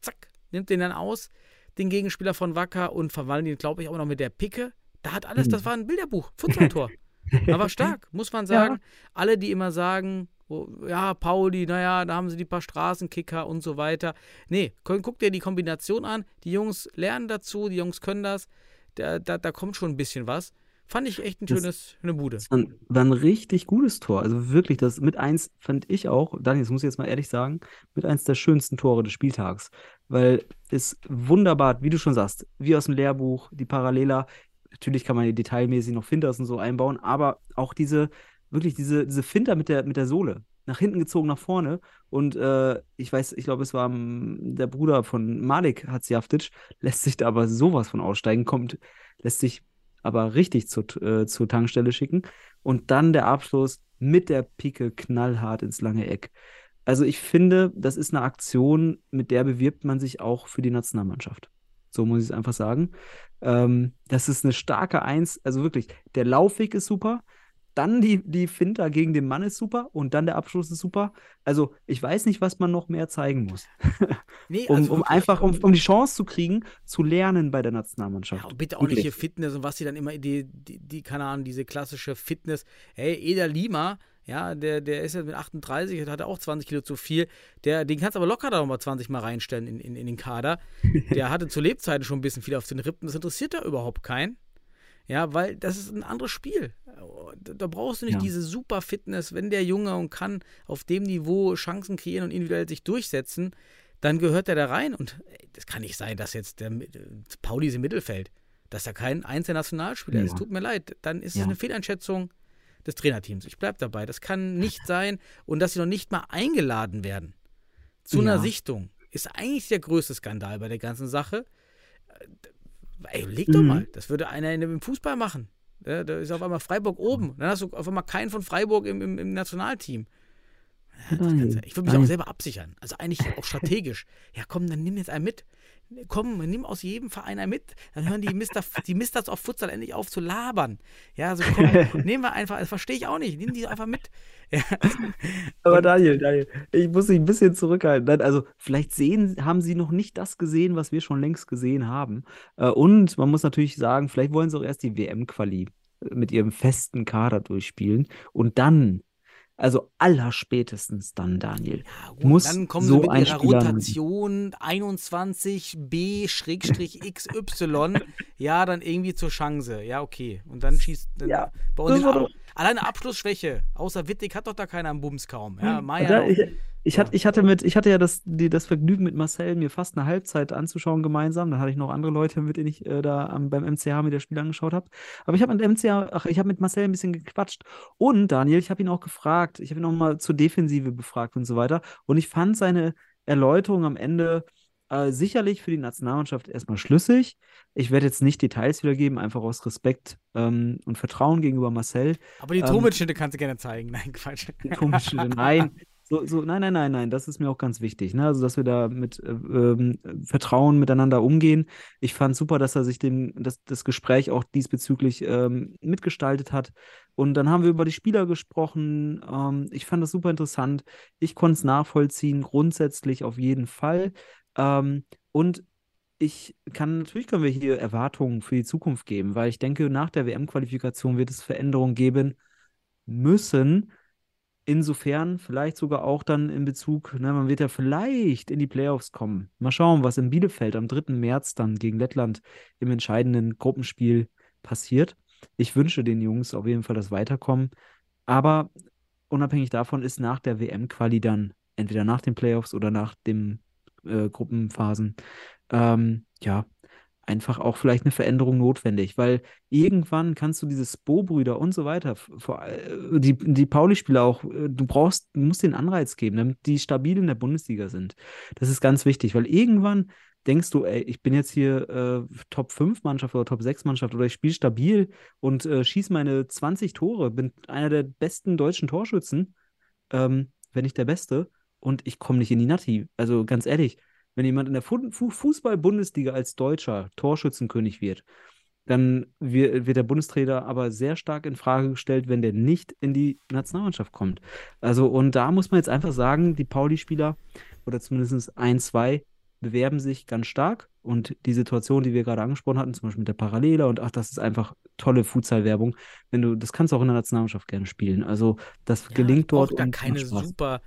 Zack, nimmt den dann aus, den Gegenspieler von Wacker und verwandelt ihn, glaube ich, auch noch mit der Picke. Da hat alles, Mhm. das war ein Bilderbuch, Futsaltor. Aber stark, muss man sagen. Alle, die immer sagen, ja, Pauli, naja, da haben sie die paar Straßenkicker und so weiter. Nee, gu- guck dir die Kombination an. Die Jungs lernen dazu, die Jungs können das. Da, da, da kommt schon ein bisschen was. Fand ich echt ein Das- schönes, eine Bude. Das war ein, war ein richtig gutes Tor. Also wirklich, das mit eins fand ich auch, Daniel, das muss ich jetzt mal ehrlich sagen, mit eins der schönsten Tore des Spieltags. Weil es wunderbar, wie du schon sagst, wie aus dem Lehrbuch, die Parallela. Natürlich kann man die detailmäßig noch Finters und so einbauen, aber auch diese, wirklich diese, diese Finter mit der, mit der Sohle. Nach hinten gezogen, nach vorne. Und äh, ich weiß, ich glaube, es war ähm, der Bruder von Malik Hatzjaftic, lässt sich da aber sowas von aussteigen, kommt, lässt sich aber richtig zur, äh, zur Tankstelle schicken. Und dann der Abschluss mit der Pike knallhart ins lange Eck. Also ich finde, das ist eine Aktion, mit der bewirbt man sich auch für die Nationalmannschaft. So muss ich es einfach sagen. Ähm, das ist eine starke Eins. Also wirklich, der Laufweg ist super. Dann die, die Finter gegen den Mann ist super und dann der Abschluss ist super. Also ich weiß nicht, was man noch mehr zeigen muss, Nee, um, also um wirklich. einfach, um, um die Chance zu kriegen, zu lernen bei der Ja, Nationalmannschaft. und bitte auch nicht hier Fitness und was sie dann immer, die, die, die keine Ahnung, diese klassische Fitness. Hey, Eder Lima, ja, der, der ist jetzt mit 38, hat auch 20 Kilo zu viel. Der, den kannst du aber locker da nochmal 20 Mal reinstellen in, in, in den Kader. Der hatte zu Lebzeiten schon ein bisschen viel auf den Rippen. Das interessiert da überhaupt keinen. Ja, weil das ist ein anderes Spiel. Da, brauchst du nicht Ja. diese super Fitness, wenn der Junge und kann auf dem Niveau Chancen kreieren und individuell sich durchsetzen, dann gehört er da rein. Und ey, das kann nicht sein, dass jetzt der Mi- Pauli ist im Mittelfeld, dass er kein einzelner Nationalspieler ist. Ja. Tut mir leid. Dann ist es Ja. eine Fehleinschätzung des Trainerteams. Ich bleib dabei. Das kann nicht sein. Und dass sie noch nicht mal eingeladen werden zu einer. Sichtung, ist eigentlich der größte Skandal bei der ganzen Sache. Ey, leg doch Mhm. mal. Das würde einer in dem Fußball machen. Da ist auf einmal Freiburg oben. Dann hast du auf einmal keinen von Freiburg im, im, im Nationalteam. Ja, ich würde mich auch Daniel. selber absichern. Also eigentlich auch strategisch. Ja, komm, dann nimm jetzt einen mit. Komm, nimm aus jedem Verein einen mit. Dann hören die Mister, die Misters auf Futsal endlich auf zu labern. Ja, so komm, nehmen wir einfach, das verstehe ich auch nicht. Nimm die einfach mit. Ja, Aber Daniel, Daniel, ich muss dich ein bisschen zurückhalten. Nein, Also, vielleicht sehen, haben sie noch nicht das gesehen, was wir schon längst gesehen haben. Äh, Und man muss natürlich sagen, vielleicht wollen sie auch erst die WM-Quali mit ihrem festen Kader durchspielen. Und dann, also allerspätestens dann, Daniel, Ja, muss dann kommen so sie mit ein ihrer Spieler Rotation 21b-xy. ja, dann irgendwie zur Chance. Ja, okay. Und dann schießt dann Ja, bei uns Ab alleine Abschlussschwäche. Außer Wittig hat doch da keiner am Bums kaum. Ja, Da, noch. Ich, hatte, ich, hatte mit, ich hatte ja das, die, das Vergnügen mit Marcel, mir fast eine Halbzeit anzuschauen gemeinsam. Da hatte ich noch andere Leute, mit denen ich äh, da am, beim MCH mir das Spiel angeschaut habe. Aber ich habe mit MCH, ach, ich habe mit Marcel ein bisschen gequatscht. Und Daniel, ich habe ihn auch gefragt, ich habe ihn auch mal zur Defensive befragt und so weiter. Und ich fand seine Erläuterung am Ende äh, sicherlich für die Nationalmannschaft erstmal schlüssig. Ich werde jetzt nicht Details wiedergeben, einfach aus Respekt ähm, und Vertrauen gegenüber Marcel. Aber die ähm, Tomitschnitte kannst du gerne zeigen. Nein, Quatsch. Die komischen, nein. So, so, nein, nein, nein, nein, das ist mir auch ganz wichtig, ne? Also, dass wir da mit äh, ähm, Vertrauen miteinander umgehen. Ich fand super, dass er sich dem, das, das Gespräch auch diesbezüglich ähm, mitgestaltet hat. Und dann haben wir über die Spieler gesprochen. Ähm, ich fand das super interessant. Ich konnte es nachvollziehen, grundsätzlich auf jeden Fall. Ähm, und ich kann, natürlich können wir hier Erwartungen für die Zukunft geben, weil ich denke, nach der WM-Qualifikation wird es Veränderungen geben müssen. Insofern vielleicht sogar auch dann in Bezug, ne, man wird ja vielleicht in die Playoffs kommen. Mal schauen, was in Bielefeld am 3. März dann gegen Lettland im entscheidenden Gruppenspiel passiert. Ich wünsche den Jungs auf jeden Fall das Weiterkommen. Aber unabhängig davon ist nach der WM-Quali dann entweder nach den Playoffs oder nach den äh, Gruppenphasen, ähm, ja, einfach auch vielleicht eine Veränderung notwendig, weil irgendwann kannst du diese Spo-Brüder und so weiter, äh, die, die Pauli-Spieler auch, äh, du brauchst, du musst den Anreiz geben, damit die stabil in der Bundesliga sind. Das ist ganz wichtig, weil irgendwann denkst du, ey, ich bin jetzt hier äh, Top 5 Mannschaft oder Top 6 Mannschaft oder ich spiele stabil und äh, schieße meine 20 Tore, bin einer der besten deutschen Torschützen, ähm, wenn nicht der Beste, und ich komme nicht in die Natti. Also ganz ehrlich, wenn jemand in der Fu Fu Fußball-Bundesliga als Deutscher Torschützenkönig wird, dann wir- wird der Bundestrainer aber sehr stark in Frage gestellt, wenn der nicht in die Nationalmannschaft kommt. Also, und da muss man jetzt einfach sagen, die Pauli-Spieler oder zumindest ein, zwei bewerben sich ganz stark. Und die Situation, die wir gerade angesprochen hatten, zum Beispiel mit der Parallele und ach, das ist einfach tolle Futsal-Werbung. Wenn du, das kannst du auch in der Nationalmannschaft gerne spielen. Also, das Ja, gelingt dort gar und keine super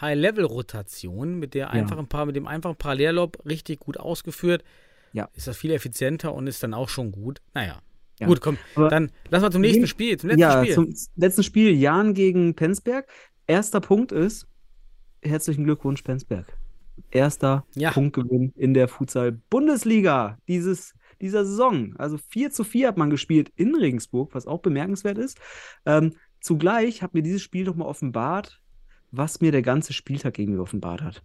High-Level-Rotation, mit der einfach ein paar, mit dem einfachen Parallellob richtig gut ausgeführt. Ja. Ist das viel effizienter und ist dann auch schon gut. Naja. Ja. Gut, komm, Aber- dann lass mal zum nächsten Spiel, zum letzten ja, Spiel. zum letzten Spiel, Jan gegen Penzberg. Erster Punkt ist, herzlichen Glückwunsch, Penzberg. Erster Ja. Punktgewinn in der Futsal-Bundesliga dieses, dieser Saison. Also 4 zu 4 hat man gespielt in Regensburg, was auch bemerkenswert ist. Ähm, zugleich hat mir dieses Spiel nochmal offenbart, was mir der ganze Spieltag irgendwie offenbart hat.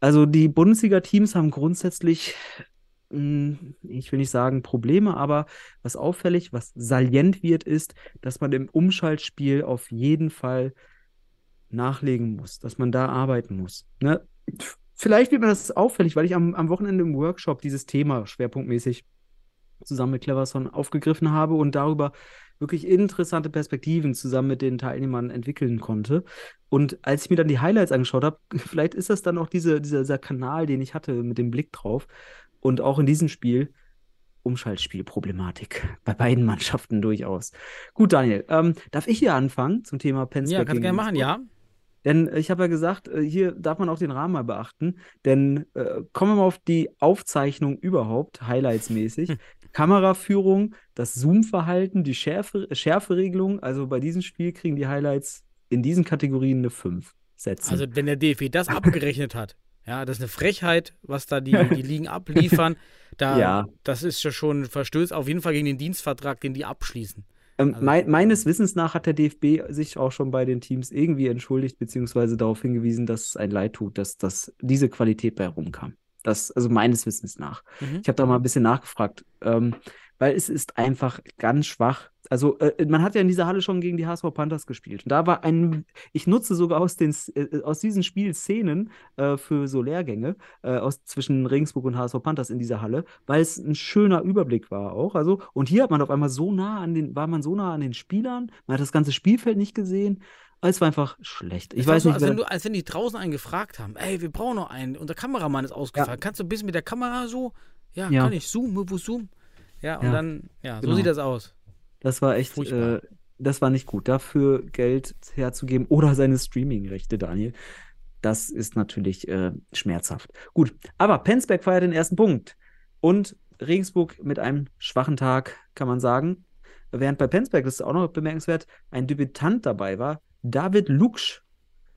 Also die Bundesliga-Teams haben grundsätzlich, mh, ich will nicht sagen Probleme, aber was auffällig, was salient wird, ist, dass man im Umschaltspiel auf jeden Fall nachlegen muss, dass man da arbeiten muss. Ne? Vielleicht wird mir das auffällig, weil ich am, am Wochenende im Workshop dieses Thema schwerpunktmäßig zusammen mit Cleverson aufgegriffen habe und darüber wirklich interessante Perspektiven zusammen mit den Teilnehmern entwickeln konnte. Und als ich mir dann die Highlights angeschaut habe, vielleicht ist das dann auch diese, dieser, dieser Kanal, den ich hatte mit dem Blick drauf. Und auch in diesem Spiel Umschaltspielproblematik bei beiden Mannschaften durchaus. Gut, Daniel, ähm, darf ich hier anfangen zum Thema ja, Penzberg kannst du gerne machen, ja. Denn äh, ich habe ja gesagt, äh, hier darf man auch den Rahmen mal beachten. Denn äh, kommen wir mal auf die Aufzeichnung überhaupt, highlightsmäßig. Kameraführung, das Zoom-Verhalten, die Schärfe, Schärferegelung. Also bei diesem Spiel kriegen die Highlights in diesen Kategorien eine 5 setzen. Also wenn der DFB das abgerechnet hat, ja, das ist eine Frechheit, was da die, die Ligen abliefern. Da, Ja. Das ist ja schon ein Verstöß auf jeden Fall gegen den Dienstvertrag, den die abschließen. Ähm, Also- mei- meines Wissens nach hat der DFB sich auch schon bei den Teams irgendwie entschuldigt, beziehungsweise darauf hingewiesen, dass es ein Leid tut, dass, dass diese Qualität bei rumkam. Das, also meines Wissens nach. Mhm. Ich habe da mal ein bisschen nachgefragt, ähm, weil es ist einfach ganz schwach. Also äh, man hat ja in dieser Halle schon gegen die HSV Panthers gespielt. Und da war ein, ich nutze sogar aus, den, äh, aus diesen Spiel Szenen äh, für so Lehrgänge äh, aus, zwischen Regensburg und HSV Panthers in dieser Halle, weil es ein schöner Überblick war auch. Also, und hier hat man auf einmal so nah an den, war man so nah an den Spielern, man hat das ganze Spielfeld nicht gesehen. Es war einfach schlecht. Ich war weiß so, nicht, als wenn, du, als wenn die draußen einen gefragt haben, ey, wir brauchen noch einen, unser Kameramann ist ausgefallen. Kannst du ein bisschen mit der Kamera so? Ja, Ja. kann ich. Zoom, wo Zoom? Ja, und Ja. dann, ja, so Genau. sieht das aus. Das war echt, äh, das war nicht gut. Dafür Geld herzugeben oder seine Streaming-Rechte, Daniel, das ist natürlich äh, schmerzhaft. Gut, aber Penzberg feiert den ersten Punkt. Und Regensburg mit einem schwachen Tag, kann man sagen. Während bei Penzberg, das ist auch noch bemerkenswert, ein Debütant dabei war, David Luksch,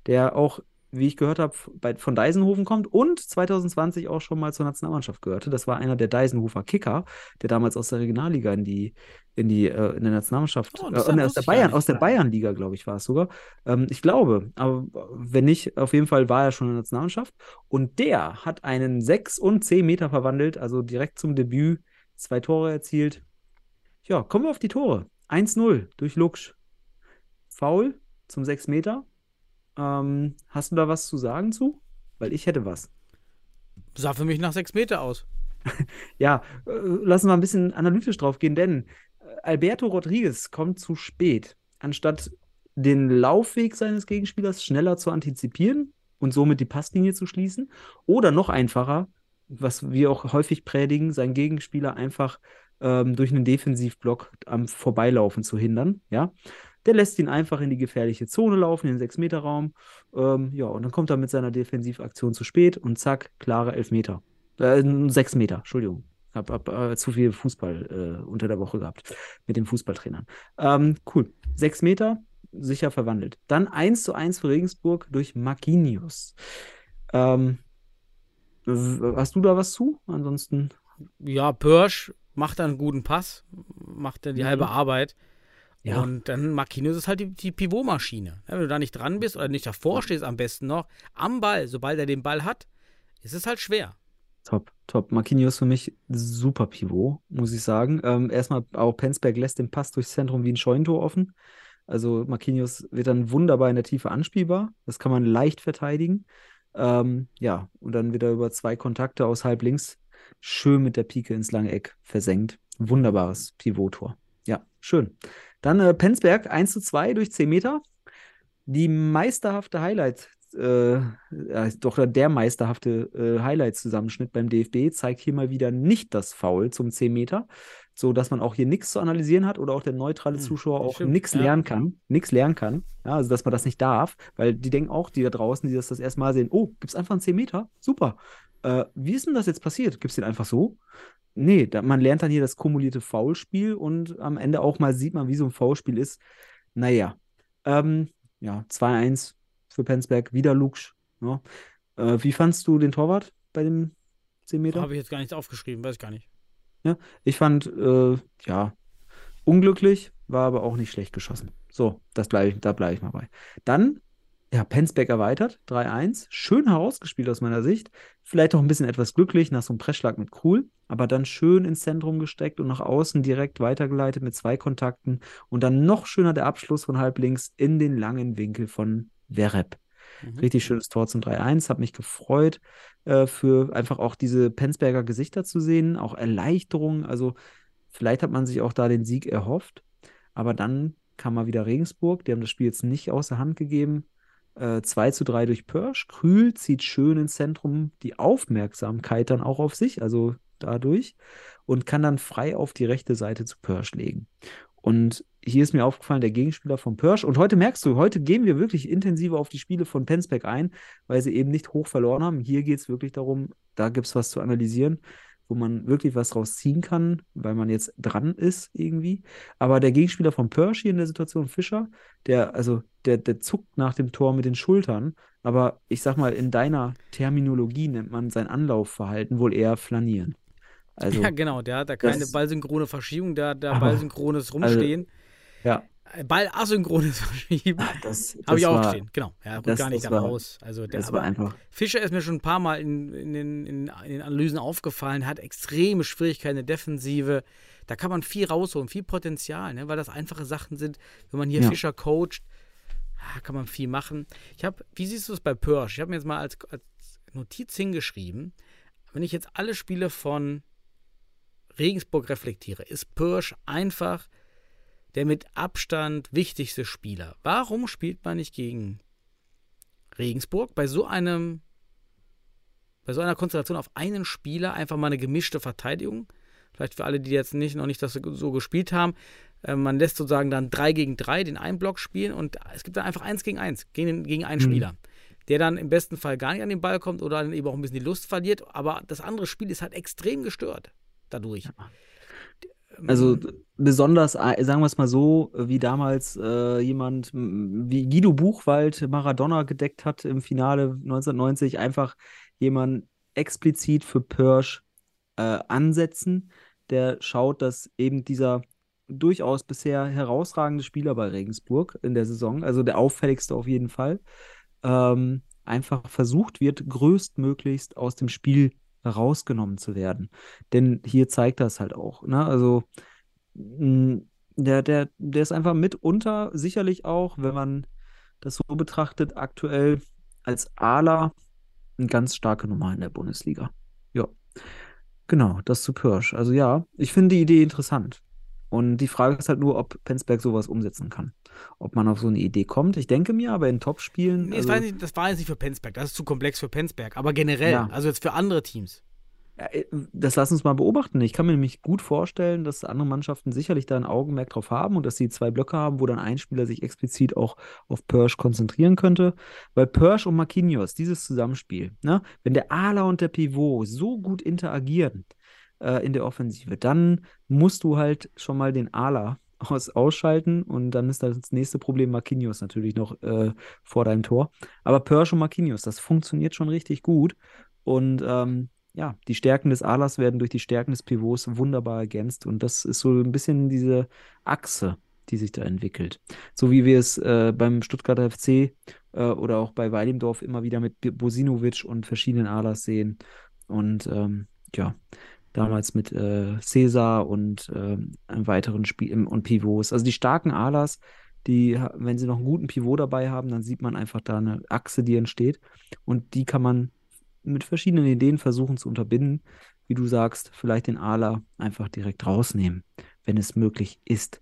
der auch, wie ich gehört habe, bei- von Deisenhofen kommt und 2020 auch schon mal zur Nationalmannschaft gehörte. Das war einer der Deisenhofer Kicker, der damals aus der Regionalliga in die, in die, äh, in der Nationalmannschaft, Oh, äh, das aus wusste der Bayern, aus der Bayernliga, glaube ich, war es sogar. Ähm, ich glaube, aber wenn nicht, auf jeden Fall war er schon in der Nationalmannschaft. Und der hat einen 6 und 10 Meter verwandelt, also direkt zum Debüt zwei Tore erzielt. Ja, kommen wir auf die Tore. 1-0 durch Luksch. Foul zum 6 Meter. Ähm, hast du da was zu sagen zu? Weil ich hätte was. Sah für mich nach sechs Meter aus. Ja, äh, lassen wir ein bisschen analytisch drauf gehen, denn äh, Alberto Rodriguez kommt zu spät. Anstatt den Laufweg seines Gegenspielers schneller zu antizipieren und somit die Passlinie zu schließen, oder noch einfacher, was wir auch häufig predigen, seinen Gegenspieler einfach ähm, durch einen Defensivblock am Vorbeilaufen zu hindern, ja. Der lässt ihn einfach in die gefährliche Zone laufen, in den 6-Meter-Raum. Ähm, ja, und dann kommt er mit seiner Defensivaktion zu spät und zack, klare Elfmeter. Äh, sechs Meter, Entschuldigung. Hab, hab äh, zu viel Fußball äh, unter der Woche gehabt mit den Fußballtrainern. Ähm, cool. Sechs Meter, sicher verwandelt. Dann 1 zu 1 für Regensburg durch Marquinhos. Ähm, hast du da was zu? Ansonsten. Ja, Pörsch macht dann einen guten Pass, macht dann die Mhm. halbe Arbeit. Ja. Und dann Marquinhos ist halt die, die Pivotmaschine. Wenn du da nicht dran bist oder nicht davor stehst, am besten noch, am Ball, sobald er den Ball hat, ist es halt schwer. Top, top. Marquinhos für mich super Pivot, muss ich sagen. Ähm, erstmal auch Penzberg lässt den Pass durchs Zentrum wie ein Scheunentor offen. Also Marquinhos wird dann wunderbar in der Tiefe anspielbar. Das kann man leicht verteidigen. Ähm, ja, und dann wieder über zwei Kontakte aus halb links schön mit der Pike ins lange Eck versenkt. Wunderbares Pivottor. Ja, schön. Dann äh, Penzberg 1 zu 2 durch 10 Meter. Die meisterhafte Highlight, äh, doch der meisterhafte äh, Highlight-Zusammenschnitt beim DFB zeigt hier mal wieder nicht das Foul zum 10 Meter, so dass man auch hier nichts zu analysieren hat oder auch der neutrale Hm, Zuschauer auch nichts ja. lernen kann, nichts lernen kann. Ja, also dass man das nicht darf, weil die denken auch, die da draußen, die das das erste Mal sehen, oh, gibt es einfach einen 10 Meter? Super. Äh, wie ist denn das jetzt passiert? Gibt es den einfach so? Nee, da, man lernt dann hier das kumulierte Foulspiel und am Ende auch mal sieht man, wie so ein Foulspiel ist. Naja, ähm, ja, 2-1 für Penzberg, wieder Luksch. Ja. Äh, wie fandst du den Torwart bei dem 10 Meter? Habe ich jetzt gar nichts aufgeschrieben, weiß ich gar nicht. Ich fand, äh, ja, unglücklich, war aber auch nicht schlecht geschossen. So, das bleib ich, da bleibe ich mal bei. Dann, ja, Penzberg erweitert, 3-1. Schön herausgespielt aus meiner Sicht. Vielleicht auch ein bisschen etwas glücklich nach so einem Pressschlag mit Krul, aber dann schön ins Zentrum gesteckt und nach außen direkt weitergeleitet mit zwei Kontakten. Und dann noch schöner der Abschluss von halblinks in den langen Winkel von Vereb. Mhm. Richtig schönes Tor zum 3-1. Hat mich gefreut, äh, für einfach auch diese Penzberger Gesichter zu sehen, auch Erleichterung. Also, vielleicht hat man sich auch da den Sieg erhofft. Aber dann kam mal wieder Regensburg. Die haben das Spiel jetzt nicht aus der Hand gegeben. Äh, 2 zu 3 durch Pörsch. Krühl zieht schön ins Zentrum die Aufmerksamkeit dann auch auf sich, also dadurch, und kann dann frei auf die rechte Seite zu Pörsch legen. Und hier ist mir aufgefallen, der Gegenspieler von Pörsch. Und heute merkst du, heute gehen wir wirklich intensiver auf die Spiele von Penzberg ein, weil sie eben nicht hoch verloren haben. Hier geht es wirklich darum, da gibt es was zu analysieren. Wo man wirklich was draus ziehen kann, weil man jetzt dran ist irgendwie. Aber der Gegenspieler von Persch hier in der Situation, Fischer, der, also, der, der zuckt nach dem Tor mit den Schultern. Aber ich sag mal, in deiner Terminologie nennt man sein Anlaufverhalten wohl eher flanieren. Also, ja, genau, der hat da keine ballsynchrone Verschiebung, der hat da ballsynchrones Rumstehen. ja, Äh, Ballasynchrones Verschieben. das, Habe ich auch war, stehen, genau. Ja, das- gar nicht das war- raus. Also der, Das war einfach. Fischer ist mir schon ein paar Mal in, in, den, in, in den Analysen aufgefallen, hat extreme Schwierigkeiten in der Defensive. Da kann man viel rausholen, viel Potenzial, ne? weil das einfache Sachen sind. Wenn man hier Ja. Fischer coacht, ah, kann man viel machen. Ich habe, wie siehst du es bei Pörsch? Ich habe mir jetzt mal als, als Notiz hingeschrieben, wenn ich jetzt alle Spiele von Regensburg reflektiere, ist Pörsch einfach der mit Abstand wichtigste Spieler. Warum spielt man nicht gegen Regensburg bei so einem bei so einer Konstellation auf einen Spieler einfach mal eine gemischte Verteidigung? Vielleicht für alle, die jetzt nicht noch nicht das so- gespielt haben. Äh, man lässt sozusagen dann 3 gegen 3 den einen Block spielen und es gibt dann einfach 1 gegen 1 gegen, den- gegen einen Mhm. Spieler. Der dann im besten Fall gar nicht an den Ball kommt oder dann eben auch ein bisschen die Lust verliert. Aber das andere Spiel ist halt extrem gestört dadurch. Also d- besonders, äh, sagen wir es mal so, wie damals äh, jemand wie Guido Buchwald Maradona gedeckt hat im Finale 1990, einfach jemand explizit für Pörsch äh, ansetzen, der schaut, dass eben dieser durchaus bisher herausragende Spieler bei Regensburg in der Saison, also der auffälligste auf jeden Fall, ähm, einfach versucht wird, größtmöglichst aus dem Spiel rausgenommen zu werden. Denn hier zeigt das halt auch. Ne? Also mh, der, der, der ist einfach mitunter sicherlich auch, wenn man das so betrachtet, aktuell als Ala eine ganz starke Nummer in der Bundesliga. Ja. Genau, das zu Pirsch. Also ja, ich finde die Idee interessant. Und die Frage ist halt nur, ob Penzberg sowas umsetzen kann. Ob man auf so eine Idee kommt. Ich denke mir aber in Topspielen. Nee, das, also, war nicht, das war jetzt nicht für Penzberg, das ist zu komplex für Penzberg, aber generell, Ja. also jetzt für andere Teams. Äh, Das lass uns mal beobachten. Ich kann mir nämlich gut vorstellen, dass andere Mannschaften sicherlich da ein Augenmerk drauf haben und dass sie zwei Blöcke haben, wo dann ein Spieler sich explizit auch auf Persch konzentrieren könnte. Weil Persch und Marquinhos, dieses Zusammenspiel, ne, wenn der Ala und der Pivot so gut interagieren äh, in der Offensive, dann musst du halt schon mal den Ala aus, ausschalten und dann ist das nächste Problem Marquinhos natürlich noch äh, vor deinem Tor. Aber Persch und Marquinhos, das funktioniert schon richtig gut und ähm, ja, die Stärken des Alas werden durch die Stärken des Pivots wunderbar ergänzt. Und das ist so ein bisschen diese Achse, die sich da entwickelt. So wie wir es äh, beim Stuttgarter FC äh, oder auch bei Weidemdorf immer wieder mit Bosinovic und verschiedenen Alas sehen. Und ähm, ja, damals mit äh, Cesar und einem weiteren Spiel und Pivots. Also die starken Alas, die, wenn sie noch einen guten Pivot dabei haben, dann sieht man einfach da eine Achse, die entsteht. Und die kann man mit verschiedenen Ideen versuchen zu unterbinden. Wie du sagst, vielleicht den Ala einfach direkt rausnehmen, wenn es möglich ist.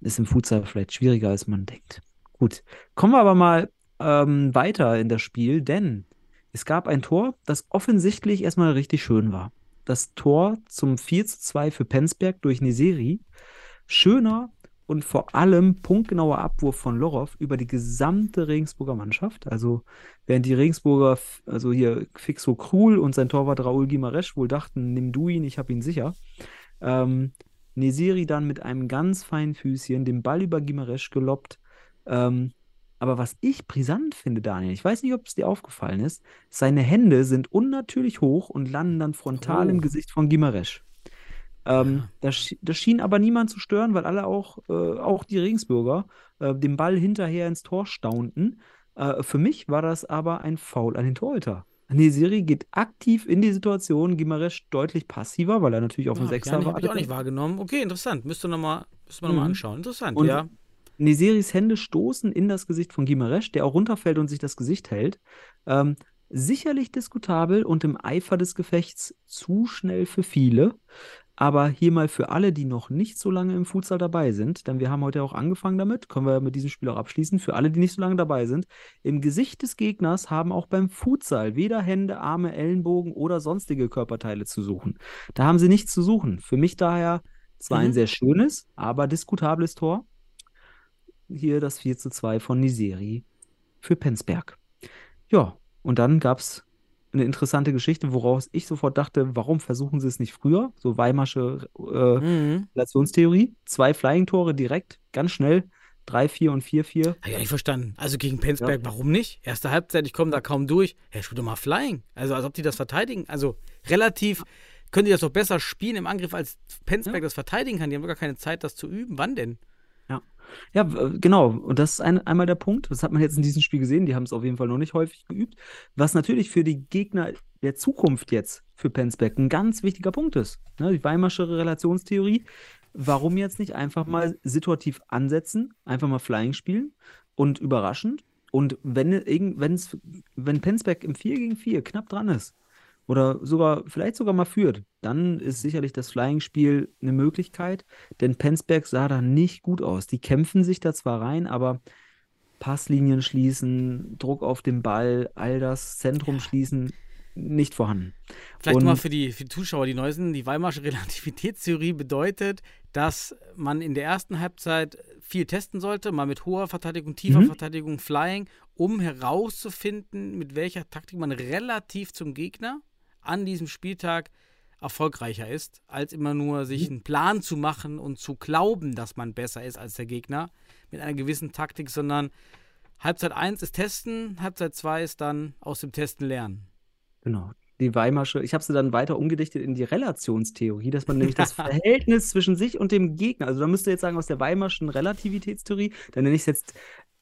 Ist im Futsal vielleicht schwieriger, als man denkt. Gut, kommen wir aber mal ähm, weiter in das Spiel, denn es gab ein Tor, das offensichtlich erstmal richtig schön war. Das Tor zum 4 zu 2 für Penzberg durch Neseri. Schöner und vor allem punktgenauer Abwurf von Lorov über die gesamte Regensburger Mannschaft. Also während die Regensburger, also hier Fixo Krul und sein Torwart Raul Gimaresch wohl dachten, nimm du ihn, ich hab ihn sicher. Ähm, Nesiri dann mit einem ganz feinen Füßchen den Ball über Gimaresch geloppt. Ähm, aber was ich brisant finde, Daniel, ich weiß nicht, ob es dir aufgefallen ist, seine Hände sind unnatürlich hoch und landen dann frontal im Oh. Gesicht von Gimaresch. Ähm, Ja. das, schien- das schien aber niemand zu stören, weil alle auch, äh, auch die Regensburger, äh, den Ball hinterher ins Tor staunten. Äh, für mich war das aber ein Foul an den Torhüter. Nesiri geht aktiv in die Situation, Gimaresch deutlich passiver, weil er natürlich auf Ja, den hab ich Sechser gar nicht, hab ich auch nicht wahrgenommen. Okay, interessant. Müsste, noch mal, müsste man nochmal Mhm. anschauen. Interessant, Und ja. Neseris Hände stoßen in das Gesicht von Gimaresch, der auch runterfällt und sich das Gesicht hält. Ähm, sicherlich diskutabel und im Eifer des Gefechts zu schnell für viele. Aber hier mal für alle, die noch nicht so lange im Futsal dabei sind, denn wir haben heute auch angefangen damit, können wir mit diesem Spiel auch abschließen. Für alle, die nicht so lange dabei sind, im Gesicht des Gegners haben auch beim Futsal weder Hände, Arme, Ellenbogen oder sonstige Körperteile zu suchen. Da haben sie nichts zu suchen. Für mich daher zwar ein Mhm. sehr schönes, aber diskutables Tor hier das 4 zu 2 von Niseri für Penzberg. Ja, und dann gab es eine interessante Geschichte, woraus ich sofort dachte, warum versuchen sie es nicht früher? So Weimarsche äh, Mhm. Relationstheorie. Zwei Flying-Tore direkt, ganz schnell. 3-4 und 4-4. Hab ich auch nicht verstanden. Also gegen Penzberg, warum nicht? Erste Halbzeit, ich komme da kaum durch. Ja, spiel doch mal Flying. Also als ob die das verteidigen. Also relativ können die das doch besser spielen im Angriff, als Penzberg das verteidigen kann. Die haben gar keine Zeit, das zu üben. Wann denn? Ja, w- genau. Und das ist ein, einmal der Punkt. Das hat man jetzt in diesem Spiel gesehen. Die haben es auf jeden Fall noch nicht häufig geübt. Was natürlich für die Gegner der Zukunft jetzt für Penzberg ein ganz wichtiger Punkt ist. Ne, die Weimarsche Relationstheorie. Warum jetzt nicht einfach mal situativ ansetzen, einfach mal Flying spielen und überraschend? Und wenn, wenn Penzberg im 4 gegen 4 knapp dran ist oder sogar, vielleicht sogar mal führt, dann ist sicherlich das Flying-Spiel eine Möglichkeit, denn Penzberg sah da nicht gut aus. Die kämpfen sich da zwar rein, aber Passlinien schließen, Druck auf den Ball, all das, Zentrum schließen, nicht vorhanden. Vielleicht Und- mal für die, für die Zuschauer, die Neuesten, die Weimarsche Relativitätstheorie bedeutet, dass man in der ersten Halbzeit viel testen sollte, mal mit hoher Verteidigung, tiefer Mhm. Verteidigung, Flying, um herauszufinden, mit welcher Taktik man relativ zum Gegner an diesem Spieltag erfolgreicher ist, als immer nur sich Mhm. einen Plan zu machen und zu glauben, dass man besser ist als der Gegner mit einer gewissen Taktik, sondern Halbzeit 1 ist Testen, Halbzeit 2 ist dann aus dem Testen lernen. Genau. Die Weimarsche, ich habe sie dann weiter umgedichtet in die Relationstheorie, dass man nämlich das Verhältnis zwischen sich und dem Gegner, also da müsst ihr jetzt sagen, aus der Weimarschen Relativitätstheorie, dann nenne ich es jetzt,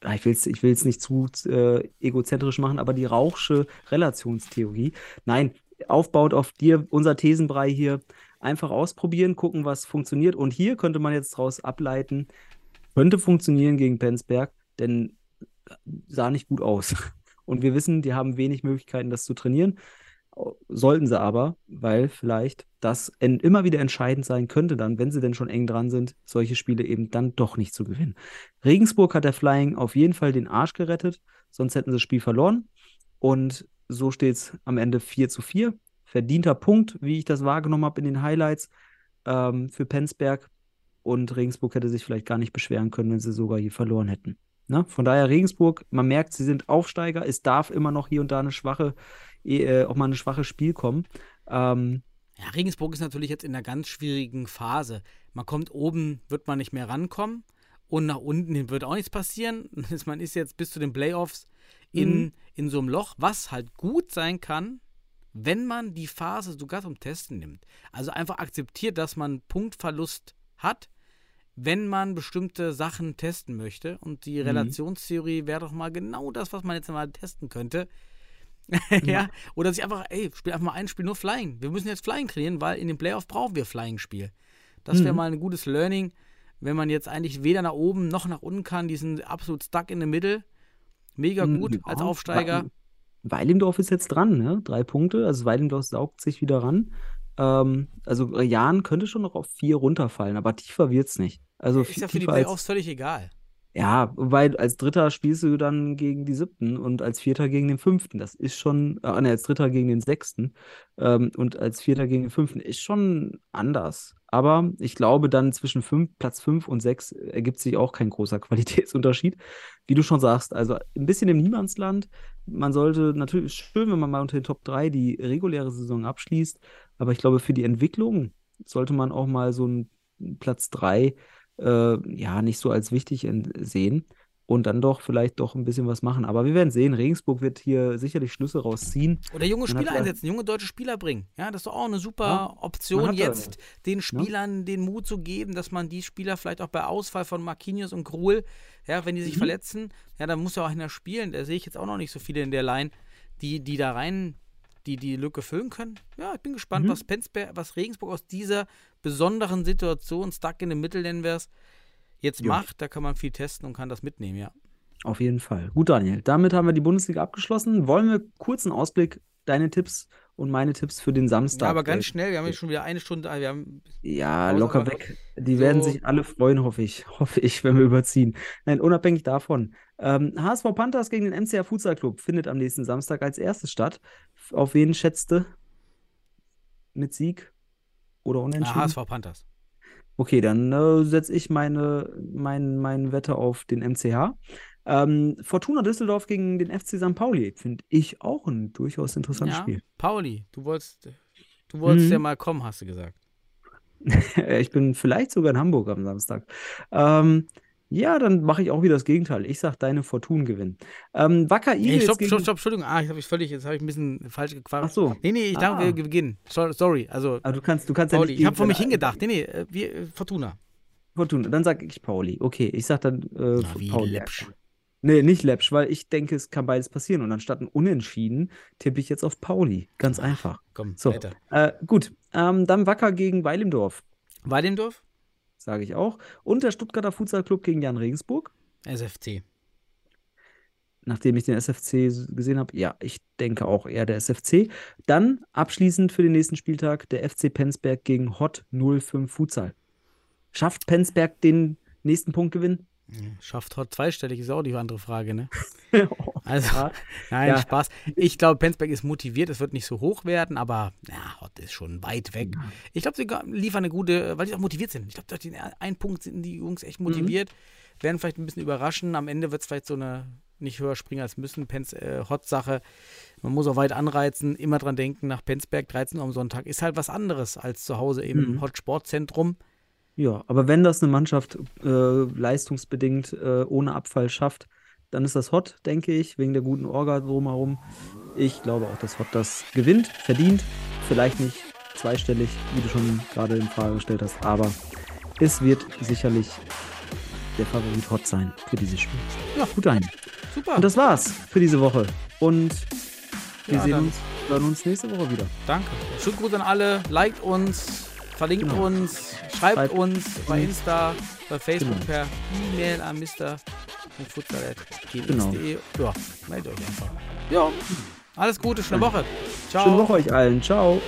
ah, ich will es ich will's nicht zu äh, egozentrisch machen, aber die Rauchsche Relationstheorie. Nein, aufbaut auf dir, unser Thesenbrei hier, einfach ausprobieren, gucken, was funktioniert. Und hier könnte man jetzt daraus ableiten, könnte funktionieren gegen Penzberg, denn sah nicht gut aus. Und wir wissen, die haben wenig Möglichkeiten, das zu trainieren. Sollten sie aber, weil vielleicht das immer wieder entscheidend sein könnte, dann, wenn sie denn schon eng dran sind, solche Spiele eben dann doch nicht zu gewinnen. Regensburg hat der Flying auf jeden Fall den Arsch gerettet, sonst hätten sie das Spiel verloren. Und so steht es am Ende 4 zu 4. Verdienter Punkt, wie ich das wahrgenommen habe in den Highlights ähm, für Penzberg. Und Regensburg hätte sich vielleicht gar nicht beschweren können, wenn sie sogar hier verloren hätten. Ne? Von daher Regensburg, man merkt, sie sind Aufsteiger. Es darf immer noch hier und da eine schwache, äh, auch mal eine schwache Spiel kommen. Ähm, Ja, Regensburg ist natürlich jetzt in einer ganz schwierigen Phase. Man kommt oben, wird man nicht mehr rankommen und nach unten wird auch nichts passieren. Man ist jetzt bis zu den Playoffs in, Mhm. in so einem Loch, was halt gut sein kann, wenn man die Phase sogar zum Testen nimmt. Also einfach akzeptiert, dass man Punktverlust hat, wenn man bestimmte Sachen testen möchte. Und die Mhm. Relationstheorie wäre doch mal genau das, was man jetzt mal testen könnte. ja, oder sich einfach, ey, spiel einfach mal ein Spiel nur Flying. Wir müssen jetzt Flying trainieren, weil in den Playoff brauchen wir Flying-Spiel. Das wäre Mhm. mal ein gutes Learning, wenn man jetzt eigentlich weder nach oben noch nach unten kann. Die sind absolut stuck in the middle. Mega gut Ja, als Aufsteiger. Wei- Weilendorf ist jetzt dran, ne? Drei Punkte. Also Weilendorf saugt sich wieder ran. Ähm, also Jan könnte schon noch auf vier runterfallen, aber tiefer wird's nicht. Also Ist ja für die Playoffs völlig egal. Ja, weil als Dritter spielst du dann gegen die Siebten und als Vierter gegen den Fünften. Das ist schon, äh, ne, als Dritter gegen den Sechsten ähm, und als Vierter gegen den Fünften ist schon anders. Aber ich glaube, dann zwischen fünf, Platz 5 und 6 ergibt sich auch kein großer Qualitätsunterschied. Wie du schon sagst, also ein bisschen im Niemandsland. Man sollte natürlich schön, wenn man mal unter den Top 3 die reguläre Saison abschließt. Aber ich glaube, für die Entwicklung sollte man auch mal so einen Platz 3 äh, ja, nicht so als wichtig en- sehen und dann doch vielleicht doch ein bisschen was machen. Aber wir werden sehen. Regensburg wird hier sicherlich Schlüsse rausziehen. Oder junge Spieler ja- einsetzen, junge deutsche Spieler bringen. Ja, das ist doch auch eine super Ja, Option, ja- jetzt den Spielern den Mut zu geben, dass man die Spieler vielleicht auch bei Ausfall von Marquinhos und Gruhl, ja, wenn die sich Mhm. verletzen, ja, dann muss ja auch einer spielen. Da sehe ich jetzt auch noch nicht so viele in der Line, die, die da rein, die die Lücke füllen können. Ja, ich bin gespannt, Mhm. was Penzberg, was Regensburg aus dieser besonderen Situation, stuck in the middle nennen wir es, jetzt Ja. macht. Da kann man viel testen und kann das mitnehmen, ja. Auf jeden Fall. Gut, Daniel. Damit haben wir die Bundesliga abgeschlossen. Wollen wir kurz einen Ausblick, deine Tipps und meine Tipps für den Samstag? Ja, aber ganz äh, schnell, wir haben jetzt schon wieder eine Stunde, wir haben Ja, locker weg. Die werden so- sich alle freuen, hoffe ich. Hoffe ich, wenn wir überziehen. Nein, unabhängig davon. Ähm, HSV Panthers gegen den MCR Futsal Club findet am nächsten Samstag als erstes statt. Auf wen schätzte? Mit Sieg oder ah, Unentschieden? HSV Panthers. Okay, dann äh, setze ich meine, mein, meine Wette auf den MCH. Ähm, Fortuna Düsseldorf gegen den FC St. Pauli finde ich auch ein durchaus interessantes Ja, Spiel. Pauli, du wolltest, du wolltest Mhm. ja mal kommen, hast du gesagt. Ich bin vielleicht sogar in Hamburg am Samstag. Ähm, ja, dann mache ich auch wieder das Gegenteil. Ich sag, deine Fortun gewinnen. Ähm, Wacker Eagles stopp, gegen... stopp, stopp, Entschuldigung. Ah, jetzt habe ich völlig, jetzt habe ich ein bisschen falsch gequatscht. Ach so. Nee, nee, ich dachte, Ah. wir beginnen. So- Sorry, also Ah, du kannst, du kannst ja Pauli, nicht ich habe vor mich hingedacht. Nee, nee, äh, wir, äh, Fortuna. Fortuna, dann sag ich Pauli. Okay, ich sag dann äh, Na, wie Pauli. läppsch. Nee, nicht läppsch, weil ich denke, es kann beides passieren. Und anstatt ein Unentschieden tippe ich jetzt auf Pauli. Ganz einfach. Komm, So, weiter. äh, gut. Ähm, dann Wacker gegen Weilimdorf, Weidendorf? Sage ich auch. Und der Stuttgarter Futsal Club gegen Jan Regensburg. SFC. Nachdem ich den SFC gesehen habe, ja, ich denke auch eher der SFC. Dann abschließend für den nächsten Spieltag der FC Penzberg gegen Hot 05 Futsal. Schafft Penzberg den nächsten Punktgewinn? Schafft Hot zweistellig, ist auch die andere Frage, ne? Also, Ja. nein, Ja. Spaß. Ich glaube, Penzberg ist motiviert, es wird nicht so hoch werden, aber ja, Hot ist schon weit weg. Ich glaube, sie liefern eine gute, weil die auch motiviert sind. Ich glaube, durch den einen Punkt sind die Jungs echt motiviert, werden vielleicht ein bisschen überraschen. Am Ende wird es vielleicht so eine nicht höher springen als müssen, Penz, äh, Hot-Sache. Man muss auch weit anreizen, immer dran denken, nach Penzberg, 13 Uhr am Sonntag, ist halt was anderes als zu Hause im Mhm. Hot-Sportzentrum. Ja, aber wenn das eine Mannschaft äh, leistungsbedingt äh, ohne Abfall schafft, dann ist das Hot, denke ich, wegen der guten Orga drumherum. Ich glaube auch, dass Hot das gewinnt, verdient. Vielleicht nicht zweistellig, wie du schon gerade in Frage gestellt hast, aber es wird sicherlich der Favorit Hot sein für dieses Spiel. Ja. gut ein. Super. Und das war's für diese Woche. Und wir Ja, sehen uns, hören uns nächste Woche wieder. Danke. Schönen Gruß an alle. Liked uns, verlinkt Genau. uns, schreibt Schreibt uns bei. Insta, bei Facebook Genau. per E-Mail an mr.futsal.gmx.de. Genau. Ja, meldet euch einfach. Ja, alles Gute, schöne Woche. Ciao. Schöne Woche euch allen. Ciao.